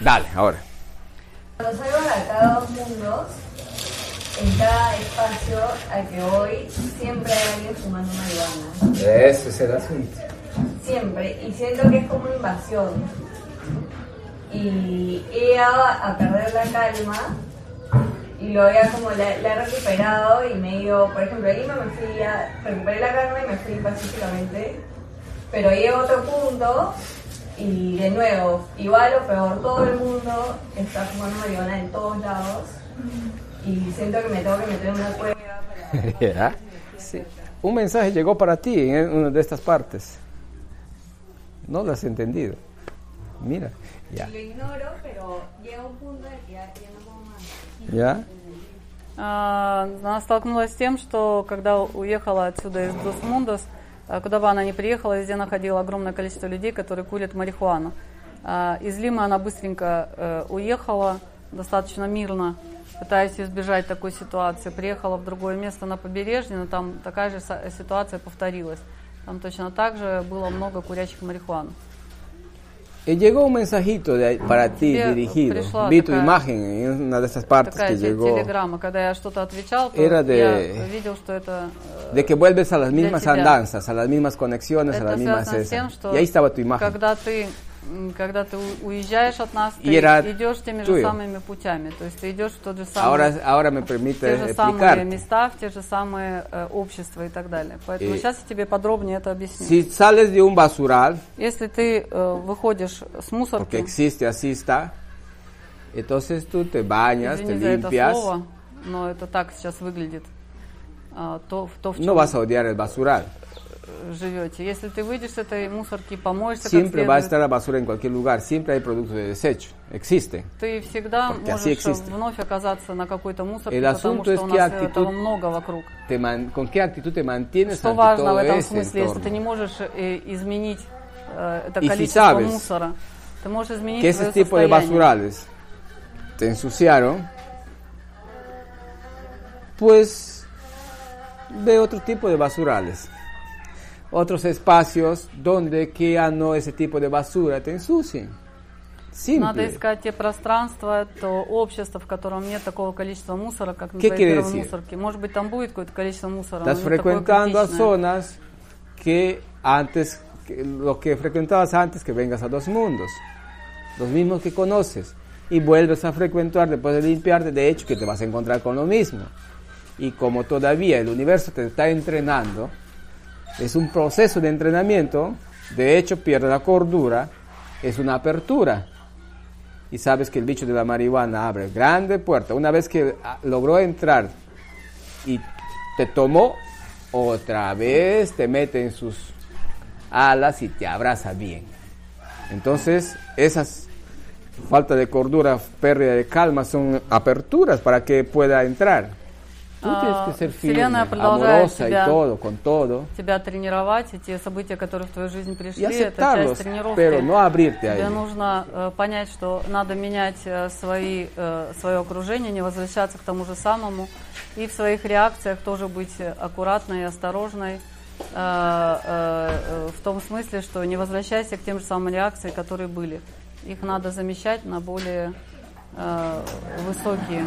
Dale, ahora. Cuando salgo a cada dos mundos, en cada espacio al que voy, siempre hay alguien fumando marihuana. Eso es el asunto. Siempre. Y siento que es como invasión. Y he llegado a perder la calma y luego ya como la, la he recuperado y me he ido, por ejemplo, a Lima me fui a, recuperé la calma y me fui pacíficamente. Pero llego a otro punto y de nuevo, igual o peor, todo el mundo está fumando marihuana en todos lados y siento que me tengo que meter en una cueva para... Ya. Sí. Un mensaje llegó para ti en una de estas partes. No lo has entendido. Mira, ya. Lo ignoro, pero llega un punto en el que ya, ya no puedo más. ¿Ya? А, Она столкнулась с тем, что когда уехала отсюда из Досмундос, а, куда бы она ни приехала, везде находила огромное количество людей, которые курят марихуану. А, Из Лимы она быстренько э, уехала, достаточно мирно, пытаясь избежать такой ситуации. Приехала в другое место на побережье, но там такая же ситуация повторилась. Там точно так же было много курящих марихуану. Y llegó un mensajito de, para ti Тебе dirigido. пришла Vi tu такая- imagen en una de esas partes Такая que те- llegó. телеграмма, когда я что-то отвечал, то Era de- я видел, что это э, De que vuelves a las Для mismas тебя. andanzas, a las mismas conexiones, a Это las mismas связано с esas. тем, что Y ahí estaba tu imagen. когда ты, м, Когда ты уезжаешь от нас, ты идешь теми tuyo. же самыми путями. То есть ты идешь в тот же самый, Ahora, ahora me в те же самые места, в те же самые э, общества и так далее. Поэтому И- сейчас я тебе подробнее это объясню. Si sales de un basural, Если ты э, выходишь с мусорки, existe, así está, entonces tú te bañas, te limpias, слово, но это так сейчас выглядит, а, то, то в no чем vas a odiar el basural. Живете. Если ты выйдешь с этой мусорки, помоешься Siempre va a estar la basura en cualquier lugar, siempre hay productos de desecho, existen. ты всегда Porque можешь existe. вновь оказаться на какой-то мусорке, El потому что es у нас этого много вокруг. Te man- ¿Con qué actitud te mantienes Что важно todo в этом este смысле, если entorno? ты не можешь э, изменить э, это Y si количество sabes мусора, ты можешь изменить que ese tipo de состояние. basurales te ensuciaron, pues ve otro tipo de basurales. Otros espacios donde que ya no ese tipo de basura te ensucien. Надо Simple. искать те пространства, то общество, в котором нет такого количества мусора, как на ¿Qué твоей quiere первой decir? мусорке. Может быть, там будет какое-то количество мусора, Estás но не такое frecuentando a критичное. zonas que antes, que lo que frecuentabas antes que vengas a dos mundos, los mismos que conoces, y vuelves a frecuentar después de limpiarte, de hecho que te vas a encontrar con lo mismo. Y como todavía el universo te está entrenando, es un proceso de entrenamiento, de hecho pierde la cordura, es una apertura. Y sabes que el bicho de la marihuana abre grande puerta. Una vez que ah, logró entrar y te tomó, otra vez te mete en sus alas y te abraza bien. Entonces, esas falta de cordura, pérdida de calma son aperturas para que pueda entrar. Tú Ah, tienes que ser firme, Вселенная продолжает тебя- todo, con todo. тебя тренировать, и те события, которые в твою жизнь пришли, это часть тренировки. pero no abrirte a Тебе нужно э, понять, что надо менять э, свои, э, свое окружение, не возвращаться к тому же самому, и в своих реакциях тоже быть аккуратной и осторожной, э, э, э, в том смысле, что не возвращайся к тем же самым реакциям, которые были. Их надо замещать на более высокие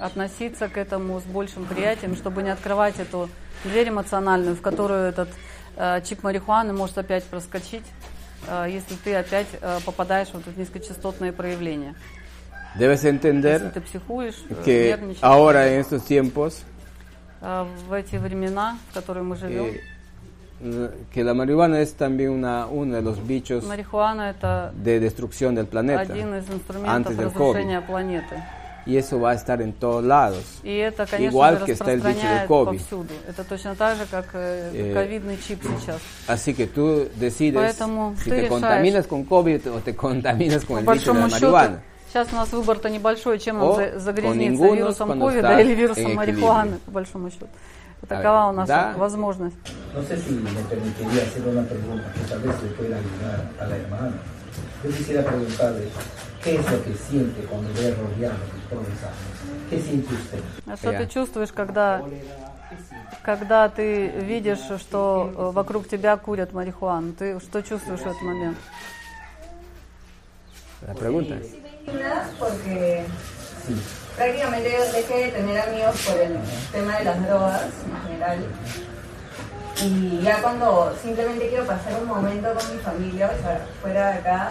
относиться к этому с большим приятием, чтобы не открывать эту дверь эмоциональную, в которую этот э, чип марихуаны может опять проскочить, э, если ты опять э, попадаешь в вот это низкочастотное проявление. Debes Если entender ты психуешь, э, que ahora en estos tiempos э, в эти времена, в которые мы живем, eh, que la marihuana es también una, uno de los bichos марихуана это de destrucción del planeta один из инструментов antes del COVID. разрушения планеты. y eso va a estar en todos lados. И это, конечно Igual же, que está el bicho del распространяет COVID. повсюду. Это точно так же, как э, Eh, ковидный чип сейчас. Así que tú decides Поэтому si ты te решаешь. contaminas con COVID o te contaminas con По el bicho de la большому счету, marihuana. сейчас у нас выбор-то небольшой, чем О, он за- con загрязнится ninguno, вирусом cuando ковида está или вирусом en марихуаны, equilibrio. по большому счету. Такова у нас да. возможность. No sé si me permitiría hacer una pregunta que tal vez le pueda ayudar a la hermana. Yo quisiera preguntarle, ¿qué es lo que siente cuando ve rodeado de todos ángeles? ¿Qué siente usted? А что ты чувствуешь, когда, когда ты видишь, что э, вокруг тебя курят марихуану? Ты что чувствуешь в этот момент? La pregunta. Porque prácticamente yo dejé de tener amigos por el tema de las drogas en general. Y ya cuando simplemente quiero pasar un momento con mi familia, o sea, fuera de acá,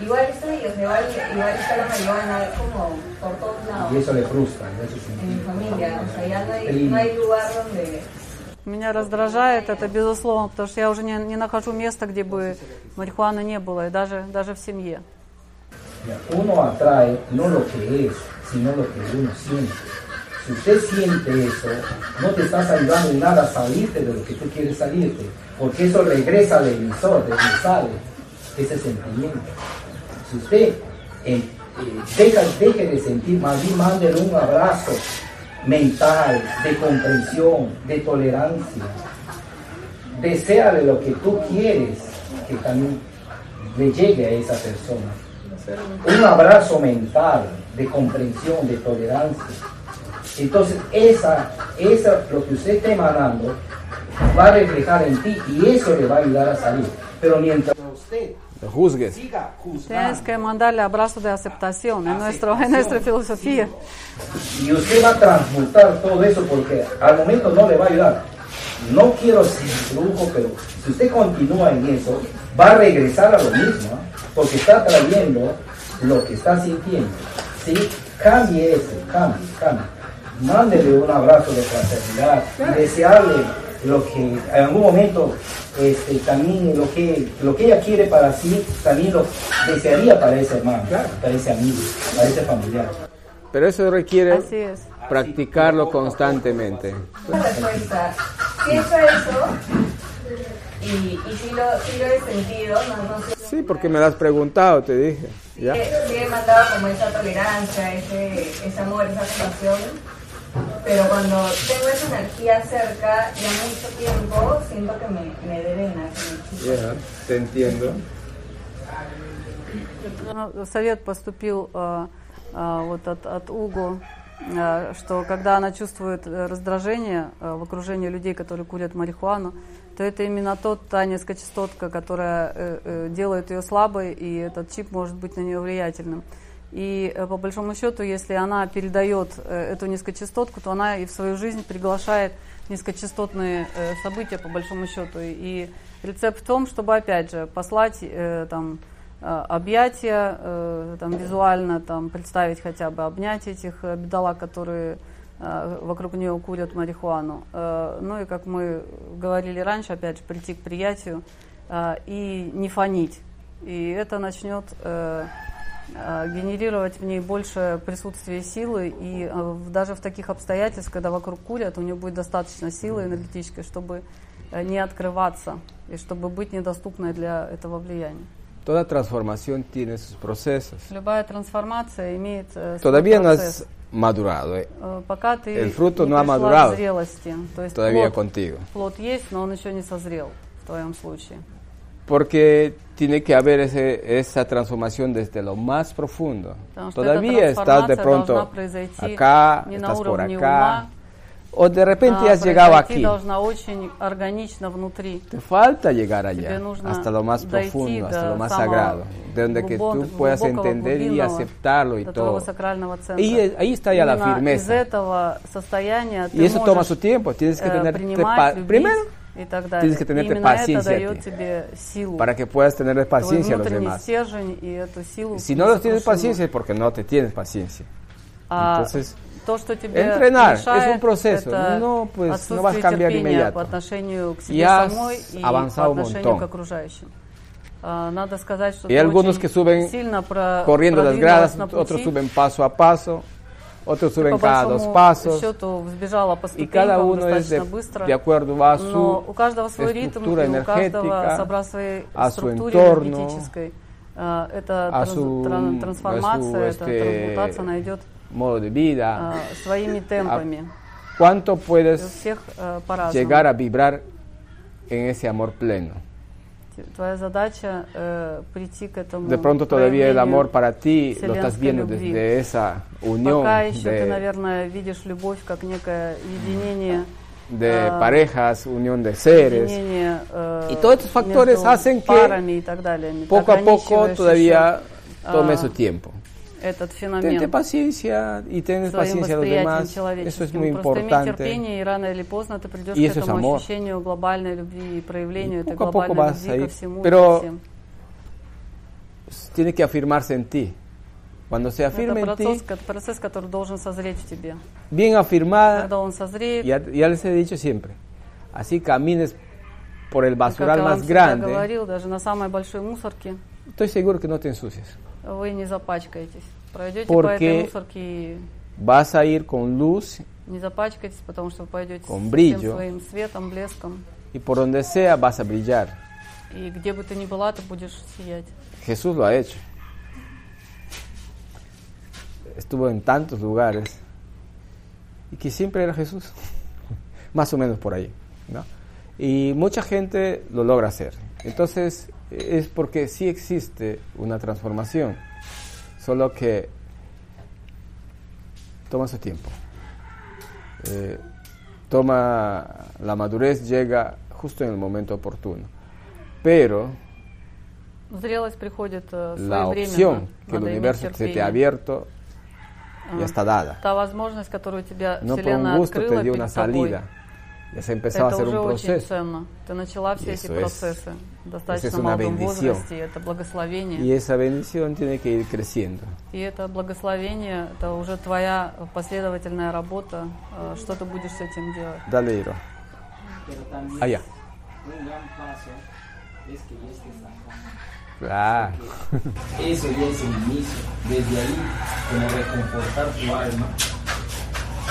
igual estoy, o sea, igual, igual está la marihuana, es como por todos lados. Y eso le frustra, ¿no? Eso En mi familia, o sea, ya no hay, no hay lugar donde Меня раздражает это, безусловно, потому что я уже не, не нахожу места, где бы марихуаны не было, и даже, даже в семье. Uno atrae no lo que es, sino lo que uno siente. Si usted siente eso, no te estás ayudando en nada a salirte de lo que tú quieres salirte, porque eso regresa al emisor, de donde sale ese sentimiento. Si usted eh, deja, deje de sentir, más bien mándele un abrazo mental, de comprensión, de tolerancia. Deseale lo que tú quieres que también le llegue a esa persona. Un abrazo mental de comprensión, de tolerancia. Entonces, esa, esa, lo que usted está emanando va a reflejar en ti y eso le va a ayudar a salir. Pero mientras usted Lo siga Tienes que mandarle abrazo de aceptación en, nuestro, en nuestra filosofía. y usted va a transmutar todo eso porque al momento no le va a ayudar. No quiero ser brujo, pero si usted continúa en eso, va a regresar a lo mismo, ¿ah? porque está trayendo lo que está sintiendo. ¿Sí? Cambie eso, cambie, cambie. Mándele un abrazo de fraternidad y desearle lo que en algún momento este, también lo que, lo que ella quiere para sí, también lo desearía para ese hermano, para ese amigo, para ese familiar. Pero eso requiere Así es. practicarlo constantemente. la respuesta. Si he hecho eso, Y, y sí, lo, he sentido, no, no sé. Sí, porque me lo has preguntado, te dije. ¿Ya? Sí, sí he mandado como esa tolerancia, ese, ese amor, esa compasión. Pero cuando tengo esa energía cerca ya mucho tiempo, siento que me, me drena. me Ya, te entiendo. Ну, Совет поступил э, э, вот от, от Угу, э, что когда она чувствует э, раздражение э, в окружении людей, которые курят марихуану, то это именно тот, та низкочастотка, которая э, э, делает ее слабой, и этот чип может быть на нее влиятельным. И э, по большому счету, если она передает эту низкочастотку, то она и в свою жизнь приглашает низкочастотные события, по большому счету. И рецепт в том, чтобы, опять же, послать там, объятия, там, визуально там, представить хотя бы, обнять этих бедолаг, которые вокруг нее курят марихуану. Э, ну и, как мы говорили раньше, опять же, прийти к приятию э, и не фонить. И это начнет э, э, генерировать в ней больше присутствия силы, и э, даже в таких обстоятельствах, когда вокруг курят, у нее будет достаточно силы энергетической, чтобы э, не открываться и чтобы быть недоступной для этого влияния. Toda transformación tiene sus procesos. Любая трансформация имеет э, свой Todavía no процесс. has madurado. eh. Э, Пока ты El fruto не no ha пришла madurado к зрелости, то есть todavía плод, contigo. плод есть, но он еще не созрел в твоем случае. Porque tiene que haber ese, esa transformación desde lo más profundo. Потому что Todavía эта estás de трансформация pronto должна произойти acá, не на estás por уровне acá, ума, o de repente а has llegado произойти aquí. должна очень органично внутри. Te falta llegar Тебе allá, нужно hasta lo más дойти profundo, hasta до lo más самого sagrado, de donde que глубо- tú puedas глубокого, entender y глубинного, aceptarlo y до твоего todo. сакрального центра. Y eh, ahí está ya la Именно firmeza. из этого состояния Y ты eso toma можешь, su tiempo, tienes que э, tenerte принимать, pa- любить primero и так далее. tienes que tenerte Именно это paciencia a дает ti. тебе силу. para que puedas tener твой paciencia a los внутренний demás. стержень и эту силу Si no los tienes несокрушимую. paciencia es porque no te tienes paciencia. А Entonces, то, что тебе entrenar мешает, es un proceso. это No, pues, no vas a отсутствие cambiar терпения inmediato. по отношению к себе Y has самой и по avanzado un отношению montón. к окружающим. А, Надо сказать, что y ты algunos очень que suben сильно про- corriendo las продвинулась gradas, на otros пути. suben paso a paso, otros Ты, suben по cada dos большому pasos. счету взбежала по Y cada ступенькам uno es de, достаточно быстро. de acuerdo a su но у каждого свой ритм, estructura и у каждого, energética, собрав своей a su структуре entorno, энергетической, а, эта a транс- su, тран- a трансформация, su, эта este, трансмутация, она идет modo de vida, ah, cuánto puedes llegar a vibrar en ese amor pleno. De pronto todavía el amor para ti lo estás viendo desde esa unión de, de parejas, unión de seres. Y todos estos factores hacen que poco a poco todavía tome su tiempo этот Tente феномен paciencia y ten своим paciencia a los восприятием demás. Eso es человеческим. muy Просто имей importante. терпение, и рано или поздно ты придешь Y к eso es этому amor. ощущению глобальной любви и проявлению этой poco a poco глобальной vas любви a ко ir. всему и Pero ко всем. Tiene que afirmarse en ti. Cuando se afirme Это en ti, процесс, ко- процесс, который должен созреть в тебе. bien afirmada, Когда он созреет, ya, ya les he dicho siempre, así camines por el как basural я вам más всегда grande, говорил, даже на самой большой мусорке estoy seguro que no te ensucias. вы не запачкаетесь. Пройдете по этой Porque мусорке и vas a ir con luz не запачкаетесь, потому что вы пойдете Con с brillo. всем своим светом, блеском. y por donde sea vas a brillar. И где бы ты ни была, ты будешь сиять. Jesús lo ha hecho. Estuvo en tantos lugares y que siempre era Jesús, más o menos por ahí. ¿no? Y mucha gente lo logra hacer. Entonces es porque sí existe una transformación, solo que toma su tiempo. Eh, toma la madurez, llega justo en el momento oportuno. Pero Зрелость приходит э, la своевременно. opción que el Надо иметь universo se te ha терпение. abierto ya А, está dada. Та возможность, которую тебя No por un Вселенная gusto открыла te dio перед una тобой, salida. Ya se empezó a это hacer уже un очень proceso. ценно. Ты начала все эти es- процессы достаточно es молодом bendición. возрасте. Это благословение. Y esa bendición tiene que ir creciendo. И это благословение, это уже твоя последовательная работа, э, что ты будешь с этим делать. Dale, Iro. Ya estés acá. Claro. Eso ya es el inicio. Desde ahí, como reconfortar tu alma,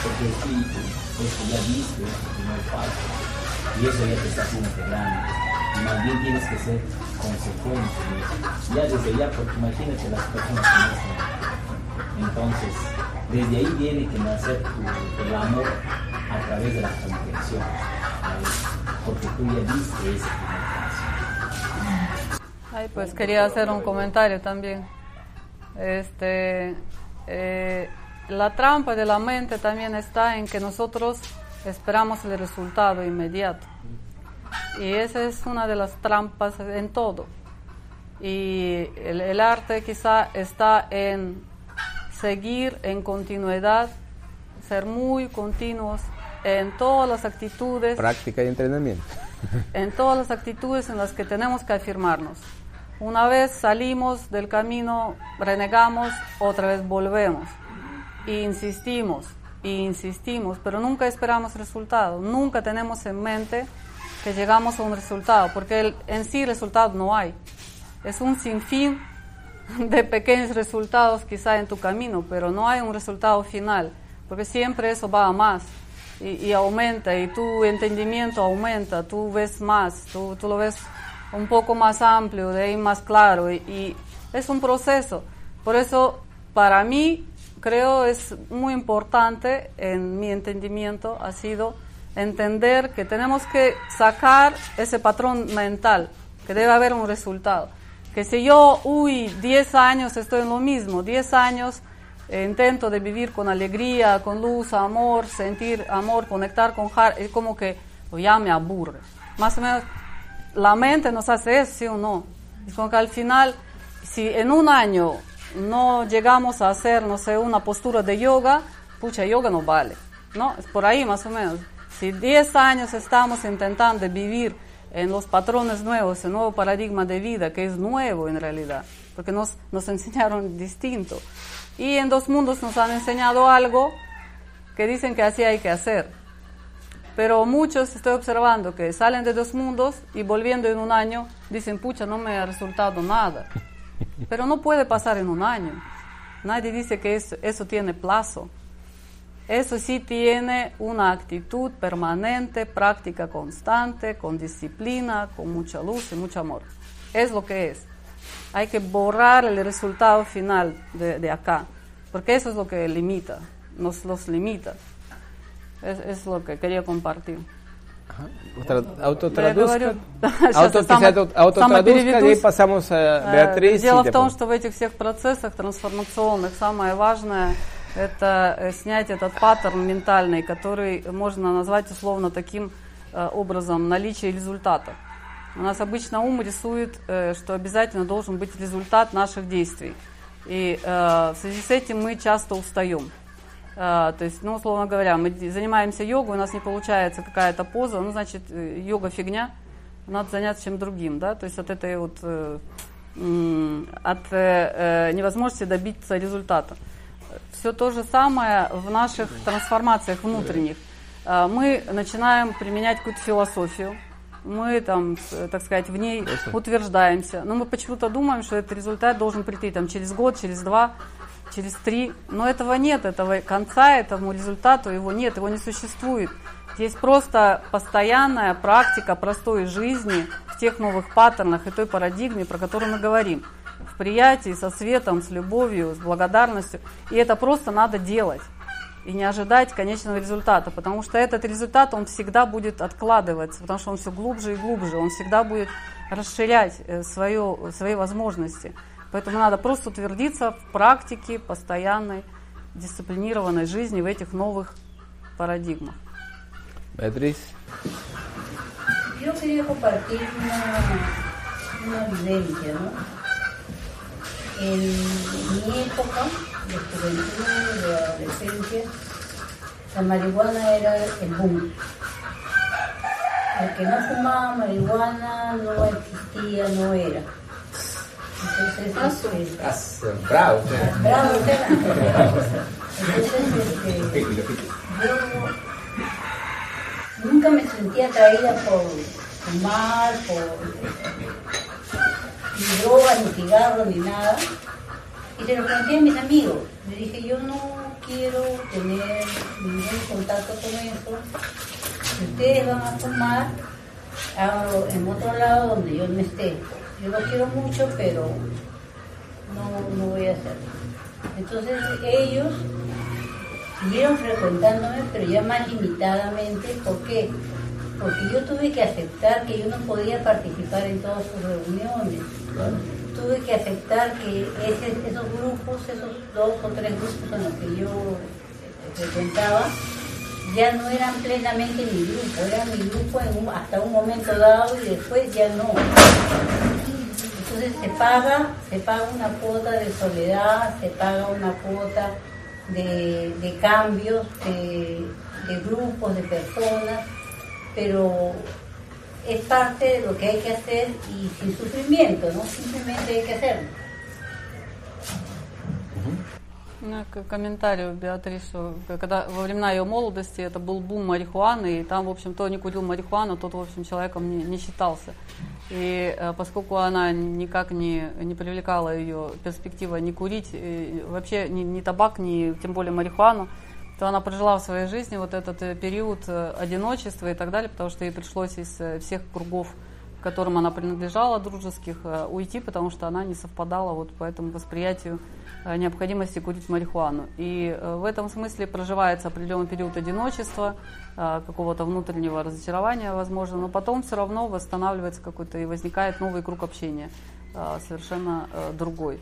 porque el espíritu, eso ya viste, el primer paso, y eso ya te está haciendo grande. más bien tienes que ser consecuente. Ya desde ya, porque imagínate las personas que no están. Entonces, desde ahí tiene que nacer tu, el amor a través de la comprensión. Porque tú ya viste ese primer paso. Ay, pues quería hacer un comentario también. Este, eh, la trampa de la mente también está en que nosotros esperamos el resultado inmediato. Y esa es una de las trampas en todo. Y el, el arte quizá está en seguir en continuidad, ser muy continuos en todas las actitudes, Práctica y entrenamiento. en todas las actitudes en las que tenemos que afirmarnos. Una vez salimos del camino, renegamos, otra vez volvemos. Insistimos, insistimos, pero nunca esperamos resultado. Nunca tenemos en mente que llegamos a un resultado, porque el- en sí resultado no hay. Es un sinfín de pequeños resultados quizá en tu camino, pero no hay un resultado final, porque siempre eso va a más y, y aumenta y tu entendimiento aumenta, tú ves más, tú, tú lo ves un poco más amplio, de ahí más claro y, y es un proceso. Por eso para mí creo es muy importante en mi entendimiento ha sido entender que tenemos que sacar ese patrón mental, que debe haber un resultado. Que si yo, uy, 10 años estoy en lo mismo, 10 años eh, intento de vivir con alegría, con luz, amor, sentir amor, conectar con Har, es como que ya me aburre. Más o menos, la mente nos hace eso, sí o no. Es como que al final, si en un año no llegamos a hacer, no sé, una postura de yoga, pucha, yoga no vale. ¿No? Es por ahí más o menos. Si 10 años estamos intentando vivir en los patrones nuevos, el nuevo paradigma de vida, que es nuevo en realidad, porque nos, nos enseñaron distinto. Y en dos mundos nos han enseñado algo que dicen que así hay que hacer. Pero muchos estoy observando que salen de dos mundos y volviendo en un año dicen, pucha, no me ha resultado nada. Pero no puede pasar en un año. Nadie dice que eso, eso tiene plazo. Eso sí tiene una actitud permanente, práctica constante, con disciplina, con mucha luz y mucho amor. Es lo que es. Hay que borrar el resultado final de, de acá, porque eso es lo que limita, nos los limita. Es, es lo que quería compartir. Y ahí самопереведусь. pasamos a Beatriz. Дело в том, что в этих всех процессах трансформационных самое важное это э, снять этот паттерн ментальный, который можно назвать условно таким э, образом наличие результата. У нас обычно ум рисует, э, что обязательно должен быть результат наших действий. И в связи с этим мы часто устаем. Э, то есть, ну, условно говоря, мы занимаемся йогой, у нас не получается какая-то поза, ну, значит, э, йога фигня, надо заняться чем другим, да, то есть от этой вот, э, от э, невозможности добиться результата. Все то же самое в наших трансформациях внутренних. Э, Мы начинаем применять какую-то философию, мы там, так сказать, в ней утверждаемся, но мы почему-то думаем, что этот результат должен прийти там через год, через два, через три, но этого нет, этого конца этому результату его нет, его не существует. Здесь просто постоянная практика простой жизни в тех новых паттернах и той парадигме, про которую мы говорим. В приятии, со светом, с любовью, с благодарностью. И это просто надо делать. И не ожидать конечного результата, потому что этот результат, он всегда будет откладываться, потому что он все глубже и глубже, он всегда будет расширять э, свое, свои возможности. Поэтому надо просто утвердиться в практике постоянной, дисциплинированной жизни в этих новых парадигмах. Beatriz. Yo quería compartir una, una vivencia, ¿no? En mi época de juventud, de adolescencia, la marihuana era el boom. El que no fumaba marihuana no existía, no era. Entonces, este, Bravo. Bravo, ¿verdad? Entonces, este, yo nunca me sentía atraída por fumar, por ni droga, ni cigarro, ni nada. Y se lo planteé a mis amigos. Le dije, yo no quiero tener ningún contacto con eso. Si ustedes van a fumar, hago en otro lado donde yo no esté. Yo lo quiero mucho, pero no, no voy a hacerlo. Entonces ellos siguieron frecuentándome, pero ya más limitadamente. ¿Por qué? Porque yo tuve que aceptar que yo no podía participar en todas sus reuniones. Tuve que aceptar que ese- esos grupos, esos dos o tres grupos en los que yo frecuentaba, ya no eran plenamente mi grupo, era mi grupo hasta un momento dado y después ya no. Entonces se paga, se paga una cuota de soledad, se paga una cuota de, de cambios de, de grupos, de personas, pero es parte de lo que hay que hacer y sin sufrimiento, ¿no? Simplemente hay que hacerlo. Ну, к- комментарий, Беатрис, что когда во времена ее молодости это был бум марихуаны, и там, в общем, кто не курил марихуану, тот, в общем, человеком не, не считался. И э, поскольку она никак не, не привлекала ее перспектива не курить, и вообще ни, ни табак, ни тем более марихуану, то она прожила в своей жизни вот этот э, период э, одиночества и так далее, потому что ей пришлось из э, всех кругов, к которым она принадлежала, дружеских, уйти, потому что она не совпадала вот по этому восприятию необходимости курить марихуану. И э, в этом смысле проживается определенный период одиночества, э, какого-то внутреннего разочарования, возможно, но потом все равно восстанавливается какой-то и возникает новый круг общения, э, совершенно э, другой.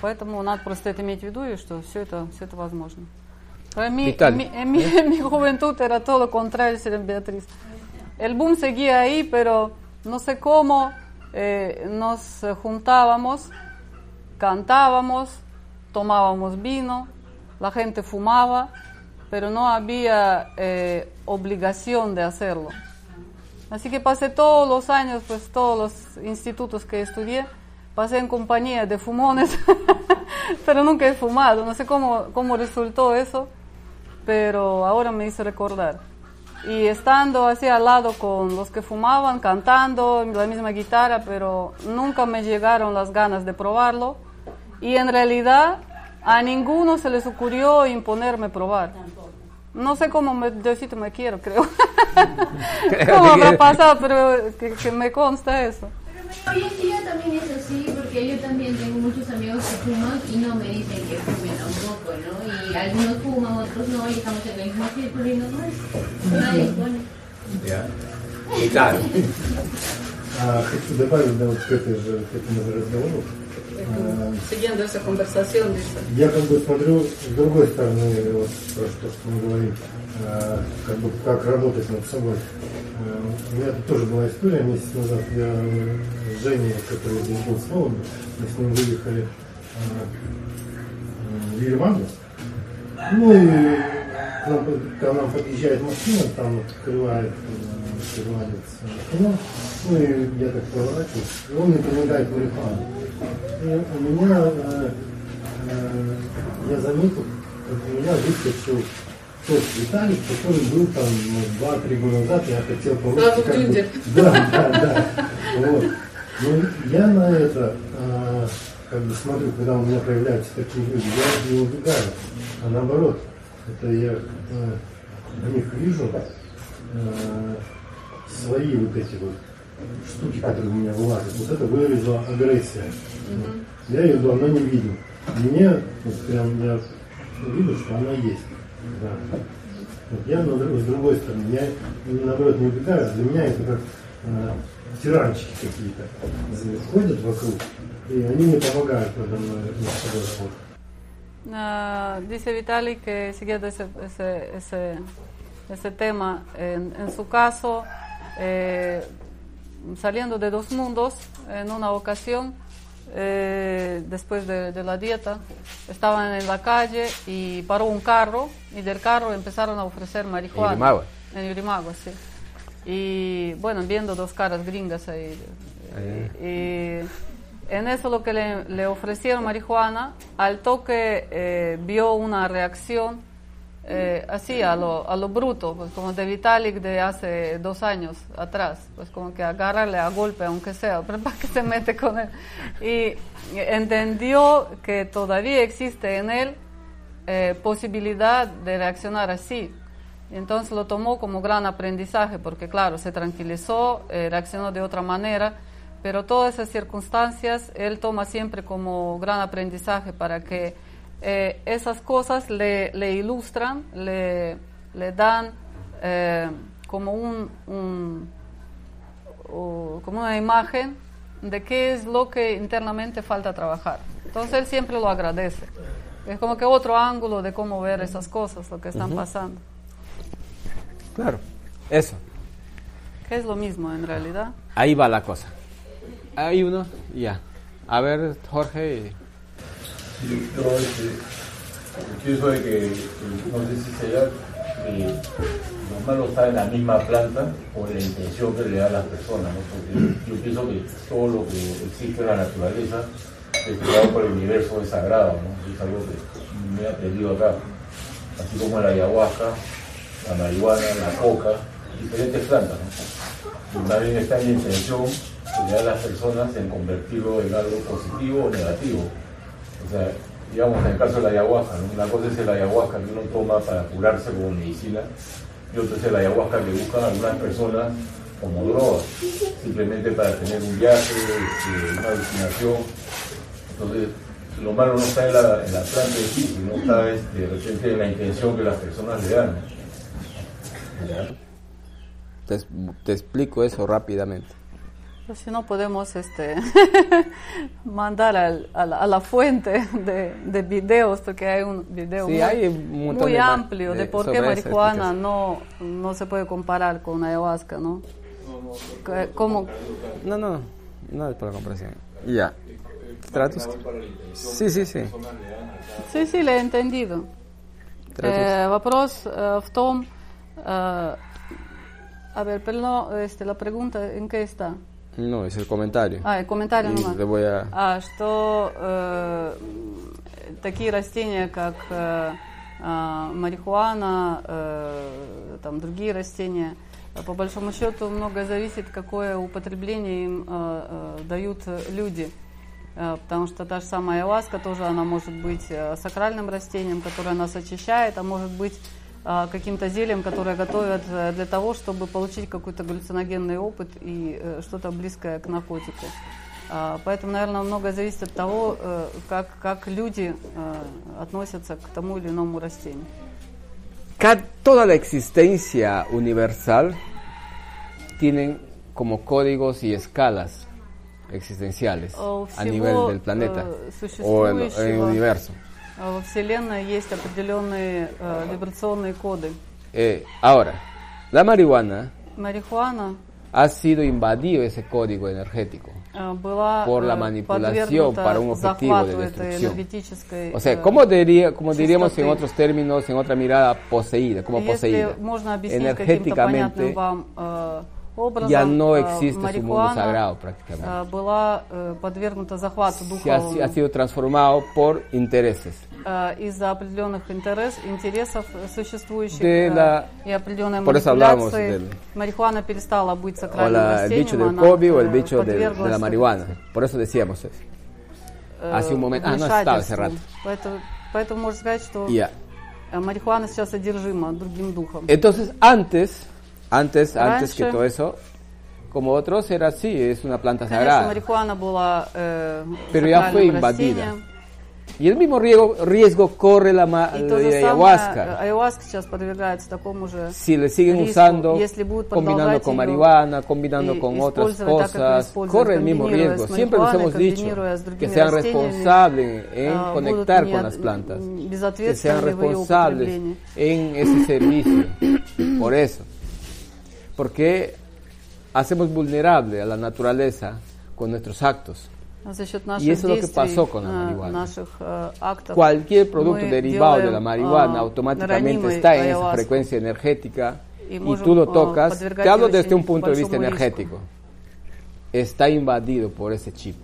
Поэтому надо просто это иметь в виду, и что все это, все это возможно. Mi, juventud era todo contrario, señor Beatriz. El boom seguía ahí, pero no sé cómo eh, nos juntábamos, cantábamos, tomábamos vino, la gente fumaba, pero no había eh, obligación de hacerlo. Así que pasé todos los años, pues todos los institutos que estudié, pasé en compañía de fumones, pero nunca he fumado. No sé cómo, cómo resultó eso, pero ahora me hizo recordar. Y estando así al lado con los que fumaban, cantando, la misma guitarra, pero nunca me llegaron las ganas de probarlo. Y en realidad a ninguno se les ocurrió imponerme probar. No sé cómo me, Diosito me quiero, creo. ¿Cómo habrá pasado? Pero que, que me consta eso. Hoy en día también es así, porque yo también tengo muchos amigos que fuman y no me dicen que fumen tampoco, ¿no? Y algunos fuman, otros no, y estamos en el mismo círculo y no más. Nadie pone. Ya. Y claro, А, хочу добавить да, вот к, этой же, к этому же разговору. Siguiendo esa conversación, dice. Я как бы смотрю с другой стороны вот, про то, что мы говорим, а, как бы как работать над собой. А, У меня тоже была история месяц назад. Я э, с Женей, который здесь был с Новым, мы с ним выехали в Ермагу. Ну и к нам, нам подъезжает машина, там открывает э, открывается окно, ну и я так поворачиваюсь, и он мне предлагает марихуану. И у меня, э, э, я заметил, как у меня выскочил тот Виталик, который был там ну, 2-3 года назад, я хотел Сразу как бы-. Да, да, да. Вот. Но я на это э, как бы смотрю, когда у меня появляются такие люди, я не убегаю, а наоборот, это я э, в них вижу э, свои вот эти вот штуки, которые у меня вылазят. Вот это вылезла агрессия. Я ее давно не видел. Мне вот прям я вижу, что она есть. Да. Вот я с другой стороны, я наоборот не убегаю, для меня это как э, тиранчики какие-то ходят вокруг, и они мне помогают надо мной над собой работать. Ah, dice Vitali que siguiendo ese, ese, ese, ese tema, en, en su caso, eh, saliendo de dos mundos, en una ocasión, eh, después de, de la dieta, estaban en la calle y paró un carro y del carro empezaron a ofrecer marihuana. En Yurimagua. En Yurimagua, sí. Y bueno, viendo dos caras gringas ahí. Y en eso lo que le, le ofrecieron marihuana, al toque eh, vio una reacción eh, así a lo, a lo bruto, pues como de Vitalik de hace dos años atrás, pues como que agárrale a golpe aunque sea, para que se mete con él. Y entendió que todavía existe en él eh, posibilidad de reaccionar así. Entonces lo tomó como gran aprendizaje porque, claro, se tranquilizó, eh, reaccionó de otra manera, pero todas esas circunstancias él toma siempre como gran aprendizaje para que eh, esas cosas le, le ilustran, le, le dan eh, como, un, un- o como una imagen de qué es lo que internamente falta trabajar. Entonces él siempre lo agradece. Es como que otro ángulo de cómo ver esas cosas, lo que están pasando. Claro, eso. Que es lo mismo en realidad. Ahí va la cosa. Hay uno, ya. A ver, Jorge. Yo, este, pienso de que, no sé si será que lo malo está en la misma planta o en la intención que le da a las personas, ¿no? Porque yo pienso que todo lo que existe en la naturaleza es creado por el universo es sagrado, ¿no? Es algo que me he aprendido acá. Así como la ayahuasca, la marihuana, la coca, diferentes plantas, ¿no? Y está en la intención que le da a las personas en convertirlo en algo positivo o negativo. O sea, digamos, en el caso de la ayahuasca, ¿no? una cosa es el ayahuasca que uno toma para curarse como medicina y otra es el ayahuasca que buscan algunas personas como droga, simplemente para tener un viaje, este, una alucinación. Entonces, lo malo no está en la, planta en sí, sino está este, de repente en la intención que las personas le dan. Te, te explico eso rápidamente. Pues si no podemos este, mandar al- a, la, a la fuente de, de videos, porque hay un video Sí, muy, hay un montón muy de ma- amplio de, de- por qué sobre esa marihuana no, no se puede comparar con ayahuasca, ¿no? Que- ¿Cómo? No, no, no es para la comparación. Ya. Tratos. Sí, sí, sí. Sí, sí, le he entendido. Тратить. Э, вопрос э, в том, э, a ver, pero no, este, la pregunta, ¿en qué está? No, es el comentario. А, и комментарий nomás. le voy a... А, что э, такие растения, как э, а, марихуана, э, там другие растения, по большому счету многое зависит, какое употребление им э, э, дают люди. Э, Потому что та же самая ayahuasca тоже она может быть э, сакральным растением, которое нас очищает, а может быть каким-то зельем, которое готовят э, для того, чтобы получить какой-то галлюциногенный опыт и э, что-то близкое к наркотику. А, Поэтому, наверное, многое зависит от того, э, как, как люди относятся к тому или иному растению. Toda la existencia universal tienen como códigos y escalas existenciales a nivel del planeta o en, el universo. э, Во Вселенной есть определенные э, вибрационные коды. Eh, ahora, la marihuana Марихуана ha sido invadido ese código energético э, была por la э, manipulación подвергнута para un objetivo захвату de этой destrucción. энергетической O sea, э, ¿cómo, diría, como diríamos en чистоты. otros términos, en otra mirada, poseída? como Если poseída? можно объяснить каким-то понятным Energéticamente вам э, образом, ya no э, existe su mundo марихуана, sagrado prácticamente. э, была э, подвергнута захвату Se ha, духовному. ha sido transformado por intereses. Э, из-за определенных интерес, интересов существующих De э, la- и определенной манипуляции, del- марихуана перестала быть O сакральным la- растением, она COVID o el э, bicho de, de la подверглась, marihuana. Por eso decíamos eso. Hace un momento. Ah, no estaba hace вмешательству. rato. Поэтому, поэтому можно сказать, что Ya. э, марихуана сейчас одержима другим духом. Entonces, antes, antes, antes que Раньше- todo eso, como otros, era así, es una planta Конечно, sagrada. марихуана была э, Pero ya fue invadida. растением. Y el mismo riesgo, riesgo corre la, ma- И la то же самое, ayahuasca. э, ayahuasca сейчас подвергается такому же Si le siguen риску, usando, если будут combinando продолжать con её marihuana, combinando и con otras использовать так, как её cosas, используют, corre el mismo комбинируя riesgo. с Siempre les марихуаной, hemos dicho комбинируя с que другими sean растениями, responsables en а, conectar будут con не- las plantas, que sean безответственны в её responsables употреблении. en ese servicio. Por eso, porque hacemos vulnerable a la naturaleza con nuestros actos. За счет наших Y eso es lo que действий, pasó con la э, marihuana. наших э, актов Cualquier producto мы derivado de la делаем, marihuana а, automáticamente ранимой está en esa ayahuasку. frecuencia energética Y y можем, tú lo а, tocas. подвергать Te hablo её desde очень un punto de vista большому риску. energético. Está invadido por ese chip.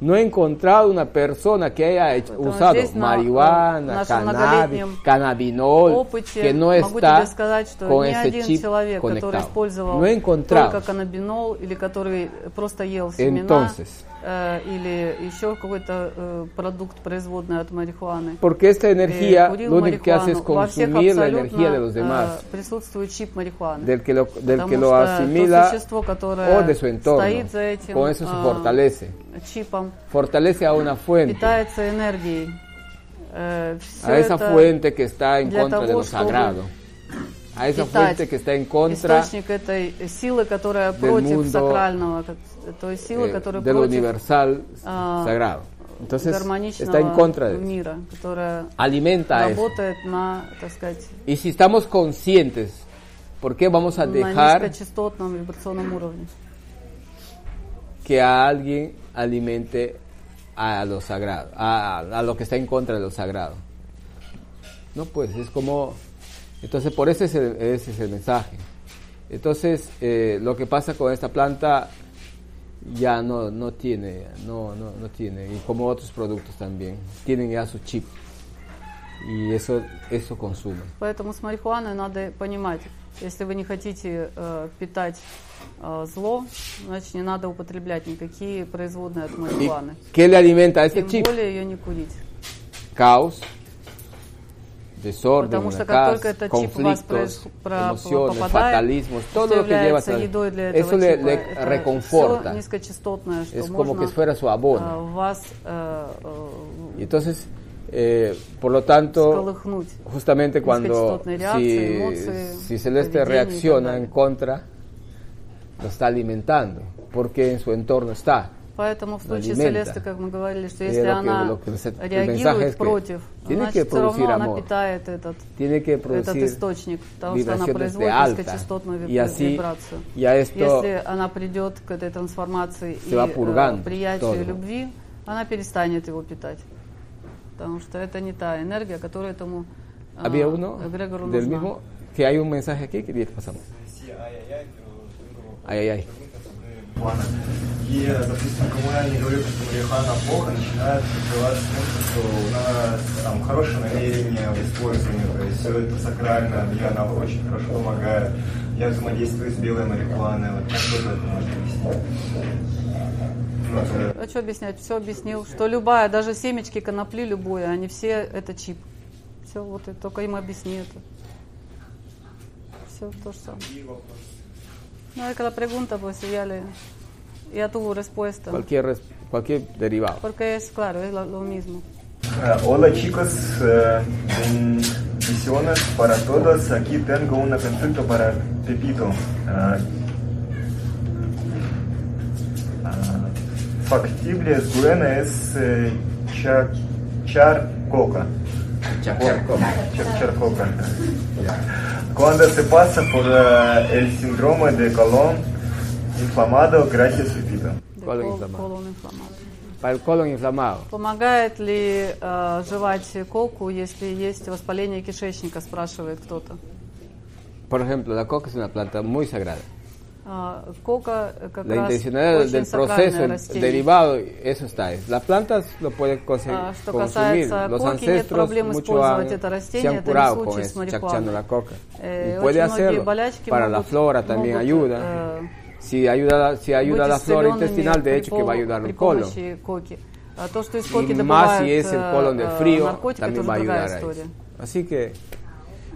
No he encontrado una persona que haya hecho- Поэтому usado здесь на, marihuana, э, нашем cannabis, многолетнем cannabinol, опыте que no могу está тебе сказать, что con ни ese один chip человек, который conectado. использовал No he encontrado. только каннабинол или который просто ел семена, Entonces, э, или еще какой-то э, продукт, производный от марихуаны, Porque esta э, energía курил lo único que hace es марихуану, во всех consumir la абсолютно energía de los э, demás, присутствует чип марихуаны. del que lo, del Потому que lo что asimila то существо, которое o de su entorno. стоит за этим Con eso se э, fortalece. чипом, Fortalece a una fuente, питается энергией. Э, всё a esa это fuente que está en для contra de того, lo чтобы sagrado, a esa питать fuente que está en contra источник этой силы, которая del против mundo, сакрального, как- той силы, eh, которая de lo против universal а, sagrado. Entonces гармоничного está en contra de eso. мира, которая Alimenta eso. работает на, так сказать, Y si estamos conscientes, ¿por qué vamos a на dejar низкочастотном вибрационном уровне. que a alguien alimente a lo sagrado, a, a lo que está en contra de lo sagrado? No, pues es como... Entonces, por eso es el, ese es el mensaje. Entonces, eh, lo que pasa con esta planta ya no, no tiene, no, no, no tiene, y como otros productos también, tienen ya su chip. Y eso, eso consume. Поэтому с марихуаной надо понимать, если вы не хотите э, питать э, зло, значит не надо употреблять никакие производные от ¿Y марихуаны. qué le alimenta a este Тем chip? более ее не курить. Caos, у вас conflictos, проис- про- emociones, попадает, fatalismos, todo что lo que lleva является atrás. едой для этого Eso le, чипа, le это reconforta. всё низкочастотное, что Es como можно que fuera su abono. э, в вас э, э, Y entonces, eh, por lo tanto, Сколыхнуть justamente cuando низкочастотные реакции, si, эмоции, si Celeste поведение y reacciona так en contra, lo está alimentando, porque en su entorno está. Поэтому в случае Селесты, как мы говорили, что если она реагирует против, значит все равно она питает этот, этот источник, потому что она производит низкочастотную вибрацию. Если она придет к этой трансформации и э, приятию любви, она перестанет его питать. Потому что это не та энергия, которая этому э, эгрегору нужна. Que hay un mensaje aquí que pasamos. Sí, ay, плана. И, допустим, кому я не говорю, что марихуана плохо, начинают развиваться с тем, что у нас там хорошее намерение в использовании, то есть все это сакрально, мне она очень хорошо помогает. Я взаимодействую с белой марихуаной, вот как вы это можете объяснить? Ну, А что объяснять? Все объяснил, что любая, даже семечки конопли любые, они все это чип. Все, вот и только им объясни это. Все то же самое. No, es que la pregunta, pues ya le, ya tuvo respuesta. Cualquier, res- cualquier derivado. Porque es claro, es lo, lo mismo. Eh, Hola chicos, eh, bendiciones para todos. Aquí tengo una consulta para Pepito. Ah, factible es buena es eh, cha- charcoca. Charcoca. Char- charcoca. Cuando se pasa por eh, el síndrome de colon inflamado, gracias Pepito. De Colon col- inflamado. colon inflamado. Para el colon inflamado. Помогает ли э, жевать колку, если есть воспаление кишечника, спрашивает кто-то. Por ejemplo, la coca es una planta muy sagrada. А, Кока э, как La раз intencionalidad очень del сакральное proceso, el растение. derivado, eso está. es. Las plantas lo pueden conse- А, Что consumir. касается Los коки, нет ancestros проблем mucho использовать han- это se растение, han это не curado con случай с eso, chachando марихуаной. la coca. Э, y puede очень многие hacerlo болячки para la могут- flora también могут, ayuda. э, si ayuda, si ayuda a быть la flora исцеленными intestinal, de при hecho que va a пом- ayudar при al colon. помощи коки. А то, что из Y коки más si добывают es el colon de э, frío, наркотик, это también уже va a другая ayudar a история. eso. Así que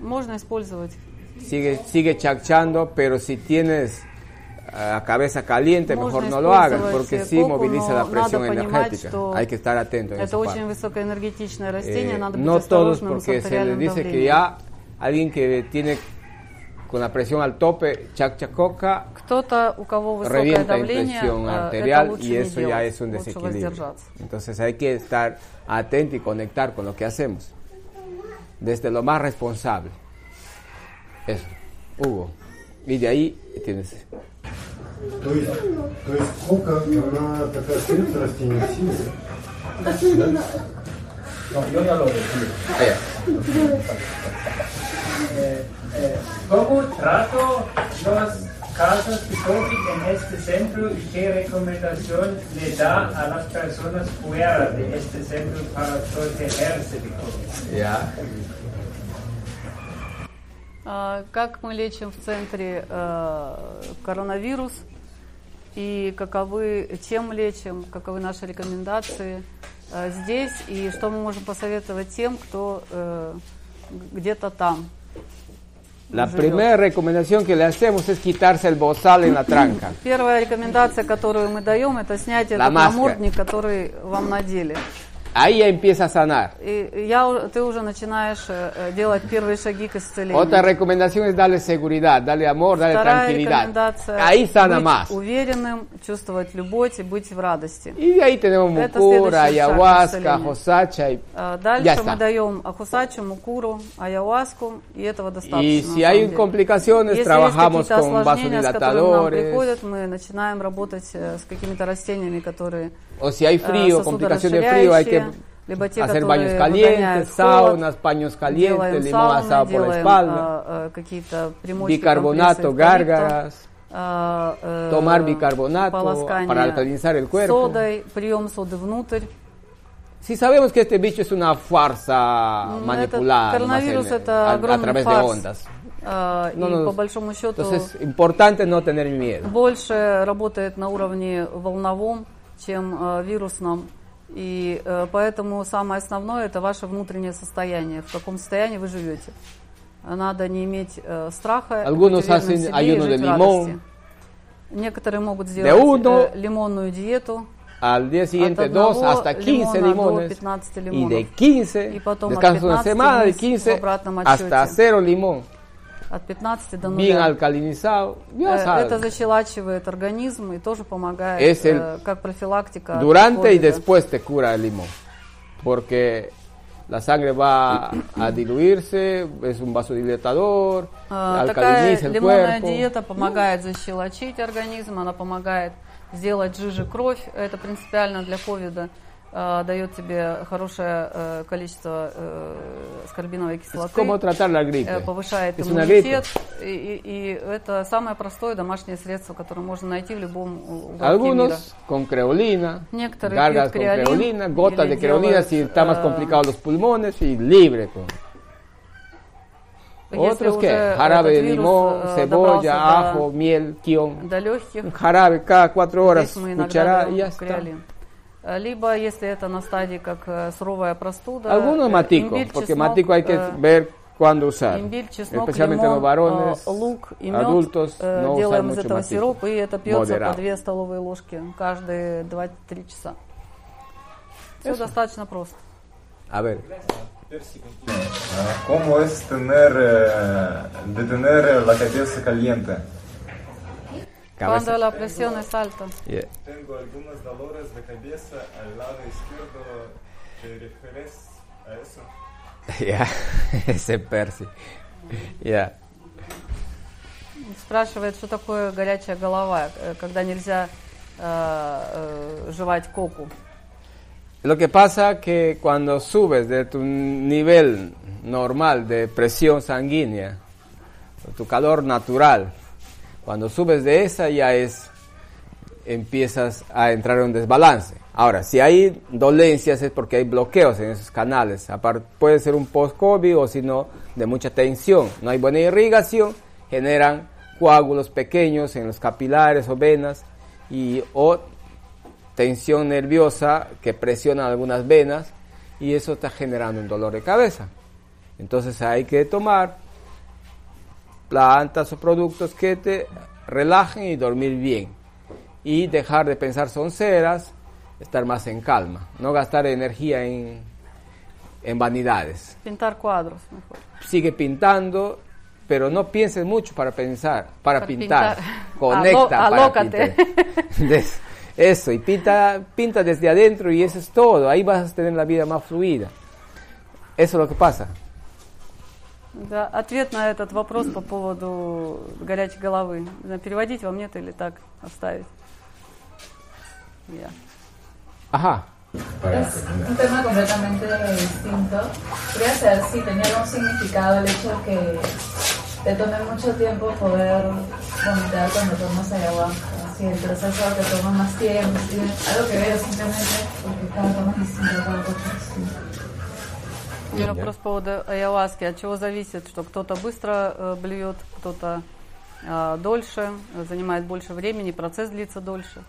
Можно использовать. sigue, sigue chachando, pero si tienes a cabeza caliente, mejor no lo hagan, porque sí moviliza la presión energética. Hay que estar atento. Eh, no todos, porque se les dice que ya alguien que tiene con la presión al tope, chac-chacoca, revienta en presión arterial y eso ya es un desequilibrio. Entonces hay que estar atento y conectar con lo que hacemos, desde lo más responsable. Eso, Hugo. Y de ahí tienes То есть, то есть кока, она такая остается растение силы, да? No, yo ya lo decía. Eh, eh, ¿Cómo trato las casas de COVID en este centro y qué recomendación le da a las personas fuera de este centro para protegerse de COVID? Ya. А, Как мы лечим в центре э, коронавирус? И каковы, чем лечим, каковы наши рекомендации э, здесь, и что мы можем посоветовать тем, кто э, где-то там. La живет. primera recomendación que le hacemos es quitarse el bozal en la tranca. Первая рекомендация, которую мы даем, это снять La этот намордник, который вам надели. Ahí empieza a sanar. И я, ты уже начинаешь э, э, делать первые шаги к исцелению. Otra recomendación es darle seguridad, darle amor, darle Вторая tranquilidad. Ahí sana быть más. уверенным, чувствовать любовь и быть в радости. De ahí tenemos шаг ayahuasca, исцеления. josacha y А, ya Дальше мы даем ахусачу, мукуру, ayahuasку, и этого достаточно. На si hay complicaciones, Если trabajamos con vasodilatadores. приходят, мы начинаем работать э, с какими-то растениями, которые O si hay э, frío, complicación de frío, hay que сосудорасширяющие, либо те, hacer которые baños выгоняют calientes, холод, saunas, paños calientes, делаем limón сауны, asado por la делаем, espalda, э, э, какие-то примочки, bicarbonato, компрессы эвкалипта, gárgaras, э, э, tomar bicarbonato полоскание para alcalinizar el cuerpo. Содой, прием соды внутрь. Si sabemos que este bicho es una farsa М, manipulada Этот коронавирус nomás en- это a, a огромный través фарс. de ondas. Э, No, и no, по большому счету Entonces, importante no tener miedo. больше работает на уровне волновом, чем э, вирусном. И э, поэтому самое основное это ваше внутреннее состояние, в каком состоянии вы живете. Надо не иметь э, страха, Algunos hacen и ayuno de limón. Некоторые могут сделать uno лимонную диету. Al día siguiente, dos hasta 15 лимона до limones. 15 Y лимонов. de 15, И потом от descansas una 15 semana, de вниз в 15 обратном hasta cero limón. От 15 до Bien нуля. alcalinizado. Ya Э. Это защелачивает организм и тоже помогает Es el э, как профилактика. Durante y después te cura el limón. Porque la sangre va a diluirse, es un vasodilatador, Такая alcaliniza el лимонная cuerpo. диета помогает защелочить организм, она помогает сделать жиже кровь. Это принципиально для ковида. Э, Дает тебе хорошее э, количество э, скорбиновой кислоты. Повышает иммунитет. И, и- и это самое простое домашнее средство, которое можно найти в любом уголке мира. Algunos con creolina, Некоторые gargas con creolina, gotas de creolina делают, si está más complicado los pulmones y libre. Otros que jarabe de limón, cebolla, ajo, miel, kion. jarabe cada cuatro horas, даем y ya está. креолин. Э, Либо, если это на стадии как э, суровая простуда, Algunos э, matico, имбирь, porque чеснок, matico hay que ver cuándo usar. имбирь, чеснок, Especialmente лимон, los varones, лук и мед. adultos, no делаем из этого matico. сироп, и это пьется Moderado. по 2 столовые ложки каждые 2-3 часа. Все Eso. достаточно просто. A ver. Ah, ¿Cómo es tener, de tener la cabeza caliente? Cuando la presión es alta. Yeah. Tengo algunos dolores de cabeza al lado izquierdo. ¿Te refieres a eso? Ya, ese Percy. Ya. Спрашивает, что такое горячая голова, э, когда нельзя э, э, жевать коку. Lo que pasa que cuando subes de tu nivel normal de presión sanguínea, tu calor natural, cuando subes de esa ya es empiezas a entrar en un desbalance. Ahora, si hay dolencias es porque hay bloqueos en esos canales. Aparte, puede ser un post-COVID o si no, de mucha tensión. No hay buena irrigación, generan coágulos pequeños en los capilares o venas y o tensión nerviosa que presiona algunas venas y eso está generando un dolor de cabeza. Entonces hay que tomar plantas o productos que te relajen y dormir bien. Y dejar de pensar sonceras, estar más en calma. No gastar energía en, en vanidades. Pintar cuadros mejor. Sigue pintando, pero no pienses mucho para pensar, para, Para pintar. pintar. Conecta para pintar. Des- Eso, y pinta, pinta desde adentro y eso es todo. Ahí vas a tener la vida más fluida. Eso es lo que pasa. Да, ответ на этот вопрос по поводу горячей головы. Переводить вам нет или так оставить? Я. Ajá. Es un tema completamente distinto. Quería saber si tenía algún significado el hecho de que te tome mucho tiempo poder vomitar cuando tomas ayahuasca. Si el proceso te toma más tiempo, si algo que veo simplemente porque cada toma es distinto, cada cosa es distinto. Первый вопрос по поводу ayahuaски. От чего зависит, что кто-то быстро э, блюет, кто-то а, дольше, занимает больше времени, процесс длится дольше.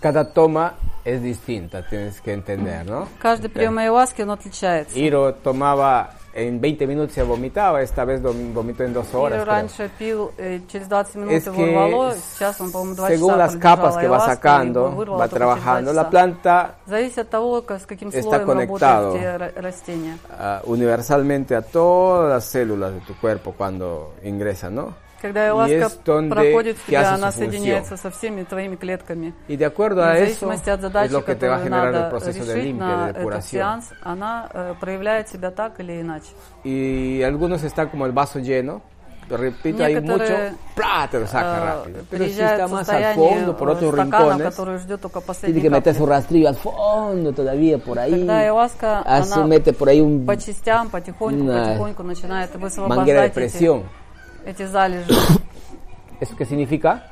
Cada toma es distinta, tienes que entender, ¿no? Каждый прием ayahuasca, он отличается. Iro tomaba en 20 minutos se vomitaba, esta vez dom- vomitó en dos horas. Ира creo. раньше пил, э, через 20 минут Es его que рвало, сейчас он, по-моему, 2 según часа las продержал capas que va ayahuasca, и sacando, его вырвало va только через два trabajando, la часа. planta Зависит от того, как- с каким está слоем conectado. работают те ра- растения. ah, universalmente a todas las células de tu cuerpo cuando ingresa, ¿no? Когда Эласка проходит в тебя, она соединяется со всеми твоими клетками. И а в зависимости от задачи, которую надо решить на этот сеанс, она э, проявляет себя так или иначе. И algunos están como el vaso lleno, repita ahí mucho, ¡plá! te lo saca э, rápido. Pero si está más al fondo, por otros rincones, tiene que meter su rastrillo al fondo todavía, por ahí. Así mete por ahí un, по частям, потихоньку, потихоньку начинает высвобождать manguera de presión. Эти эти залежи. ¿Eso qué significa?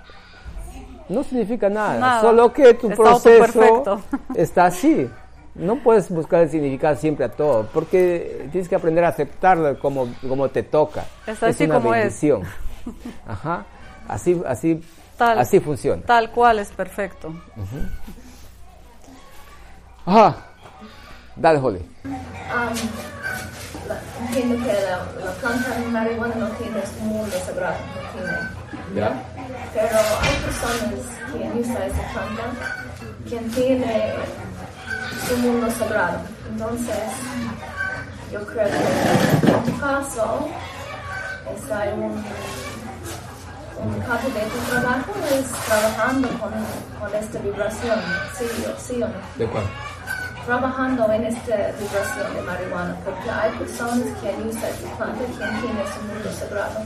No significa nada, Nada. solo que tu Está proceso autoperfecto. está así. No puedes buscar el significado siempre a todo, porque tienes que aprender a aceptarlo como, como te toca. Está es así una como es. bendición. Ajá. Así, así, Tal, así funciona. Tal cual es perfecto. Ujú. Ajá. Dale, Holly. Am, la- entiendo que la, la planta de marihuana no tiene su mundo sagrado, no. Pero hay personas que usan esa planta que tiene su mundo sagrado. Entonces, yo creo que en tu caso, está en un, un parte de tu trabajo es trabajando con, con esta vibración, sí o sí o no ¿De cuál? Trabajando en esta vibración de marihuana, porque hay personas que usan esta planta que tiene su mundo sagrado.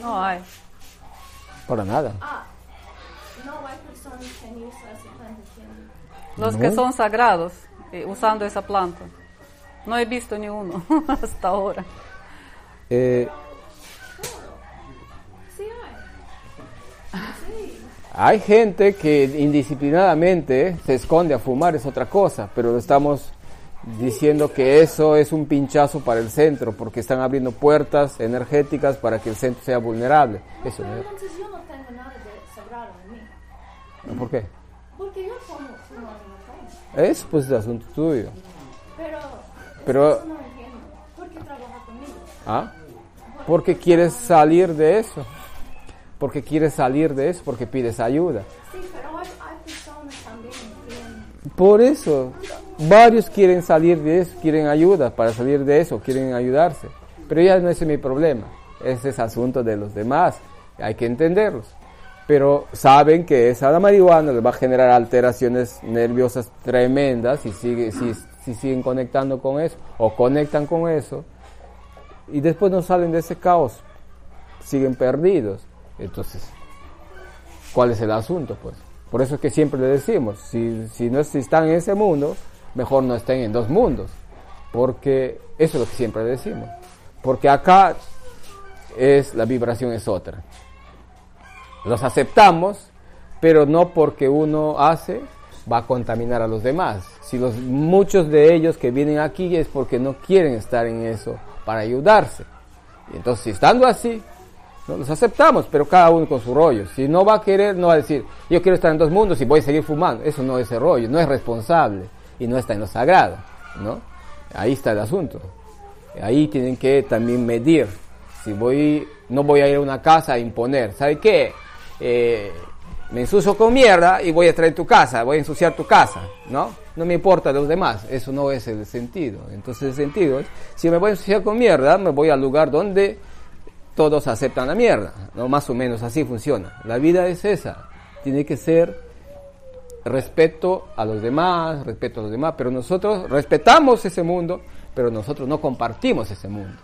No hay. Para nada. Ah, no hay personas que usan esta planta que Los No. que son sagrados, eh, usando esa planta. No he visto ni uno hasta ahora. Eh, Sí hay. Sí. Hay gente que indisciplinadamente se esconde a fumar, es otra cosa, pero estamos diciendo que eso es un pinchazo para el centro, porque están abriendo puertas energéticas para que el centro sea vulnerable. Eso no es. Entonces yo no tengo nada de sagrado en mí, ¿Por qué? porque yo fumo, fumo en la calle. Es pues el asunto tuyo. Pero, Pero- eso no entiendo. ¿Por qué trabaja conmigo? ¿Ah? Porque quieres salir de eso. Porque quieres salir de eso, porque pides ayuda. Sí, pero hay, hay personas también que Por eso, varios quieren salir de eso, quieren ayuda para salir de eso, quieren ayudarse. Pero ya no es mi problema, ese es asunto de los demás, hay que entenderlos. Pero saben que esa la marihuana les va a generar alteraciones nerviosas tremendas si, sigue, si, si siguen conectando con eso o conectan con eso y después no salen de ese caos, siguen perdidos. Entonces, ¿cuál es el asunto? Pues por eso es que siempre le decimos, si, si no si están en ese mundo, mejor no estén en dos mundos, porque eso es lo que siempre decimos, porque acá es la vibración es otra. Los aceptamos, pero no porque uno hace va a contaminar a los demás. Si los muchos de ellos que vienen aquí es porque no quieren estar en eso para ayudarse. Y entonces, estando así, no los aceptamos, pero cada uno con su rollo. Si no va a querer, no va a decir, yo quiero estar en dos mundos y voy a seguir fumando. Eso no es el rollo, no es responsable y no está en lo sagrado, ¿no? Ahí está el asunto. Ahí tienen que también medir. Si voy, no voy a ir a una casa a imponer. ¿Sabe qué? Eh, me ensucio con mierda y voy a traer tu casa, voy a ensuciar tu casa, ¿no? No me importa los demás, eso no es el sentido. Entonces el sentido es, si me voy a ensuciar con mierda, me voy al lugar donde todos aceptan la mierda, ¿no? Más o menos así funciona. La vida es esa, tiene que ser respeto a los demás, respeto a los demás, pero nosotros respetamos ese mundo, pero nosotros no compartimos ese mundo.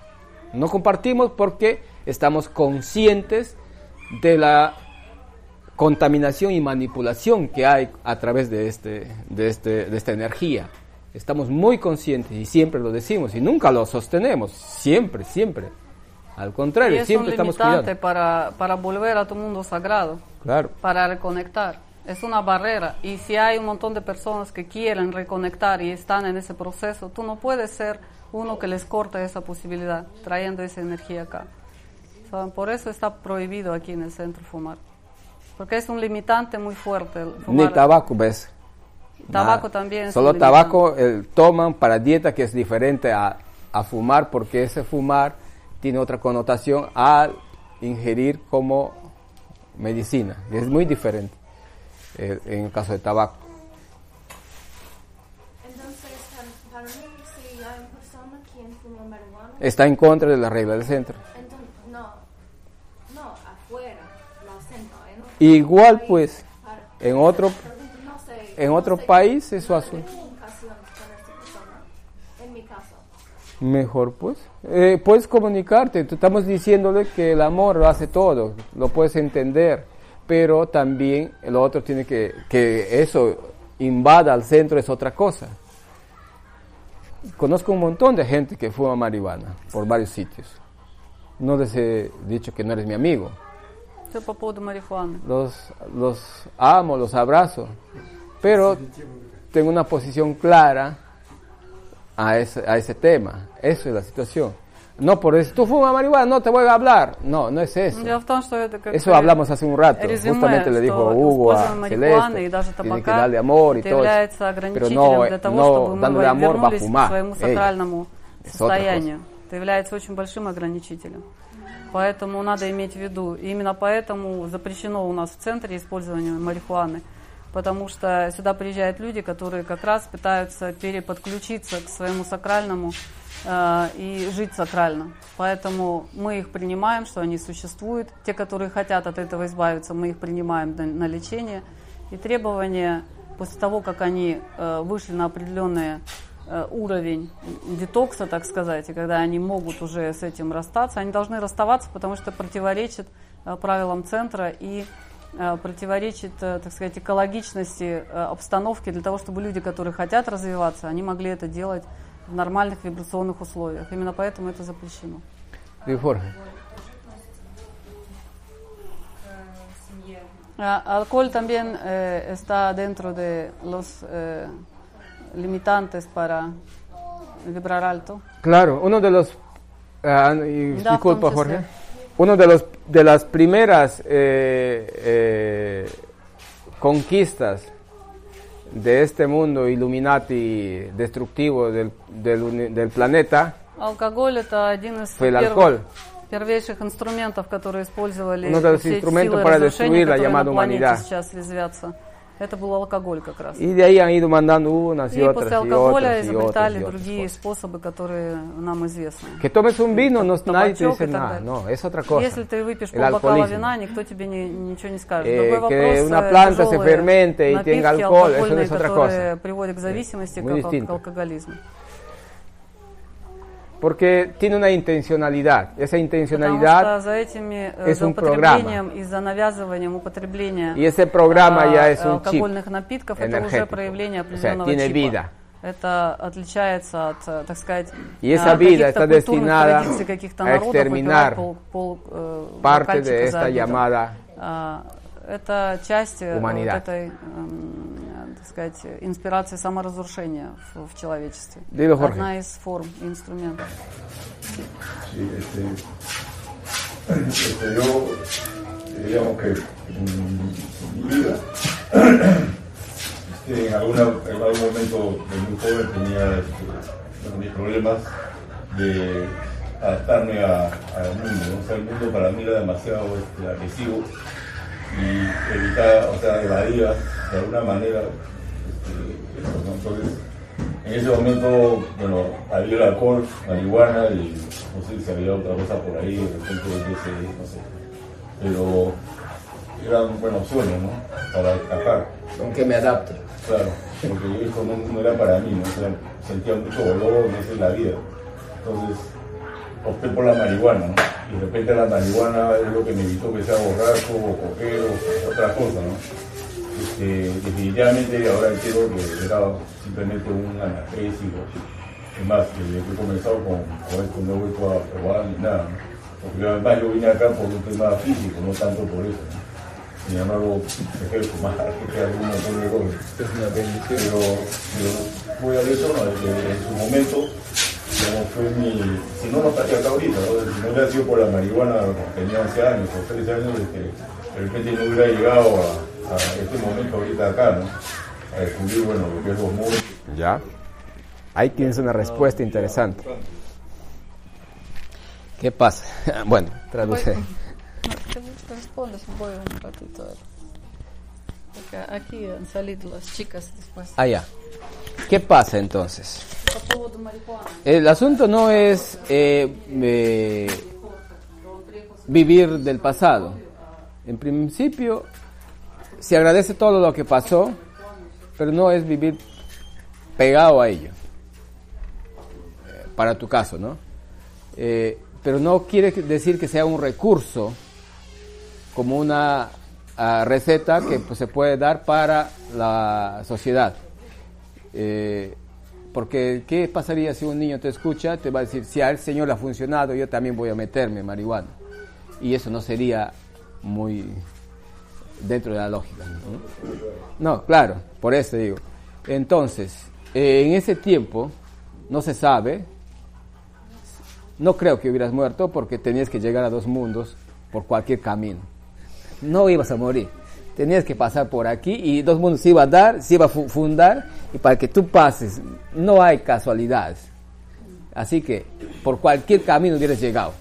No compartimos porque estamos conscientes de la contaminación y manipulación que hay a través de, este, de, este, de esta energía. Estamos muy conscientes y siempre lo decimos y nunca lo sostenemos, siempre, siempre. Al Y contrario, es siempre un estamos cuidando. para, para volver a tu mundo sagrado, Claro. para reconectar. Es una barrera. Y si hay un montón de personas que quieren reconectar y están en ese proceso, tú no puedes ser uno que les corte esa posibilidad, trayendo esa energía acá. ¿Saben? Por eso está prohibido aquí en el centro fumar. Porque es un limitante muy fuerte. el Ni fumar. tabaco, ¿ves? Tabaco Nada. también es Solo un tabaco eh, toman para dieta que es diferente a, a fumar porque ese fumar tiene otra connotación al ingerir como medicina. y Es muy diferente eh, en el caso de tabaco. Entonces, tan- para mí, si hay una persona quien fuma marihuana, Está en contra de la regla del centro. entonces, no, no, afuera, lo hacen, ¿no? Igual pues en otro en otro país eso hace tengo comunicaciones con esta persona, en mi caso mejor pues. Eh, puedes comunicarte, estamos diciéndole que el amor lo hace todo, lo puedes entender, pero también el otro tiene que, que eso invada al centro es otra cosa. Conozco un montón de gente que fuma marihuana por varios sitios. No les he dicho que no eres mi amigo. Los, los amo, los abrazo, pero tengo una posición clara a ese, a ese tema. Eso es la situación. No por eso, tú fumas marihuana, no te voy a hablar. No, no es eso. Дело в том, что это как Eso hablamos hace un rato. резюме, Justamente le dijo Hugo a марихуаны и Celeste. даже Tiene que darle amor y todo eso. Pero no, для того, no чтобы dándole amor va a вернулись к fumar. своему Ey, сакральному otra состоянию. Это является очень большим ограничителем. Поэтому надо иметь в виду. И именно поэтому запрещено у нас в центре использование марихуаны. Потому что сюда приезжают люди, которые как раз пытаются переподключиться к своему сакральному э, и жить сакрально. Поэтому мы их принимаем, что они существуют. Те, которые хотят от этого избавиться, мы их принимаем на, на лечение. И требования после того, как они э, вышли на определенный э, уровень детокса, так сказать, и когда они могут уже с этим расстаться, они должны расставаться, потому что противоречит э, правилам центра и противоречит, э, так сказать, экологичности э, обстановки для того, чтобы люди, которые хотят развиваться, они могли это делать в нормальных вибрационных условиях. Именно поэтому это запрещено. Jorge. А, Алкоголь también eh, está dentro de los eh, limitantes para vibrar alto. Claro, uno de los y Da, disculpa Jorge, eh. uno de los de las primeras eh, eh, conquistas de este mundo Illuminati destructivo del, del, uni- del planeta Алкоголь это один из fue el первых, alcohol. первейших инструментов, которые использовали Uno de los все эти instrumentos силы para разрушения, destruir la которые llamada на планете humanidad. сейчас резвятся. Это был алкоголь как раз. Y de ahí han ido mandando unas y, И после otras алкоголя y otras изобретали y otras. другие способы, которые нам известны. Que tomes un vino, no, nadie te dice и далее. no, es otra cosa. Если ты выпьешь полбокала вина, никто тебе не- ничего не скажет. Eh, Другой que вопрос, una э, planta se fermente y tenga alcohol, eso es otra cosa. приводят к зависимости, как, к алкоголизму. Porque tiene una intencionalidad. Esa Потому intencionalidad что за этими, э, es за un programa. употреблением и за навязыванием употребления Y ese programa а, ya es un chip алкогольных напитков, это уже energético. проявление O sea, определенного tiene чипа. vida. Это отличается от, э, так сказать, Y esa а, vida каких-то está культурных destinada традиций каких-то a народов, exterminar выпивать пол, пол, э, parte бокальчика de за esta обедом. llamada А, это часть э, вот humanidad. этой, эм, Так сказать, инспирации саморазрушения в, в человечестве. Dilo, Jorge. Одна из форм, инструментов. Sí, este, este, yo, digamos que en mi vida, este, en, alguna, en algún momento de muy joven tenía mis problemas de adaptarme a- al mundo. ¿no? O sea, el mundo para mí era demasiado este, agresivo y evitaba, o sea, evadía de alguna manera. Entonces, en ese momento, bueno, había el alcohol, marihuana y no sé si había otra cosa por ahí, de repente sé, no sé. Pero eran buenos opciones, ¿no? Para escapar. Aunque me adapte. Claro, porque esto no, no era para mí, ¿no? O sea, sentía mucho dolor, no sé, la vida. Entonces, opté por la marihuana, ¿no? Y de repente la marihuana es lo que me evitó que sea borracho o coger o otra cosa, ¿no? Este, definitivamente ahora entiendo que era simplemente un analgésico. Es más, que he comenzado con, con esto no vuelto a probar ni nada, ¿no? Porque además yo vine acá por un tema físico, no tanto por eso, ¿no? Sin embargo, dejé de fumar, dejé un montón de cosas. Pero, pero voy a eso, ¿no? De que en su momento, de cómo fue mi, si no lo estaría acá ahorita, ¿no? si no hubiera sido por la marihuana tenía 11 años o 13 años, que de repente no hubiera llegado a, a este momento ahorita acá, ¿no? A descubrir, bueno, lo que es los mundos. Ya. Ahí tienes una respuesta interesante. ¿Qué pasa? Bueno, traduce. ¿Qué te respondes? Voy un ratito. Porque aquí han salido las chicas después. Ah, ya. ¿Qué pasa entonces? El asunto no es eh, eh, vivir del pasado. En principio, se agradece todo lo que pasó, pero no es vivir pegado a ello. Eh, para tu caso, ¿no? Eh, pero no quiere decir que sea un recurso como una ah, receta que pues, se puede dar para la sociedad. Eh, porque, ¿qué pasaría si un niño te escucha? Te va a decir, si al Señor le ha funcionado, yo también voy a meterme marihuana. Y eso no sería muy dentro de la lógica. No, claro, por eso digo. Entonces, eh, en ese tiempo, no se sabe, no creo que hubieras muerto porque tenías que llegar a dos mundos por cualquier camino. No ibas a morir. Tenías que pasar por aquí y dos mundos se iba a dar, se iba a fu- fundar y para que tú pases no hay casualidades. Así que por cualquier camino hubieras llegado.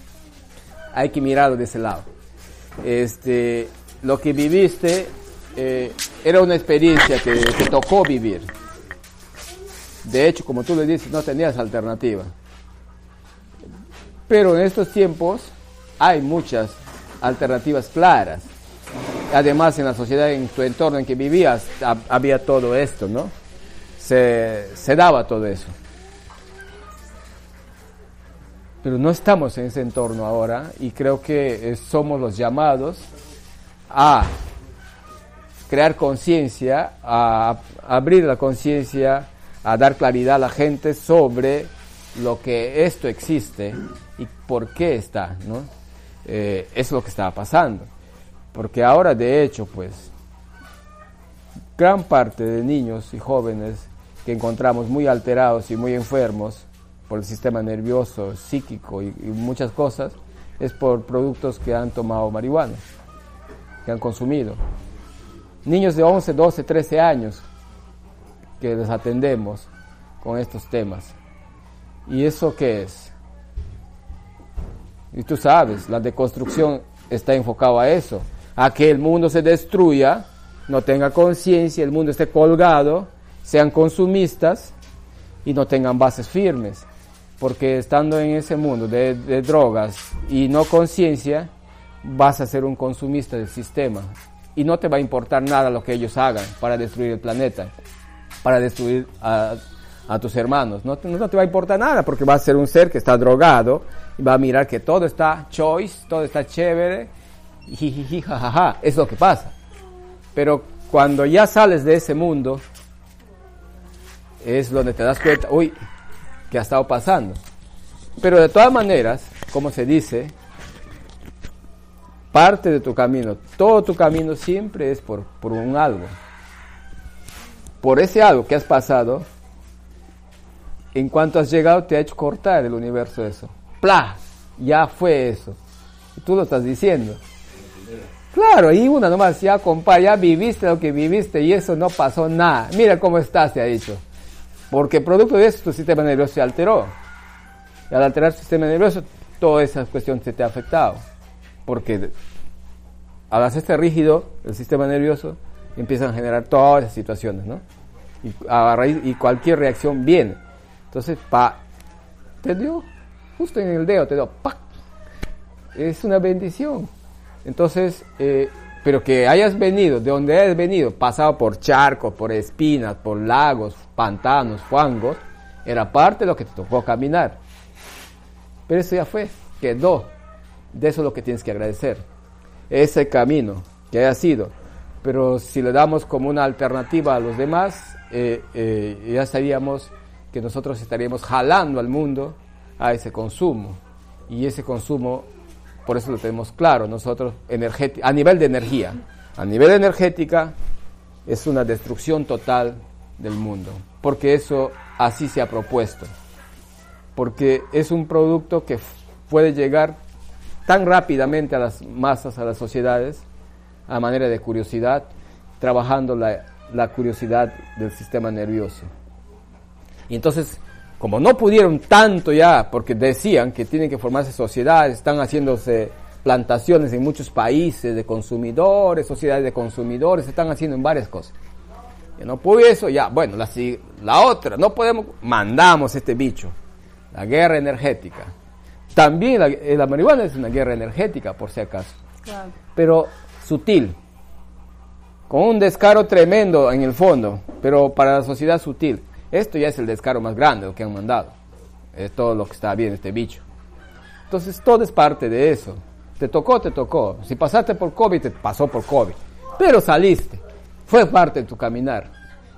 Hay que mirarlo de ese lado. Este, lo que viviste eh, era una experiencia que te tocó vivir. De hecho, como tú le dices, no tenías alternativa. Pero en estos tiempos hay muchas alternativas claras. Además, en la sociedad, en tu entorno en que vivías, ha- había todo esto, ¿no? Se, se daba todo eso. Pero no estamos en ese entorno ahora y creo que eh, somos los llamados a crear conciencia, a, abrir la conciencia, a dar claridad a la gente sobre lo que esto existe y por qué está, ¿no? Eh, es lo que estaba pasando. Porque ahora, de hecho, pues, gran parte de niños y jóvenes que encontramos muy alterados y muy enfermos por el sistema nervioso, psíquico y muchas cosas, es por productos que han tomado marihuana, que han consumido. Niños de 11, 12, 13 años que les atendemos con estos temas. ¿Y eso qué es? Y tú sabes, la deconstrucción está enfocada a eso, a que el mundo se destruya, no tenga conciencia, el mundo esté colgado, sean consumistas y no tengan bases firmes. Porque estando en ese mundo de drogas y no conciencia, vas a ser un consumista del sistema. Y no te va a importar nada lo que ellos hagan para destruir el planeta, para destruir a, tus hermanos. No, te- no te va a importar nada porque vas a ser un ser que está drogado y va a mirar que todo está choice, todo está chévere, y jajaja. Es lo que pasa. Pero cuando ya sales de ese mundo, es donde te das cuenta, uy, que ha estado pasando. Pero de todas maneras, como se dice, parte de tu camino, todo tu camino siempre es por, por un algo. Por ese algo que has pasado, en cuanto has llegado te ha hecho cortar el universo eso. ¡Pla! Ya fue eso. Tú lo estás diciendo. Claro, y una nomás, ya compa, ya viviste lo que viviste y eso no pasó nada. Mira cómo estás, te ha dicho. Porque producto de eso tu sistema nervioso se alteró. Y al alterar el sistema nervioso, toda esa cuestión se te ha afectado. Porque al hacerse rígido el sistema nervioso, empiezan a generar todas esas situaciones, ¿no? Y, a raíz, y cualquier reacción viene. Entonces, pa, te dio, justo en el dedo, te dio, ¡pac! Es una bendición. Entonces, eh, pero que hayas venido, de donde hayas venido, pasado por charcos, por espinas, por lagos, pantanos, fangos, era parte de lo que te tocó caminar. Pero eso ya fue, quedó. De eso es lo que tienes que agradecer. Ese camino que haya sido. Pero si le damos como una alternativa a los demás, eh, eh, ya sabíamos que nosotros estaríamos jalando al mundo a ese consumo. Y ese consumo, por eso lo tenemos claro, nosotros a nivel de energía, a nivel energética, es una destrucción total del mundo. Porque eso así se ha propuesto. porque es un producto que puede llegar tan rápidamente a las masas, a las sociedades, a manera de curiosidad, trabajando la, la curiosidad del sistema nervioso. Y entonces, como no pudieron tanto ya, porque decían que tienen que formarse sociedades, están haciéndose plantaciones en muchos países de consumidores, sociedades de consumidores, están haciendo en varias cosas. Y no pudo eso, ya, bueno, la, la otra, no podemos, mandamos este bicho, la guerra energética. También la, eh, la marihuana es una guerra energética, por si acaso, Claro. pero sutil, con un descaro tremendo en el fondo, pero para la sociedad sutil. Esto ya es el descaro más grande, lo que han mandado. Es todo lo que está bien este bicho. Entonces todo es parte de eso. Te tocó, te tocó. Si pasaste por COVID, te pasó por COVID. Pero saliste. Fue parte de tu caminar.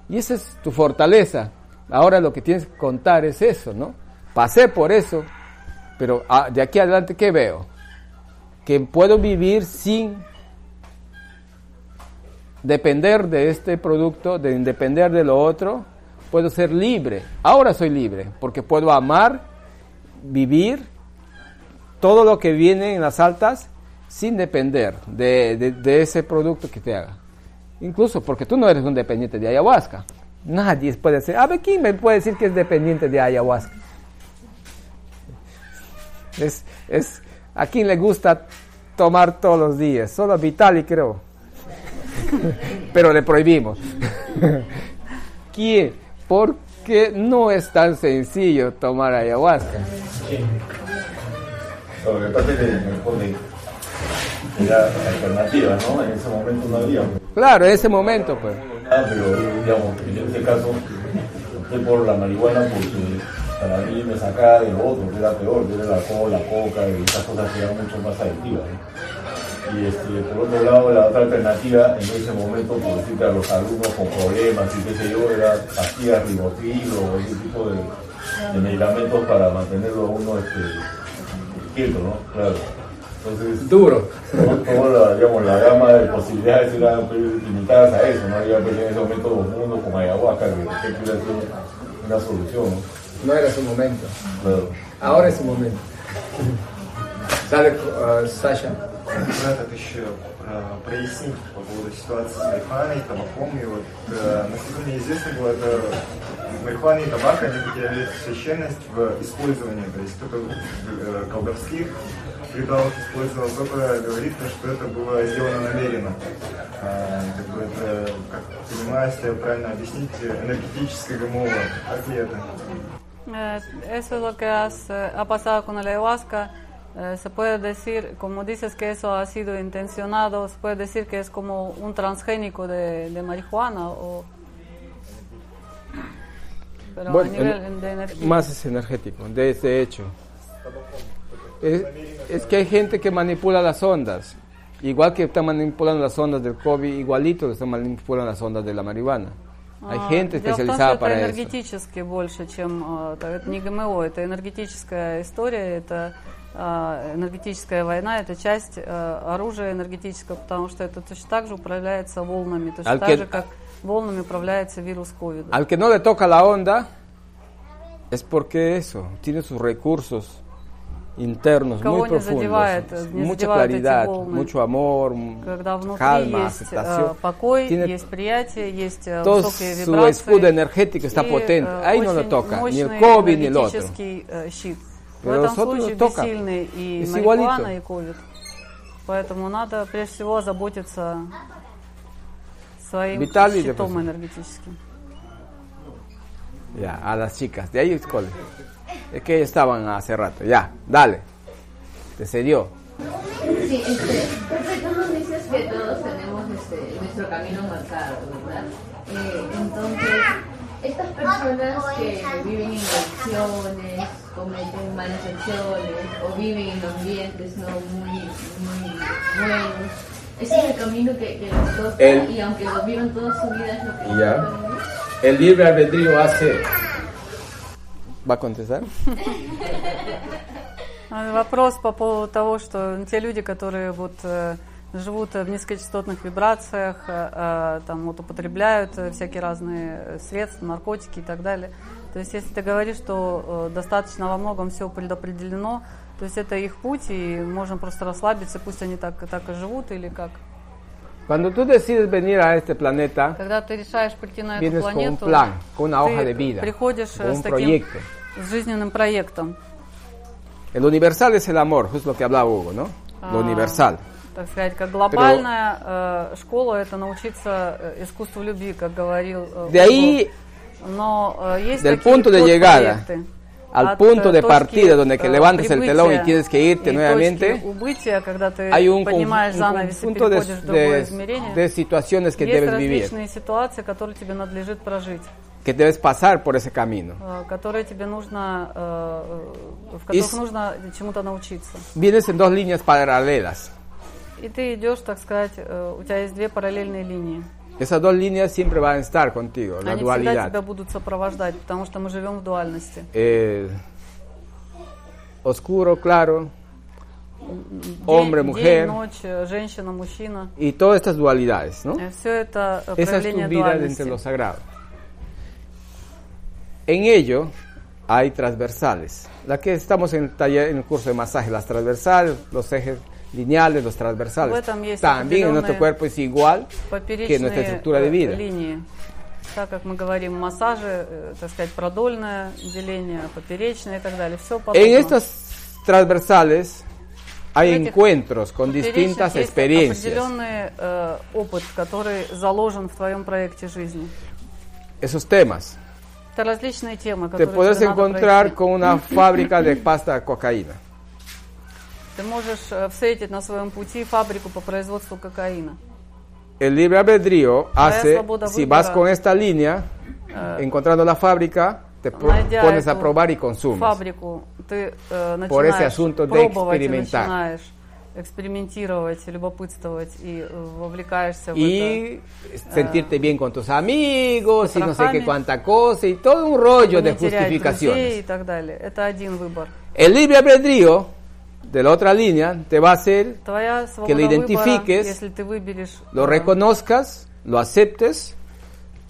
Y esa es tu fortaleza. Ahora lo que tienes que contar es eso, ¿no? Pasé por eso, pero ah, de aquí adelante, ¿qué veo? Que puedo vivir sin depender de este producto, de depender de lo otro, puedo ser libre. Ahora soy libre, porque puedo amar, vivir todo lo que viene en las altas sin depender de, ese producto que te haga. Incluso porque tú no eres un dependiente de ayahuasca. Nadie puede ser. A ver, ¿quién me puede decir que es dependiente de ayahuasca? Es, es, ¿A quién le gusta tomar todos los días? Solo a Vitali, creo. Pero le prohibimos. ¿Quién? Porque no es tan sencillo tomar ayahuasca. Lo que pasa es que me pone era alternativa, ¿no? En ese momento no había. Claro, en ese momento, pues. Ah, pero digamos, en este caso, por la marihuana porque para mí me sacaba de lo otro, que era peor, que era el alcohol, la coca y esas cosas que eran mucho más adictivas. ¿no? Y este, por otro lado, la otra alternativa en ese momento, por decirte a los alumnos con problemas y qué sé yo, era pastillas ribotril o ese tipo de, de medicamentos para mantenerlo a uno este, quieto, ¿no? Claro. Entonces, Duro. todo- toda la, digamos, la gama de posibilidades eran pues, limitadas a eso, no había pues, en ese momento dos mundos con ayahuasca que, que una solución. ¿no? No era su momento. Ahora es su momento. Dale, uh, Sasha. Этот еще про- прояснить по поводу ситуации с марихуаной, табаком. И вот, э, насколько мне известно было, это марихуана и табак, они потеряли священность в использовании. То есть кто-то э, колдовских ритуалах использовал, кто-то говорит, что это было сделано намеренно. А, как бы это, как понимаю, если правильно объяснить, энергетическое ГМО. Так ли это? Eh, eso es lo que has, eh, ha pasado con la ayahuasca. Eh, se puede decir, como dices que eso ha sido intencionado, se puede decir que es como un transgénico de, de marihuana o... Pero Bueno, a nivel en- de energía. Más es energético, de ese hecho. Es, es que hay gente que manipula las ondas. Igual que están manipulando las ondas del COVID, igualito lo están manipulando las ondas de la marihuana. А, gente Дело в том, para это энергетически больше, чем а, это, не ГМО, это энергетическая история, это а, энергетическая война, это часть а, оружия энергетического, потому что это точно так же управляется волнами, точно Al так que- же, как волнами управляется вирус ковида. Al que no le toca la onda, es porque eso, tiene sus recursos internos Кого muy не задевает, profundos, не mucha задевают эти claridad, волны. mucho amor, Когда внутри calma, есть aceptación. э, покой, Tiene есть приятие, есть э, todo высокие su вибрации. escudo energético está и, potente. э, Ahí no lo очень toca, ni el мощный COVID, ni el otro. э, щит. В Pero этом los otros случае toca. бессильны и Es марихуана, igualito. и ковид. Поэтому надо прежде всего заботиться своим Виталий, щитом энергетическим. Ya, a las chicas, de ahí es cole. Es que estaban hace rato, ya, dale. Te cedió. Sí, este, Pepe, tú nos dices que todos tenemos este, nuestro camino marcado, ¿verdad? Eh, entonces, estas personas que viven en adicciones, cometen malas acciones o viven en ambientes no muy, muy buenos, ese es el camino que, que les toca El- y aunque lo vivan toda su vida es lo que Ya. El libre albedrío hace. ¿Va a contestar? А, Вопрос по поводу того, что те люди, которые вот э, живут в низкочастотных вибрациях, э, э, там вот употребляют всякие разные средства, наркотики и так далее, То есть, если ты говоришь, что достаточно во многом все предопределено, то есть это их путь, и можно просто расслабиться, пусть они так, так и живут, или как. Cuando tú decides venir a este planeta, Когда ты решаешь прийти на эту vienes con un планету, plan, con una hoja de vida, приходишь con с un таким proyecto. С жизненным проектом. El universal es el amor, justo lo que hablaba Hugo, ¿no? Lo Ah. universal. Так сказать, как глобальная э, школа это научиться э, искусству любви, как говорил э, De ahí. Но э, есть del такие punto de llegada al punto э, de partida donde que э, levantas el telón y tienes que irte и nuevamente, убытия, когда ты hay un, поднимаешь un занавес и conjunto de, переходишь в другое de- измерение. de situaciones que есть debes vivir, различные ситуации, которые тебе надлежит прожить, que debes pasar por ese camino. э, которые тебе нужно, э, э, в И которых с- нужно чему-то научиться. Vienes en dos líneas paralelas. И ты идешь, так сказать, э, у тебя есть две параллельные линии. Esas dos líneas siempre van a estar contigo, la Они всегда dualidad. тебя будут сопровождать, потому что мы живем в дуальности. Eh, oscuro, claro, hombre, День, mujer, день, ночь, э, женщина, мужчина. y todas estas dualidades, ¿no? Все это э, Esa es tu проявление vida дуальности. entre lo sagrado. En ello hay transversales. La que estamos en el taller, en el curso de masaje, las transversales, los ejes lineales, los transversales. В этом есть También en nuestro определенные cuerpo es igual que nuestra Поперечные estructura de э, vida. линии. Так как мы говорим, массажи, э, так сказать, продольное деление, поперечное и так далее. Все En estas transversales hay В этих encuentros con поперечных distintas есть experiencias. определенный э, опыт, который заложен в твоем проекте жизни. Esos temas. Это различные темы, Te которые podrás тебе надо encontrar пройти. con una fábrica de pasta de cocaína. Ты можешь э, встретить на своем пути фабрику по производству кокаина. El libre albedrío hace, свобода si выбора. vas con esta línea, Eh, encontrando la fábrica, te pro- Найдя pones a эту probar y consumes. фабрику, ты э, Por ese начинаешь asunto de пробовать и experimentar. начинаешь экспериментировать, любопытствовать и э, вовлекаешься в Y это. sentirte bien con tus amigos y no sé qué потрохами. cuánta cosa y todo un rollo de не терять друзей justificaciones. и так далее. Это один выбор. El libre albedrío de la otra línea te va a hacer Твоя que свобода lo выбора, identifiques, если ты выберешь lo э, reconozcas, lo aceptes,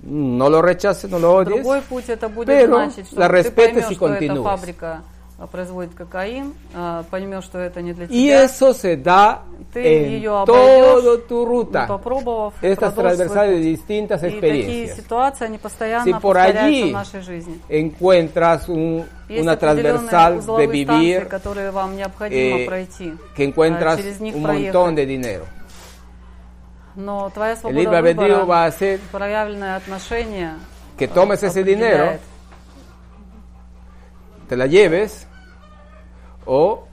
no lo rechaces, no lo odies, другой путь, это будет pero значить, что la ты respetes поймешь, y что эта continúes. фабрика э, производит кокаин, э, поймешь, что это не для Y тебя. eso se da Ты en ее toda обойдешь, tu ruta. не попробовав, Estas продолжишь свой transversales de путь. distintas И такие experiencias. ситуации, они постоянно Si por повторяются allí в нашей жизни. encuentras un- Есть una определенные transversal de узловые станции, vivir, которые вам необходимо eh, пройти, que encuentras а, через них un проехать. montón de dinero. Но твоя El свобода libre albedrío выбора, va a hacer проявленное отношение que tomes ese dinero, определяет. te la lleves o,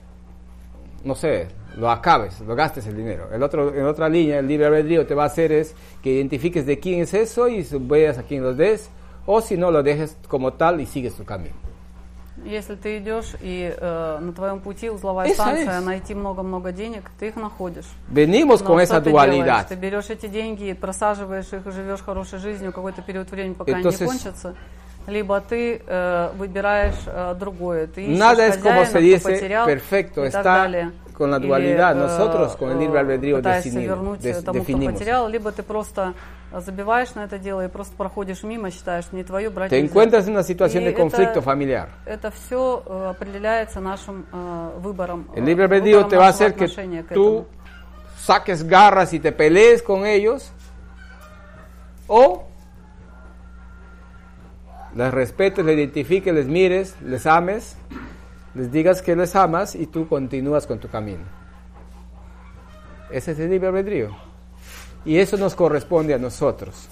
no sé, lo acabes, lo gastes el dinero. El otro, en otra línea, el libre albedrío te va a hacer es que identifiques de quién es eso y veas a quién los des, o si no, lo dejes como tal y sigues tu camino. Если ты идешь и э, на твоем пути узловая Eso станция, es. найти много-много денег, ты их находишь. Venimos Но con что esa ты dualidad. делаешь? Ты берешь эти деньги, просаживаешь их и живешь хорошей жизнью какой-то период времени, пока Entonces- они не кончатся. Либо ты э, выбираешь э, другое. Ты Nada es como se dice потерял perfecto, está con la Или, dualidad. э, Nosotros con el libre albedrío пытаешься defini- вернуть des- тому, definimos. потерял, либо ты просто забиваешь на это дело и просто проходишь мимо, считаешь, не твое брать Te encuentras en una situación И de conflicto это- familiar. Это все определяется нашим э, выбором. El э, libre albedrío te va a hacer que tú saques garras y te pelees con ellos o les respetes, les identifiques, les mires, les ames, les digas que les amas y tú continúas con tu camino. Ese es el libre albedrío. Y eso nos corresponde a nosotros.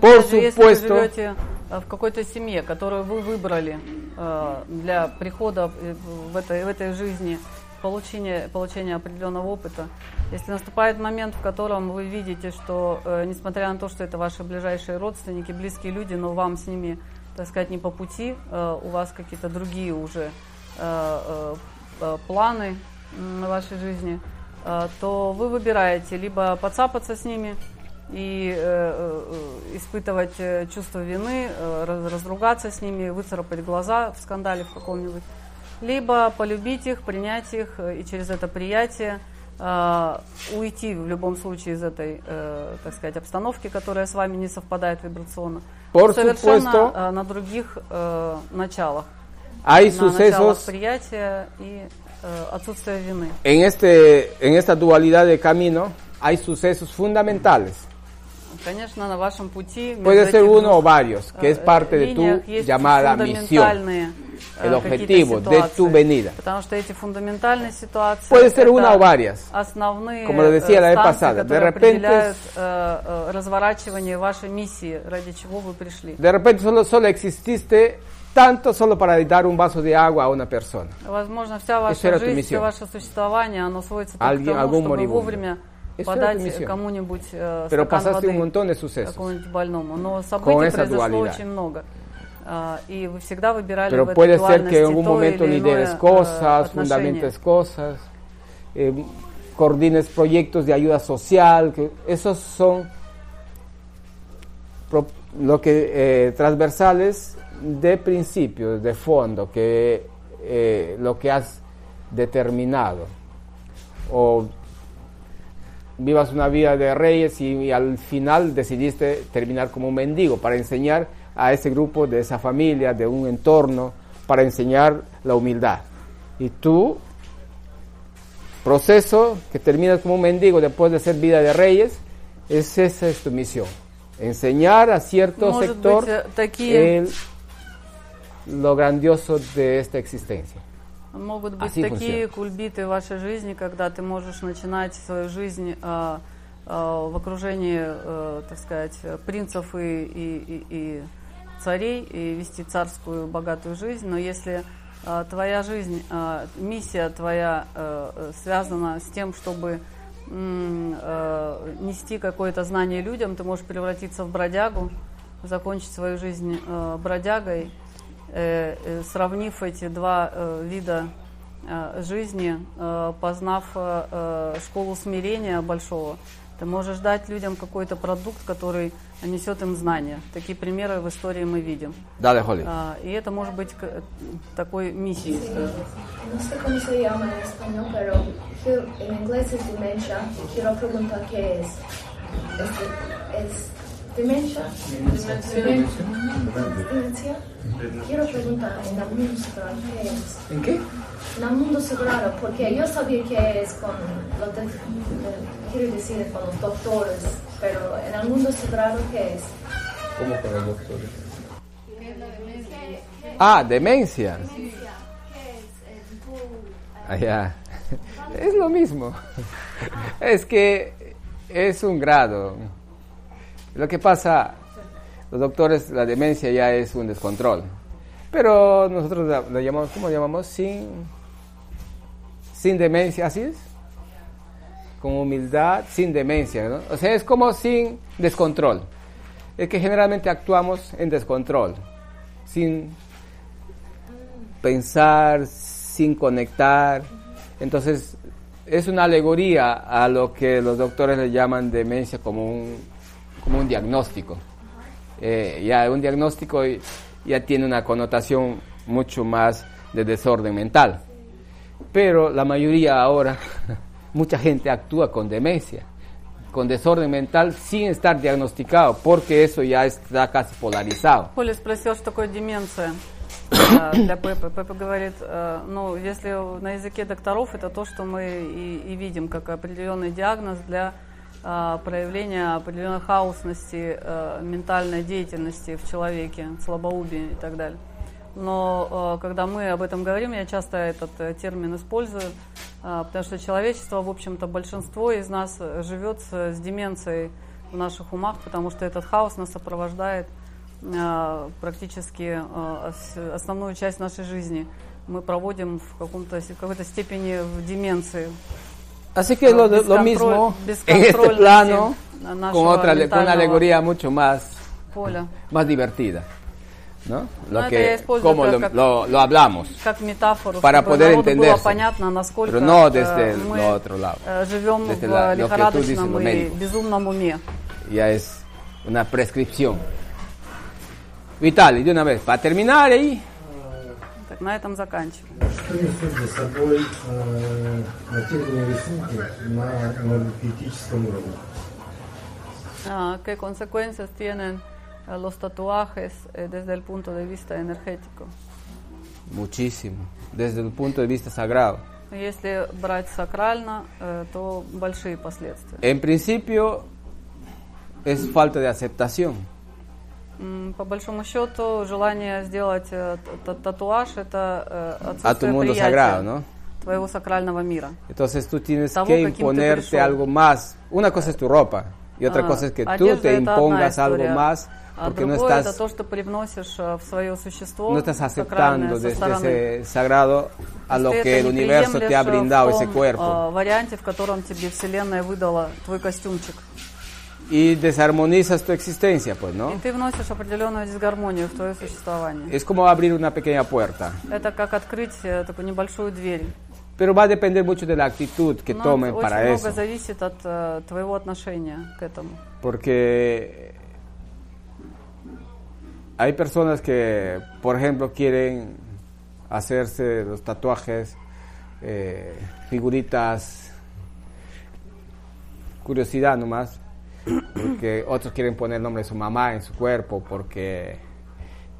Por Опять же, если supuesto, вы живете э, в какой-то семье, которую вы выбрали э, для прихода э, в этой, в этой жизни, получения, получения определенного опыта, если наступает момент, в котором вы видите, что, э, несмотря на то, что это ваши ближайшие родственники, близкие люди, но вам с ними, так сказать, не по пути, э, у вас какие-то другие уже э, э, э, планы на вашей жизни, э, то вы выбираете либо подцапаться с ними, и э, э, испытывать э, чувство вины, э, раз- разругаться с ними, выцарапать глаза в скандале в каком-нибудь, либо полюбить их, принять их, э, и через это приятие э, уйти в любом случае из этой, э, так сказать, обстановки, которая с вами не совпадает вибрационно. Por Совершенно supuesto. на других э, началах. Hay на началах sucesos приятия и э, отсутствия вины. en, este, en esta dualidad de camino, hay sucesos fundamentales. Конечно, на вашем пути Puede между ser этих uno o двух, varios, que es э, parte de tu линиях есть llamada misión, фундаментальные, э, el какие-то objetivo de tu ситуации. venida. Потому что эти фундаментальные ситуации Puede ser это una o varias. основные Como lo decía э, la vez станции, pasada, de которые repente определяют э, э, разворачивание вашей миссии, ради чего вы пришли. De repente solo, solo exististe tanto solo para dar un vaso de agua a una persona. Возможно, вся Eso ваша era tu жизнь, misión. все ваше существование, оно сводится только Alguien- к тому, algún чтобы moribundo. вовремя Eso era tu подать misión. кому-нибудь э, Pero стакан pasaste un воды montón de sucesos какому-нибудь больному. Но con событий esa произошло dualidad. очень много. А, и вы всегда выбирали в Pero этой puede ser que en дуальности algún то momento или lideres иное, э, cosas, отношение. fundamentes cosas, eh, coordines proyectos de ayuda social, que esos son pro- lo que eh, transversales de principios, de fondo, que eh, lo que has determinado. O vivas una vida de reyes y, y al final decidiste terminar como un mendigo para enseñar a ese grupo, de esa familia, de un entorno, para enseñar la humildad. Y tú, proceso que terminas como un mendigo después de ser vida de reyes, es esa es tu misión. Enseñar a cierto Может sector быть, э, такие- el- lo grandioso de esta existencia. Могут быть Así такие кульбиты в вашей жизни, когда ты можешь начинать свою жизнь а, а, в окружении, э, так сказать, принцев и, и, и- и царей, и вести царскую богатую жизнь. Но если а, твоя жизнь, а, миссия твоя э, э, связана с тем, чтобы э, нести какое-то знание людям, ты можешь превратиться в бродягу, закончить свою жизнь э, бродягой, э, э, сравнив эти два э, вида э, жизни, э, познав э, э, школу смирения большого, ты можешь дать людям какой-то продукт, который несет им знания. Такие примеры в истории мы видим. Dale, Holly. А, И это может быть такой миссией. No sé cómo se llama en español, pero quiero- en inglés es demencia. y Quiero preguntar qué es. ¿Es, es demencia? Demencia. Demencia. Quiero preguntar en el mundo sagrado qué es. ¿En qué? En el mundo sagrado, porque yo sabía que es con los, de- quiero decir, con los doctores, pero en el mundo sagrado qué es. ¿Cómo para los doctores? Ah, demencia. Ah, ya. Es lo mismo. Es que es un grado. Lo que pasa, los doctores, la demencia ya es un descontrol. Pero nosotros la, la llamamos, ¿cómo la llamamos? Sin, sin demencia, ¿así es? Con humildad, sin demencia. O sea, es como sin descontrol. Es que generalmente actuamos en descontrol, sin pensar, sin conectar. Entonces, es una alegoría a lo que los doctores le llaman demencia como un, como un diagnóstico. Eh, ya un diagnóstico ya tiene una connotación mucho más de desorden mental. Pero la mayoría ahora, mucha gente actúa con demencia, con desorden mental sin estar diagnosticado, porque eso ya está casi polarizado. Коля спросил, что такое деменция э, для Пепы. Пепа говорит, э, ну, если на языке докторов, это то, что мы и, и видим как определенный диагноз для э, проявления определенной хаосности э, ментальной деятельности в человеке, слабоумие и так далее. Но э, когда мы об этом говорим, я часто этот э, термин использую, потому что человечество, в общем-то, большинство из нас живет с, с деменцией в наших умах, потому что этот хаос нас сопровождает практически ос- основную часть нашей жизни. Мы проводим в, в какой-то степени в деменции. Así que lo, Без lo контроль- mismo без en este контрольности plano, нашего con otra le- con una ментального alegoría mucho más, поля. más divertida. ¿no? No, Lo это я que, использую como как- lo, как- lo- lo hablamos. как метафору, Para чтобы poder народу было entenderse. понятно, насколько Pero no э, desde мы lo otro lado. э, живем Desde в la- lo que tú dices, лихорадочном lo и médico. безумном уме. Ya es una prescripción. Vitali, de una vez, para terminar ahí, На этом заканчиваем. Что несут за собой э, материальные рисунки на энергетическом уровне? Ah, ¿Qué consecuencias tienen eh, los tatuajes eh, desde el punto de vista energético? Muchísimo, desde el punto de vista sagrado. Если брать сакрально, э, то большие последствия. En principio es falta de aceptación. По большому счету, желание сделать э, татуаж – это э, tu отсутствие mundo sagrado, ¿no? твоего сакрального мира. Entonces tú tienes Того, que imponerte algo más. Una cosa es tu ropa y otra А, cosa es que tú te impongas algo más а porque no другое это estás, то, что привносишь э, в свое существо, no estás сакральное aceptando со desde стороны. ese sagrado a lo Если ты que el это не universo te ha приемлешь, brindado в ese том, cuerpo. варианте, в котором тебе Вселенная выдала твой костюмчик. Y desarmonizas tu existencia, pues, И ¿no? ты вносишь определенную дисгармонию в твое существование. Es como abrir una pequeña puerta. Это как открыть э, такую небольшую дверь. Pero va a depender mucho de la actitud que Но tomen очень para много eso. зависит от э, твоего отношения к этому. Porque hay personas que, por ejemplo, quieren hacerse los tatuajes, eh, figuritas, curiosidad nomás, porque otros quieren poner el nombre de su mamá en su cuerpo, porque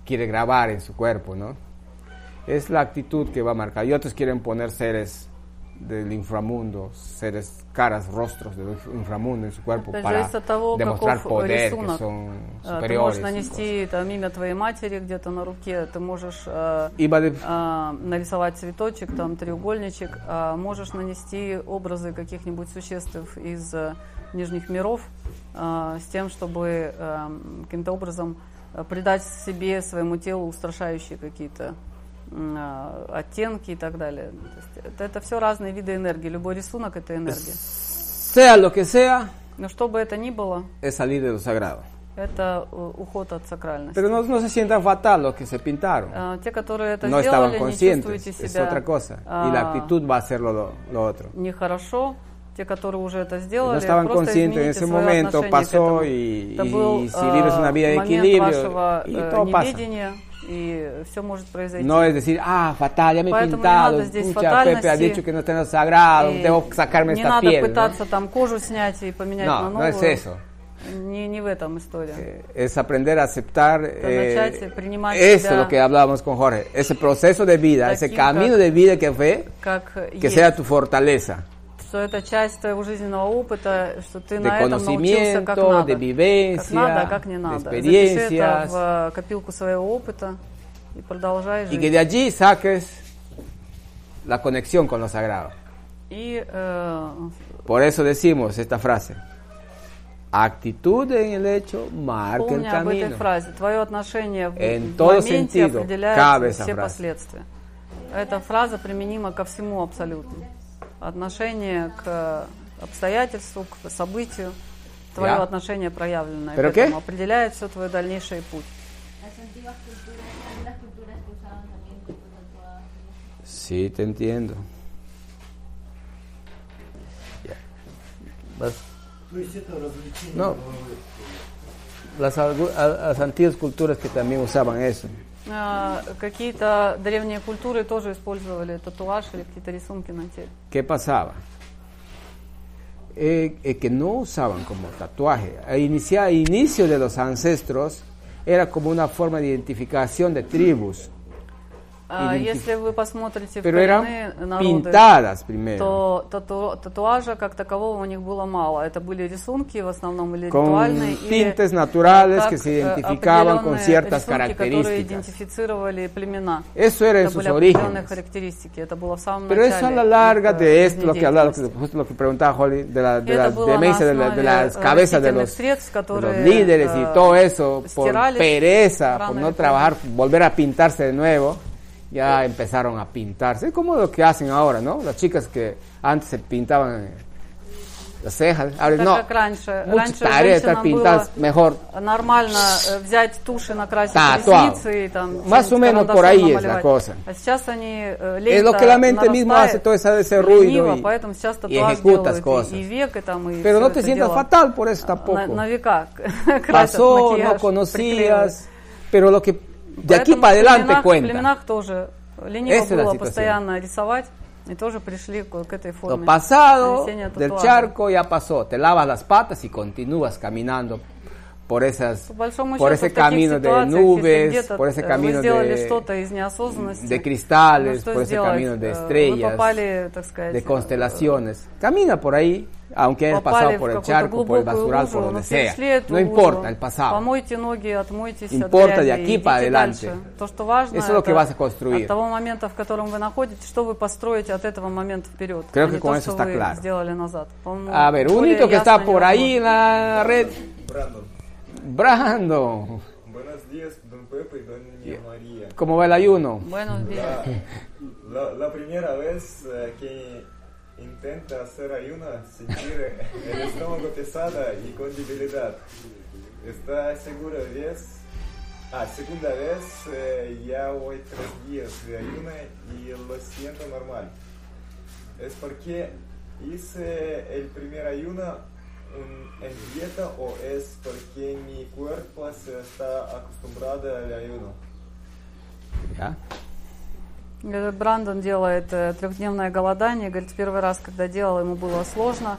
quiere grabar en su cuerpo, ¿no? Es la actitud que va a marcar. Y otros quieren poner seres del inframundo, seres, caras, rostros del inframundo en su cuerpo Опять же, para зависит от того, demostrar каков poder, que рисунок. son Э, Ты superiores. можешь нанести там имя твоей матери где-то на руке, ты можешь э, И va de- э, нарисовать цветочек, там треугольничек, а можешь нанести образы каких-нибудь существ из э, нижних миров э, с тем, чтобы э, каким-то образом э, придать себе, своему телу устрашающие какие-то э, оттенки и так далее. Это, это все разные виды энергии. Любой рисунок это энергия. Sea lo que sea, Но что бы это ни было, es salir de lo sagrado. это уход от сакральности. Pero no, no se sientan fatal los que se pintaron. А, Те, которые это no сделали, estaban не conscientes, чувствуете es себя otra cosa. Y la а, actitud va a ser lo, lo otro. нехорошо. Те, которые уже это сделали, No estaban просто conscientes en измените ese свое momento, отношение к pasó этому. y, Это y был, si vives una vida de а, момент equilibrio вашего y э, todo pasa. неведения, и все может произойти. No es decir, ah, fatal, ya me he Поэтому не pintado, надо здесь pucha, Pepe ha фатальности. dicho que no está en lo sagrado, И tengo que sacarme не esta надо piel. ¿no? пытаться там кожу снять и поменять No, на no новую. es eso. Не, не в этом история. Es aprender a aceptar eh, начать принимать eso, себя lo que hablábamos con Jorge, ese proceso de vida, ese таким, camino как- de vida que fue, Как que есть. sea tu fortaleza. Что это часть твоего жизненного опыта, что ты на этом научился как надо. de vivencia, как надо, а как не надо. Запиши это в э, копилку своего опыта и продолжай Y жить. que de allí saques la conexión con lo sagrado. И э, Por eso decimos esta frase. Actitud en el hecho marca el помни об этой camino. фразе. Твое отношение в, En в todo моменте sentido определяет все последствия. Эта фраза применима ко всему абсолютно отношение к обстоятельству, к событию, твое yeah. отношение проявленное Pero к этому, определяет все твой дальнейший путь. Sí, te entiendo. Yeah. But, no, las, las antiguas culturas que también usaban eso. А, Какие-то древние культуры тоже использовали татуаж или какие-то рисунки на теле. ¿Qué pasaba? Eh, eh, que no usaban como tatuaje. A inicia- a inicio de los ancestros era como una forma de identificación de tribus. А, Если вы посмотрите в коренные народы, то тату- татуажа как такового у них было мало. Это были рисунки в основном или Con ритуальные, или tintes naturales как, que se э, identificaban con определенные ciertas рисунки, которые características. идентифицировали племена. Eso era en это sus были определенные orígenes. характеристики. Это было в самом Pero eso a начале. la larga их, э, de esto, lo que hablaba, жизнедеятельности. justo lo que preguntaba Holly, de la, de Это la было на demencia de, la- de основе, las э, cabezas de растительных los, средств, de los которые, líderes y э, todo eso, por стирались pereza, рано por или no поздно. trabajar, volver a pintarse de nuevo, ya empezaron a pintarse. Es como lo que hacen ahora, ¿no? Las chicas que antes se pintaban eh, las cejas, ahora Так no. как раньше. Mucha раньше tarea estar женщинам pintadas было mejor. нормально э, взять тушь и накрасить Tatuado. ресницы и там Más что-нибудь o menos por карандашом ahí es la намалевать. cosa. А сейчас они э, Es лень-то lo que la mente misma нарастает hace, todo ese, ese ruido лениво, y, поэтому сейчас y татуаж ejecutas делают cosas. и, и век, и там, и Pero всё no te это sientas дело fatal por eso на, tampoco. на века красят Pasó, макияж, no приклеивают. conocías, pero lo que de aquí Поэтому para в adelante племенах- В cuenta. племенах тоже э, лениво Esa es la было situación. постоянно рисовать, и тоже пришли к, к этой форме. Lo pasado нанесения del татуажа. charco ya pasó. Te lavas las patas y continúas caminando por, esas, por ese camino de nubes, por ese camino de, de cristales, por ese camino de estrellas, de constelaciones. Camina por ahí, aunque hayas pasado por el charco, por el basural, por donde sea. No importa el pasado. Importa de aquí para adelante. Eso es lo que vas a construir. Creo que con eso está claro. A ver, un hito que está por ahí en la red. Brandon. Brandon, Buenos días, don Pepe y doña María. ¿cómo va el ayuno? Buenos días. La, la, la primera vez eh, que intenta hacer ayuno, sentir el estómago pesado y con debilidad. ¿Está seguro de 10? Ah, segunda vez eh, ya voy tres días de ayuno y lo siento normal. ¿Es porque hice el primer ayuno un- en dieta o es porque mi cuerpo se está acostumbrado al ayuno? ¿Ya? Говорит, Брандон делает э, трехдневное голодание. Говорит, первый раз, когда делал, ему было сложно.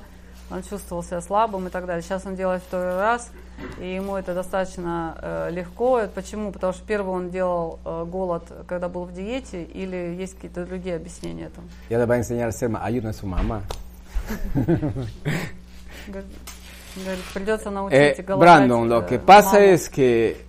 Он чувствовал себя слабым и так далее. Сейчас он делает второй раз, и ему это достаточно э, легко. Это почему? Потому что первый он делал э, голод, когда был в диете, или есть какие-то другие объяснения этому? Va a enseñar a hacer ayuno a su mamá. Говорит, говорит, придется научить Eh, голодать. Brandon, lo э, que pasa маму. es que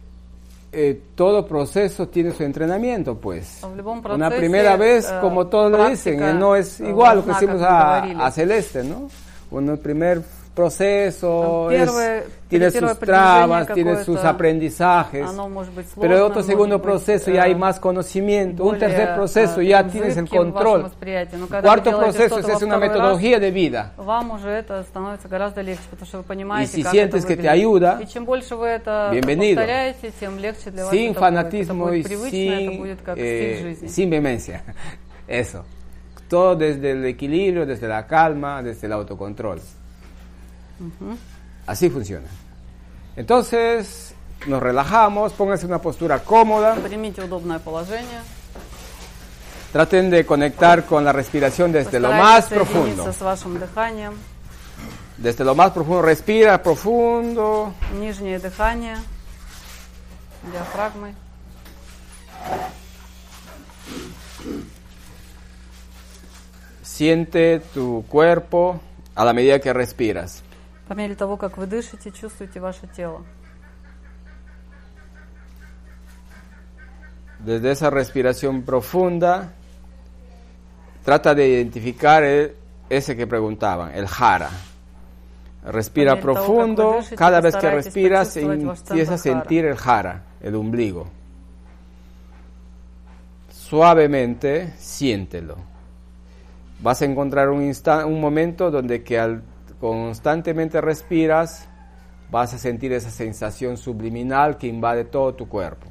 eh, todo proceso tiene su entrenamiento, pues. В любом Una процессе, primera vez, э, como todos lo dicen, практика, eh, no es э, igual lo que важна, hicimos как мы a, говорили. a Celeste, ¿no? Un primer proceso Там es- первое- tiene первое sus продвижение trabas, tiene sus какое-то, aprendizajes. оно может быть Pero en сложным, otro может segundo быть, proceso э, ya hay más conocimiento. Un более, tercer proceso э, ya таким tienes el зыбким в вашем control. восприятии. Но когда вы Cuarto делаете proceso что-то es во una второй metodología раз, de vida. Вам уже это становится гораздо легче, потому что вы понимаете, si как sientes это que te выглядит. ayuda, И чем больше вы это bienvenido. повторяете, тем легче для вас sin это будет. Это fanatismo y будет привычно, это sin, будет как eh, стиль жизни. sin vehemencia. Eso. Todo desde el equilibrio, desde la calma, desde el autocontrol. Así funciona. Entonces, nos relajamos, pónganse una postura cómoda. Traten de conectar con la respiración desde lo más profundo. Desde lo más profundo, respira profundo. Siente tu cuerpo a la medida que respiras. По мере того, как вы дышите, чувствуйте ваше тело. Desde esa respiración profunda, trata de identificar el- ese que preguntaban, el jara. Respira По мере того, как profundo, вы дышите, cada vez que постарайтесь respiras почувствовать ваш empieza a центр жара. sentir el jara, el ombligo. Suavemente, siéntelo. Vas a encontrar un, insta- un momento donde que al constantemente respiras, vas a sentir esa sensación subliminal que invade todo tu cuerpo.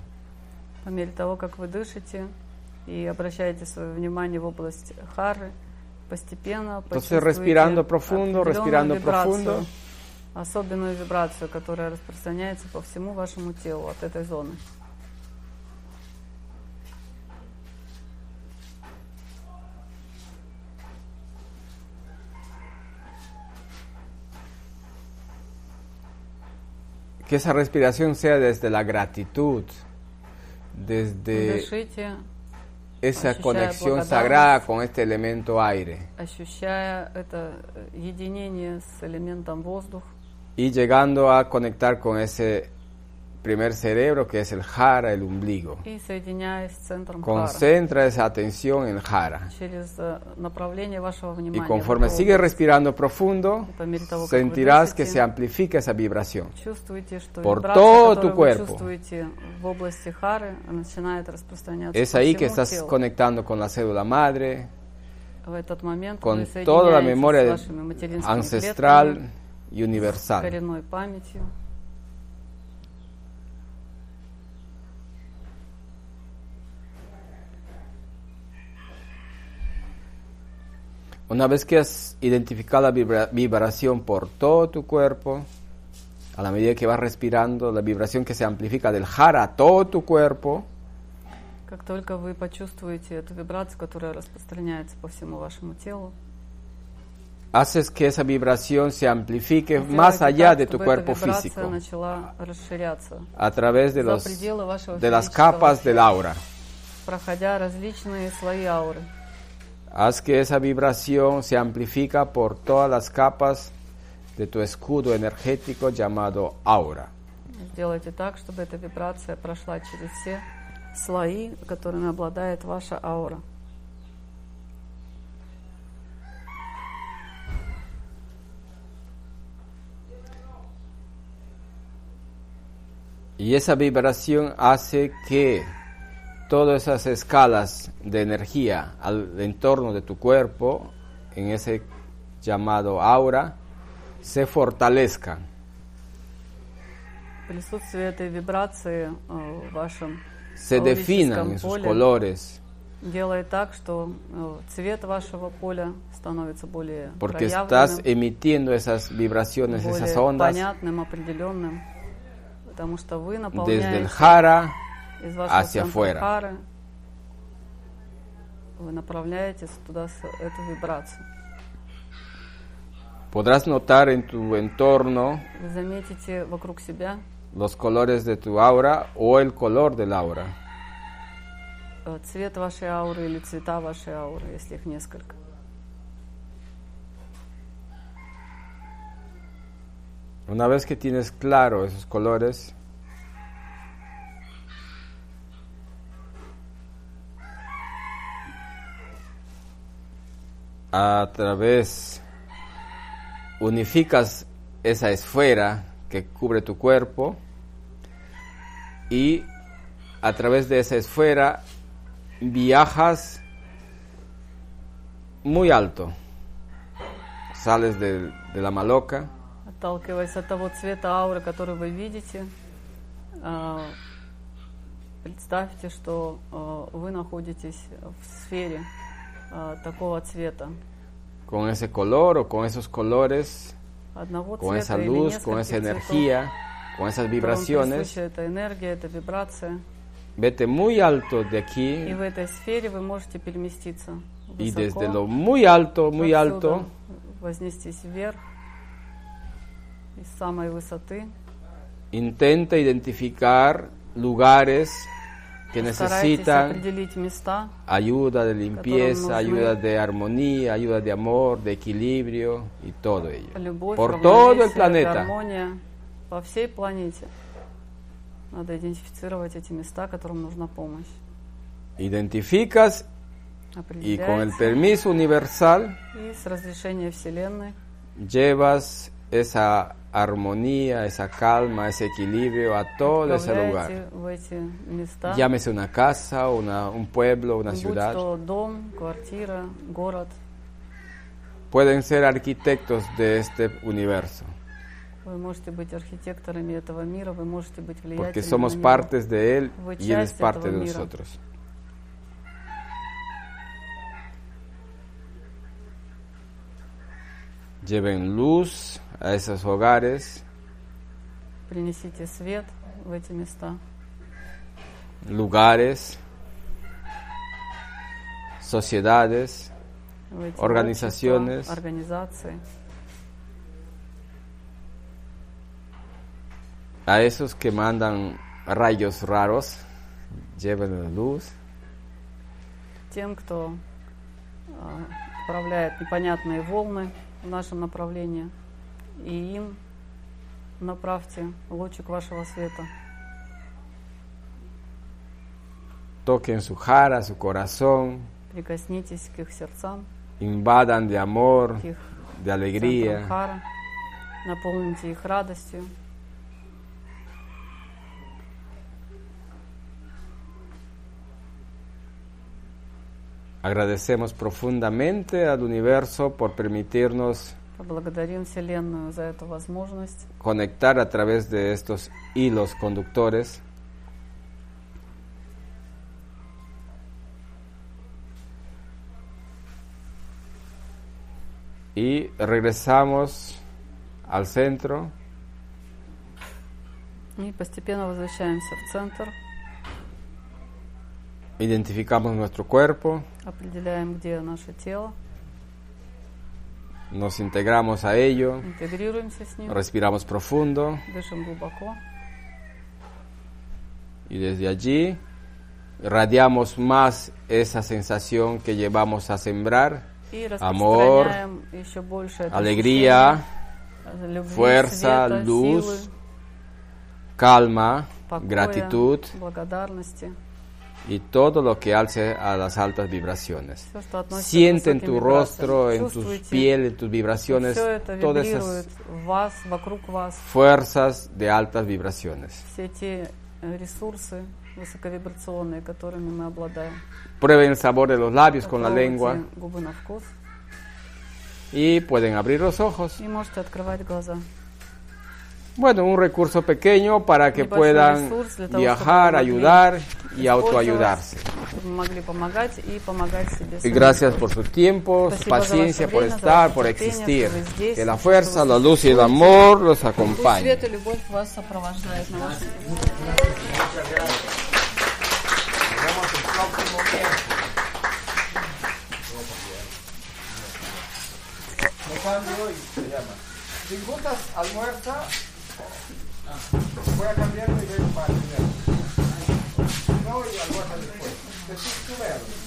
По мере того, как вы дышите и обращаете свое внимание в область хары, постепенно Entonces, почувствуйте respirando profundo, определенную respirando вибрацию, profundo. особенную вибрацию, которая распространяется по всему вашему телу от этой зоны. que esa respiración sea desde la gratitud, desde esa conexión sagrada con este elemento aire. Y llegando a conectar con ese primer cerebro que es el jara, el ombligo. и соединяясь с центром хара Concentra esa atención en el jara. через э, направление вашего Y внимания. в conforme эту sigues область. respirando profundo, По мере того, как вы sentirás que дышите, se amplifica esa vibración Чувствуете, что por вибрация, todo которую tu вы cuerpo. чувствуете в области хары, начинает распространяться Es по ahí всему que estás телу. conectando con la célula madre, В этот момент con вы toda la соединяетесь с memoria вашими материнскими ancestral клетками, y с universal. Una vez que has identificado la vibra- vibración por todo tu cuerpo, a la medida que vas respirando, la vibración que se amplifica del jara a todo tu cuerpo, Как только вы почувствуете эту вибрацию, которая распространяется по всему вашему телу, haces que esa vibración se amplifique сделайте más allá так, de tu чтобы cuerpo эта вибрация físico, начала расширяться a través de, за los, пределы вашего de las физического capas del тела, aura. проходя различные слои ауры. Haz que esa vibración se amplifica por todas las capas de tu escudo energético llamado aura. Сделайте так, чтобы эта вибрация прошла через все слои, которыми обладает ваша аура. Y esa vibración hace que todas esas escalas de energía al entorno de tu cuerpo, en ese llamado aura, se fortalezcan. Присутствие этой вибрации э, в вашем se definan en аурическом sus поле colores, делает так, что э, цвет вашего поля становится более porque проявленным, estás emitiendo esas vibraciones, более esas ondas понятным, определенным, потому что вы desde el наполняете jara из вашего hacia центра afuera. хары, вы направляете туда с- эту вибрацию. Podrás notar en tu entorno Вы заметите вокруг себя los colores de tu aura o el color del aura. э, цвет вашей ауры или цвета вашей ауры, если их несколько. Una vez que tienes claro esos colores, a través, unificas esa esfera que cubre tu cuerpo y a través de esa esfera viajas muy alto. Sales del- de la maloca, Отталкиваясь от того цвета ауры, который вы видите, э, представьте, что э, вы находитесь в сфере э, такого цвета. con ese color o con esos colores, Одного con esa цвета или luz, con нескольких esa цветов, energía, con esas которым vibraciones. присуща эта энергия, эта вибрация. Vete muy alto de И aquí в этой сфере вы можете переместиться y высоко, desde lo muy alto, muy отсюда alto, вознестись вверх из самой высоты. intenta identificar lugares que Старайтесь necesitan определить места, ayuda de limpieza, нужны ayuda de armonía, ayuda de amor, de equilibrio y todo ello. любовь, Por todo el равновесие, planeta. гармония по всей планете. Надо идентифицировать эти места, которым нужна помощь. Identificas y con el Определяете. permiso universal И с разрешения Вселенной llevas esa armonía, esa calma, ese equilibrio a todo ese lugar. Llámese una casa, una, un pueblo, una ciudad. Pueden ser arquitectos de este universo. Porque somos partes de él y él es parte de nosotros. Lleven luz a esos hogares, Принесите свет в эти места, lugares, sociedades, organizaciones, организации. a esos que mandan rayos raros, lleven la luz. Тем, кто а, отправляет непонятные волны в нашем направлении, и им направьте лучик вашего света. Toquen su jara, su corazón, Прикоснитесь к их сердцам, invadan de amor, к их de alegría. центрам хара, наполните их радостью. Agradecemos profundamente al universo por permitirnos Поблагодарим Вселенную за эту возможность. Conectar a través de estos hilos conductores. Y regresamos al centro. И постепенно возвращаемся в центр. Identificamos nuestro cuerpo, определяем, где наше тело, Nos integramos a ello. Respiramos profundo. Y desde allí radiamos más esa sensación que llevamos a sembrar. Amor, alegría, fuerza, luz, calma, gratitud y todo lo que alce a las altas vibraciones. Siente en tu rostro, en tus piel, en tus vibraciones, todas esas fuerzas de altas vibraciones. Prueben el sabor de los labios con la lengua. Y pueden abrir los ojos. Bueno, un recurso pequeño para que puedan viajar, ayudar y autoayudarse. Y gracias por su tiempo, paciencia, por estar, por existir. Que la fuerza, la luz y el amor los acompañen. almuerza voy a cambiar y veo para primero. No, y almuerza después. Tú, tú ve.